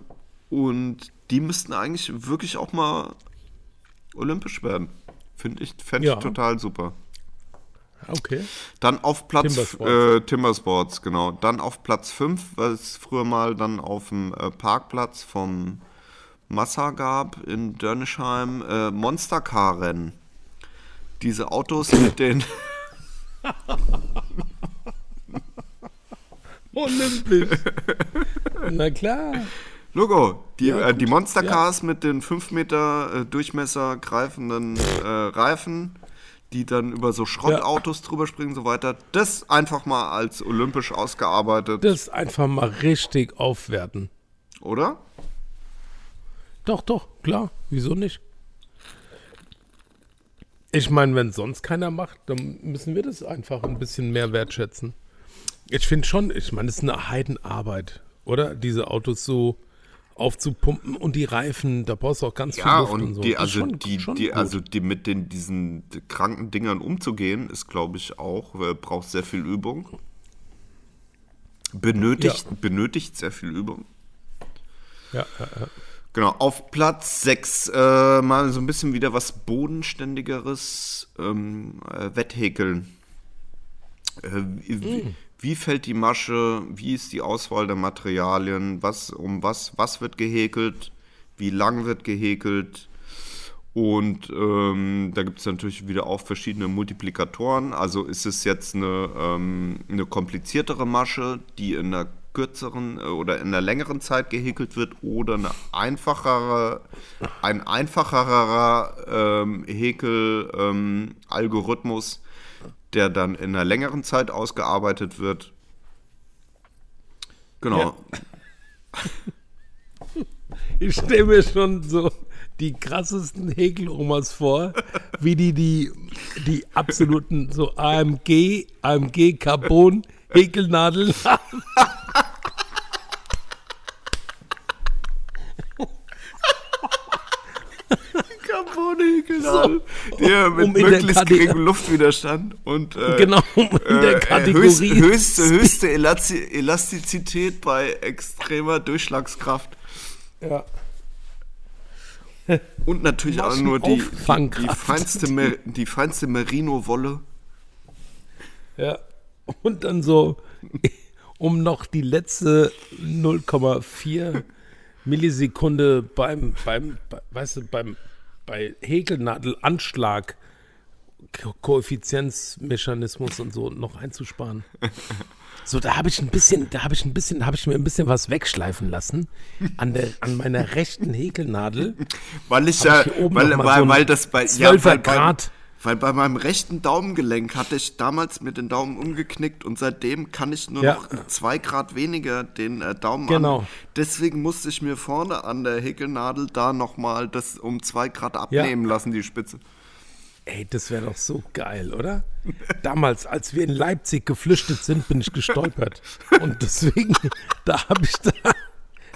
und die müssten eigentlich wirklich auch mal olympisch werden. Finde ich, fände Ja. ich total super. Okay. Dann auf Platz Timbersports. Timbersports, äh, Timbersports genau. Dann auf Platz 5, weil es früher mal dann auf dem äh, Parkplatz vom Massa gab in Dörnischheim äh, Monstercar-Rennen. Diese Autos mit [laughs] den Olympisch. [laughs] Na klar. Logo, die, Ja, äh, die gut. Monstercars mit den 5 Meter äh, Durchmesser greifenden äh, Reifen, die dann über so Schrottautos drüber springen und so weiter. Das einfach mal als olympisch ausgearbeitet, Das einfach mal richtig aufwerten. oder? Doch, doch, klar. Wieso nicht? Ich meine, wenn sonst keiner macht, dann müssen wir das einfach ein bisschen mehr wertschätzen. Ich finde schon, ich meine, es ist eine Heidenarbeit, oder? Diese Autos so aufzupumpen und die Reifen, da brauchst du auch ganz viel Ja, Luft und und so. die, also schon- die, schon die, also die mit den diesen kranken Dingern umzugehen, ist, glaube ich, auch, äh, braucht sehr viel Übung. Benötigt, benötigt sehr viel Übung. ja, ja, ja. Genau, auf Platz 6 äh, mal so ein bisschen wieder was Bodenständigeres, ähm, äh, Wetthäkeln. Äh, wie, wie, fällt die Masche, wie ist die Auswahl der Materialien, was, um was, was wird gehäkelt, wie lang wird gehäkelt? Und ähm, da gibt es natürlich wieder auch verschiedene Multiplikatoren. Also ist es jetzt eine, ähm, eine kompliziertere Masche, die in einer kürzeren äh, oder in einer längeren Zeit gehäkelt wird oder eine einfachere, ein einfacherer ähm, Häkel-Algorithmus, der dann in einer längeren Zeit ausgearbeitet wird. Genau. Ja. [laughs] Ich stelle mir schon so die krassesten Häkelomas vor, wie die die, die absoluten so AMG, AMG Carbon Häkelnadeln haben. Carbonhäkelnadel. Der mit um möglichst geringem Luftwiderstand und äh, Genau, in der äh, Kategorie. höchst, höchste, höchste Elastizität bei extremer Durchschlagskraft. Ja. Und natürlich auch nur die, die, die, feinste, Mer die feinste Merino-Wolle. Ja. Und dann so, [laughs] um noch die letzte 0,4 Millisekunde beim, beim, bei- weißt du, beim, bei Häkelnadelanschlag, Ko Koeffizienzmechanismus und so noch einzusparen. So, da habe ich ein bisschen, da habe ich ein bisschen, habe ich mir ein bisschen was wegschleifen lassen an der, an meiner rechten Häkelnadel. Weil ich ja, ich weil, weil, so weil das bei, 12er weil, Grad. Weil bei meinem rechten Daumengelenk hatte ich damals mir den Daumen umgeknickt und seitdem kann ich nur Ja. noch zwei Grad weniger den äh, Daumen Genau. an. Deswegen musste ich mir vorne an der Häkelnadel da nochmal das um zwei Grad abnehmen lassen, die Spitze. Ey, das wäre doch so geil, oder? [laughs] Damals, als wir in Leipzig geflüchtet sind, bin ich gestolpert. Und deswegen, [laughs] da habe ich da,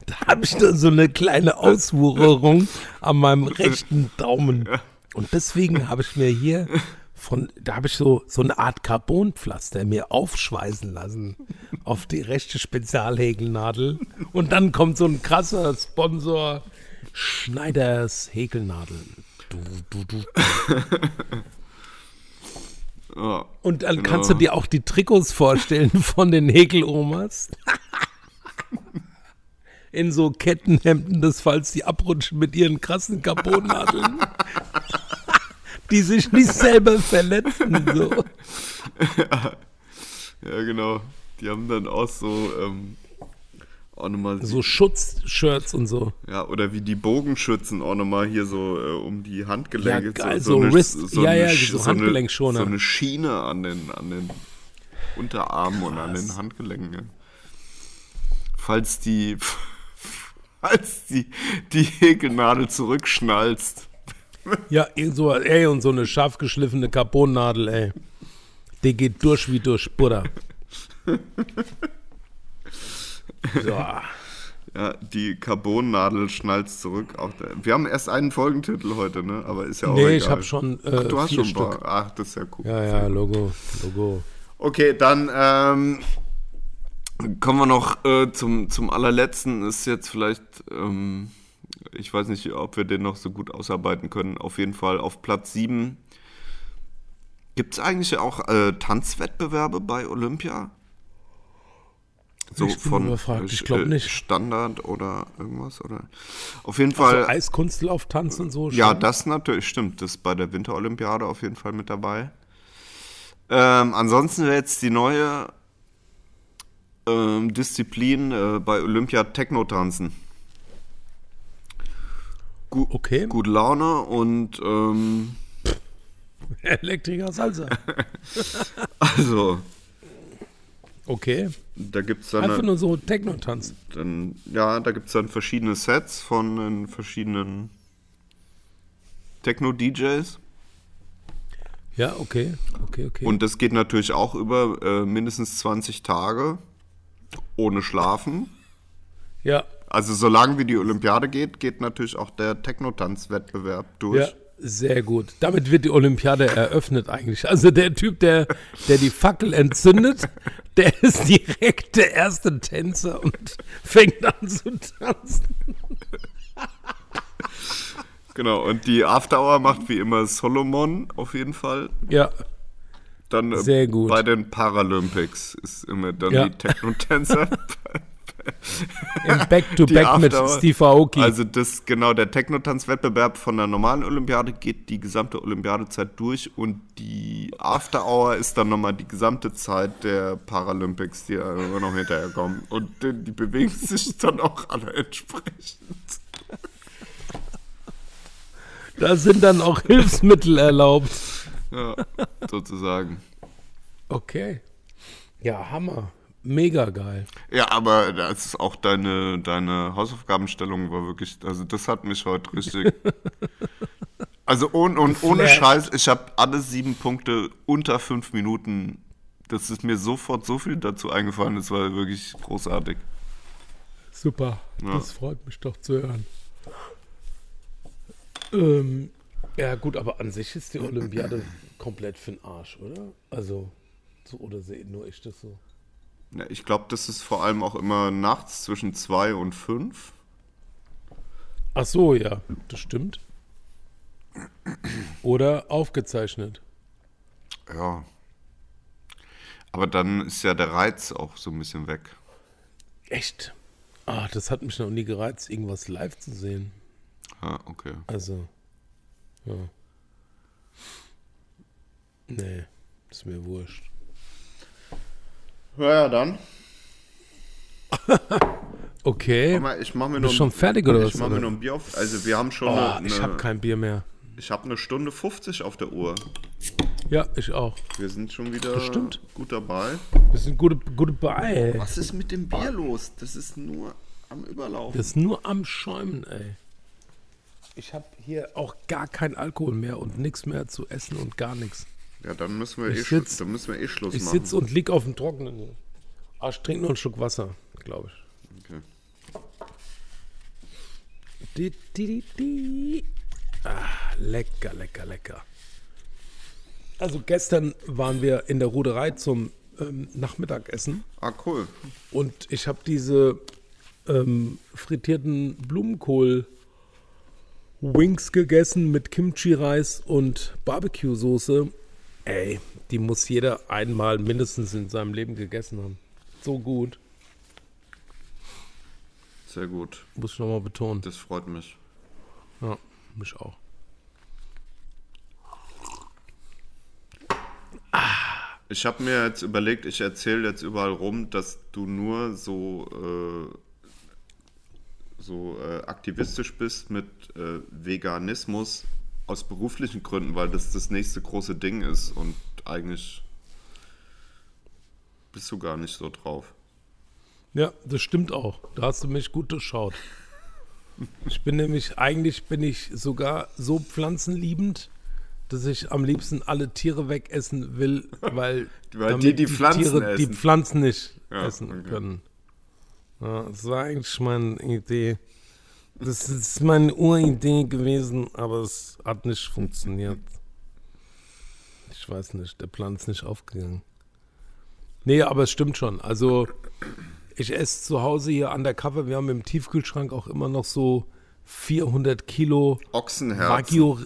da habe ich da so eine kleine Auswucherung an meinem rechten Daumen. Und deswegen [laughs] habe ich mir hier von, da habe ich so, so eine Art Carbonpflaster mir aufschweißen lassen. auf die rechte Spezialhäkelnadel. Und dann kommt so ein krasser Sponsor, Schneiders Häkelnadeln. Du, du, du. [laughs] Und dann genau. kannst du dir auch die Trikots vorstellen von den Häkelomas. In so Kettenhemden, das falls die abrutschen mit ihren krassen Carbonnadeln. [laughs] die sich nicht selber verletzen. [laughs] So. Ja, genau. Die haben dann auch so, ähm, auch nochmal, so Schutzshirts und so. ja, oder wie die Bogenschützen auch nochmal hier so äh, um die Handgelenke. Ja, geil, so Wrist- ja, ja, so Sch- Handgelenkschoner. So eine Schiene an den, an den Unterarmen und an den Handgelenken. Ja. Falls die, [laughs] falls die, die Häkelnadel zurückschnallst. Ja, so, ey, und so eine scharf geschliffene Carbonnadel, ey. Die geht durch wie durch Butter. [laughs] So. Ja, die Carbonnadel schnallst zurück. Wir haben erst einen Folgentitel heute, ne? Aber ist ja auch Nee, egal. ich habe schon äh, Ach, du hast schon Stück. Ach, das ist ja cool. Ja, ja, Logo, Logo. Okay, dann ähm, kommen wir noch äh, zum, zum allerletzten. Ist jetzt vielleicht, ähm, ich weiß nicht, ob wir den noch so gut ausarbeiten können. Auf jeden Fall auf Platz 7. Gibt es eigentlich auch äh, Tanzwettbewerbe bei Olympia? So Ich bin von überfragt, ich äh, glaub nicht. Standard oder irgendwas oder auf jeden Fall Eiskunstlauftanz und so. ja, schon? das natürlich stimmt. Das ist bei der Winterolympiade auf jeden Fall mit dabei. Ähm, ansonsten wäre jetzt die neue ähm, Disziplin äh, bei Olympia Techno-Tanzen. Gu Okay. Gute Laune und ähm, [laughs] Elektriker Salsa. [laughs] also Okay. da gibt es dann, Einfach nur so Techno-Tanz. dann ja, da gibt's dann verschiedene Sets von den verschiedenen Techno-DJs. Ja, okay. Okay, okay. Und das geht natürlich auch über äh, mindestens 20 Tage ohne Schlafen. ja, Also solange wie die Olympiade geht, geht natürlich auch der Technotanzwettbewerb durch. ja, sehr gut. Damit wird die Olympiade eröffnet eigentlich. Also der Typ, der, der die Fackel entzündet, der ist direkt der erste Tänzer und fängt an zu tanzen. Genau, und die After Hour macht wie immer Solomon auf jeden Fall. Ja, Dann äh, Sehr gut. bei den Paralympics ist immer dann Ja. die Technotänzer. [laughs] im Back-to-Back mit. Steve Aoki. Also das genau der Technotanzwettbewerb von der normalen Olympiade geht die gesamte Olympiadezeit durch und die After Hour ist dann nochmal die gesamte Zeit der Paralympics, die immer noch hinterherkommen und die, die bewegen [laughs] sich dann auch alle entsprechend. da sind dann auch Hilfsmittel erlaubt. Ja, sozusagen. Okay. Ja, Hammer. Mega geil. Ja, aber das ist auch deine, deine Hausaufgabenstellung war wirklich, also das hat mich heute richtig. [laughs] Also ohne, und ohne. Scheiß, ich habe alle sieben Punkte unter fünf Minuten. Das ist mir sofort so viel dazu eingefallen, das war wirklich großartig. Super. Ja. Das freut mich doch zu hören. Ähm, ja, gut, aber an sich ist die Olympiade komplett für den Arsch, oder? Also, so oder sehe nur ich das so. Ich glaube, das ist vor allem auch immer nachts zwischen zwei und fünf. Ach so, ja, das stimmt. Oder aufgezeichnet. Ja. Aber dann ist ja der Reiz auch so ein bisschen weg. Echt? Ah, das hat mich noch nie gereizt, irgendwas live zu sehen. Ja, okay. Also, ja. Nee, ist mir wurscht. Ja, ja, dann. [laughs] Okay. Ich mache mir Bist schon fertig oder Ich was, mache mir oder? noch ein Bier auf. Also wir haben schon Oh, eine, ich habe kein Bier mehr. ich habe eine Stunde 50 auf der Uhr. Ja, ich auch. Wir sind schon wieder Bestimmt. gut dabei. Wir sind gute, gute bei. Was ist mit dem Bier los? Das ist nur am Überlaufen. Das ist nur am Schäumen, ey. Ich habe hier auch gar kein Alkohol mehr und nichts mehr zu essen und gar nichts. Ja, dann müssen wir, Ich eh, sitz- dann müssen wir eh Schluss Ich machen. sitze und lieg auf dem Trockenen hier. Ich trinke nur einen Schluck Wasser, glaube ich. Okay. Di, di, di, di. Ah, lecker, lecker, lecker. Also gestern waren wir in der Ruderei zum ähm, Nachmittagessen Ah, cool. und ich habe diese ähm, frittierten Blumenkohl Wings gegessen mit Kimchi-Reis und Barbecue-Soße. Ey, die muss jeder einmal mindestens in seinem Leben gegessen haben. So gut, Sehr gut. muss ich nochmal betonen. Das freut mich. Ja, mich auch. Ich habe mir jetzt überlegt, ich erzähle jetzt überall rum, dass du nur so, äh, so äh, aktivistisch bist mit äh, Veganismus aus beruflichen Gründen, weil das das nächste große Ding ist und eigentlich bist du gar nicht so drauf. Ja, das stimmt auch. Da hast du mich gut durchschaut. Ich bin nämlich, eigentlich bin ich sogar so pflanzenliebend, dass ich am liebsten alle Tiere wegessen will, weil, [laughs] Weil damit die die Pflanzen Tiere die essen. Pflanzen nicht Ja, essen okay. können. Ja, das war eigentlich meine Idee. Das ist meine Uridee gewesen, aber es hat nicht funktioniert. Ich weiß nicht, der Plan ist nicht aufgegangen. Nee, aber es stimmt schon. Also, ich esse zu Hause hier undercover. Wir haben im Tiefkühlschrank auch immer noch so 400 Kilo Ochsenherzen. Wagyu,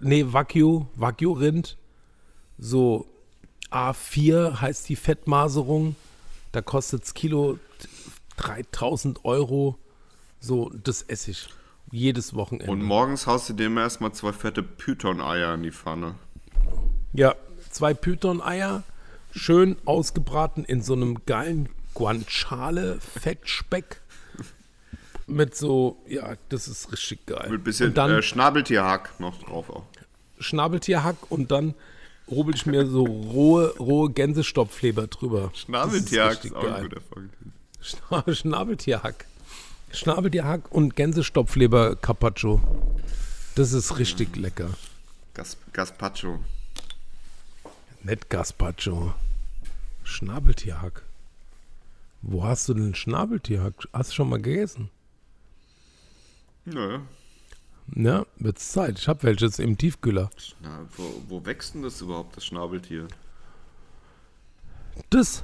nee, Wagyu, Wagyu-Rind. So A4 heißt die Fettmaserung. Da kostet das Kilo 3000 Euro. So, das esse ich jedes Wochenende. Und morgens haust du dem erstmal zwei fette Python-Eier in die Pfanne. Ja, zwei Python-Eier, schön ausgebraten in so einem geilen Guanciale-Fettspeck. [laughs] Mit so, ja, das ist richtig geil. Mit bisschen und dann äh, Schnabeltierhack noch drauf auch. Schnabeltierhack und dann rubbel ich mir so rohe, rohe Gänsestopfleber drüber. Schnabeltierhack Das ist ist auch ein richtig guter Folge. Schna- Schnabeltierhack. Schnabeltierhack und Gänsestopfleber Carpaccio. Das ist richtig lecker. Gas Gaspacho. Nicht Gazpacho. Schnabeltierhack. Wo hast du denn Schnabeltierhack? Hast du schon mal gegessen? Nö. Ja, wird's Zeit. Ich hab welches im Tiefkühler. Na, wo, wo wächst denn das überhaupt, das Schnabeltier? Das?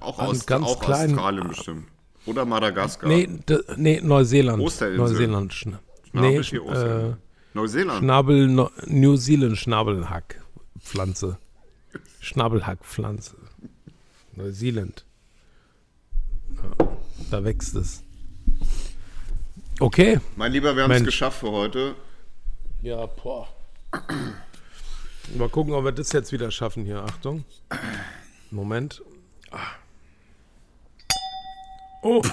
Auch An aus ganz auch kleinen- Australien bestimmt. Oder Madagaskar. Nee, nee, Neuseeland. Osterinsel. Neuseeland. Schna nee, äh. Neuseeland. Schnabel, no New Zealand Schnabelhack Pflanze. Schnabelhack Pflanze. Neuseeland. Ja, da wächst es. Okay. mein Lieber, wir haben es geschafft für heute. Ja, boah. Mal gucken, ob wir das jetzt wieder schaffen hier. Achtung. Moment. Ah. Oh, [laughs]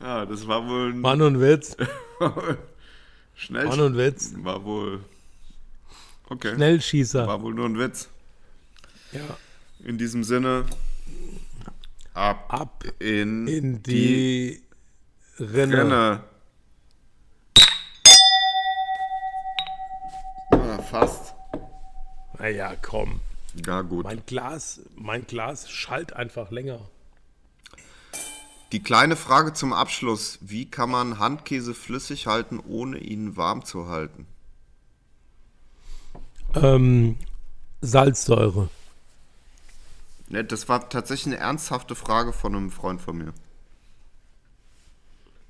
Ja, das war wohl ein nur ein Witz. [laughs] schnell. War nur ein Witz. War wohl. Okay. Schnellschießer. War wohl nur ein Witz. Ja. In diesem Sinne. Ab, Ab in, in die, Rinne. Renne. Ah, fast. Naja, komm. Ja, gut. Mein Glas, mein Glas schallt einfach länger. Die kleine Frage zum Abschluss. Wie kann man Handkäse flüssig halten, ohne ihn warm zu halten? Ähm, Salzsäure. Ne, das war tatsächlich eine ernsthafte Frage von einem Freund von mir.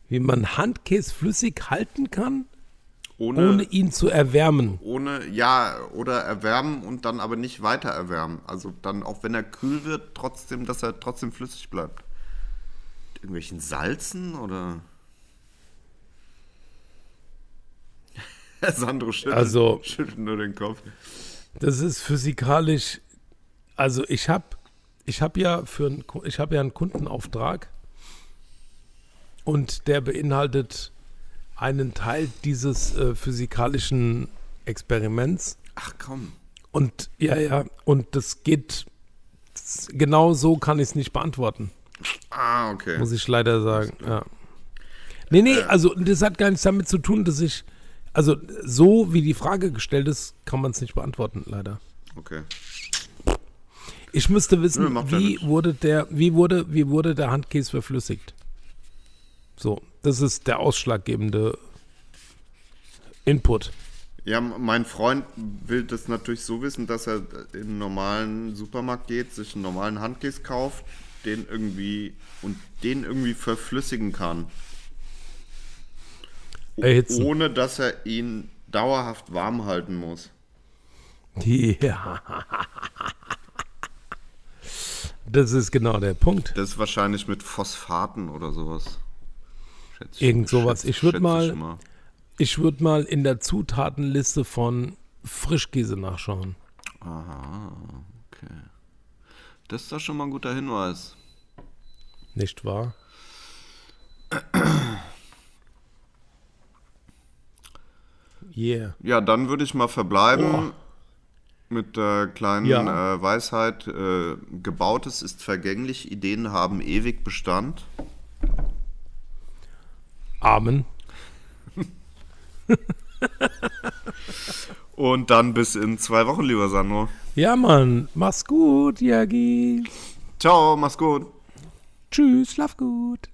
Wie man Handkäse flüssig halten kann, Ohne, ohne ihn zu erwärmen. ohne, ja, oder erwärmen und dann aber nicht weiter erwärmen. Also dann, auch wenn er kühl wird, trotzdem, dass er trotzdem flüssig bleibt. Mit irgendwelchen Salzen oder? [laughs] Sandro schüttelt, Also- schüttelt nur den Kopf. Das ist physikalisch. Also ich habe ich hab ja für ich habe ja einen Kundenauftrag und der beinhaltet einen Teil dieses äh, physikalischen Experiments. Ach komm. Und ja, ja, und das geht das, genau so kann ich es nicht beantworten, Ah, okay. muss ich leider sagen. Ja. Nee, nee, also das hat gar nichts damit zu tun, dass ich, also so wie die Frage gestellt ist, kann man es nicht beantworten, leider. Okay. Ich müsste wissen, ja wie nichts. wurde der, wie wurde, wie wurde der Handkäse verflüssigt? So, das ist der ausschlaggebende Input. Ja, mein Freund will das natürlich so wissen, dass er in einen normalen Supermarkt geht, sich einen normalen Handkäse kauft, den irgendwie und den irgendwie verflüssigen kann. Erhitzen. Ohne dass er ihn dauerhaft warm halten muss. Ja. Das ist genau der Punkt. Das ist wahrscheinlich mit Phosphaten oder sowas. Schätze ich- Irgend sowas. schätze- Ich würd schätze mal- Ich würde mal in der Zutatenliste von Frischkäse nachschauen. Aha, okay. Das ist doch schon mal ein guter Hinweis. Nicht wahr? Yeah. Ja, dann würde ich mal verbleiben mit der kleinen Ja. äh, Weisheit. Äh, Gebautes ist vergänglich, Ideen haben ewig Bestand. Amen. [laughs] Und dann bis in zwei Wochen, lieber Sandro. Ja, Mann. Mach's gut, Jagi. Ciao, mach's gut. Tschüss, schlaf gut.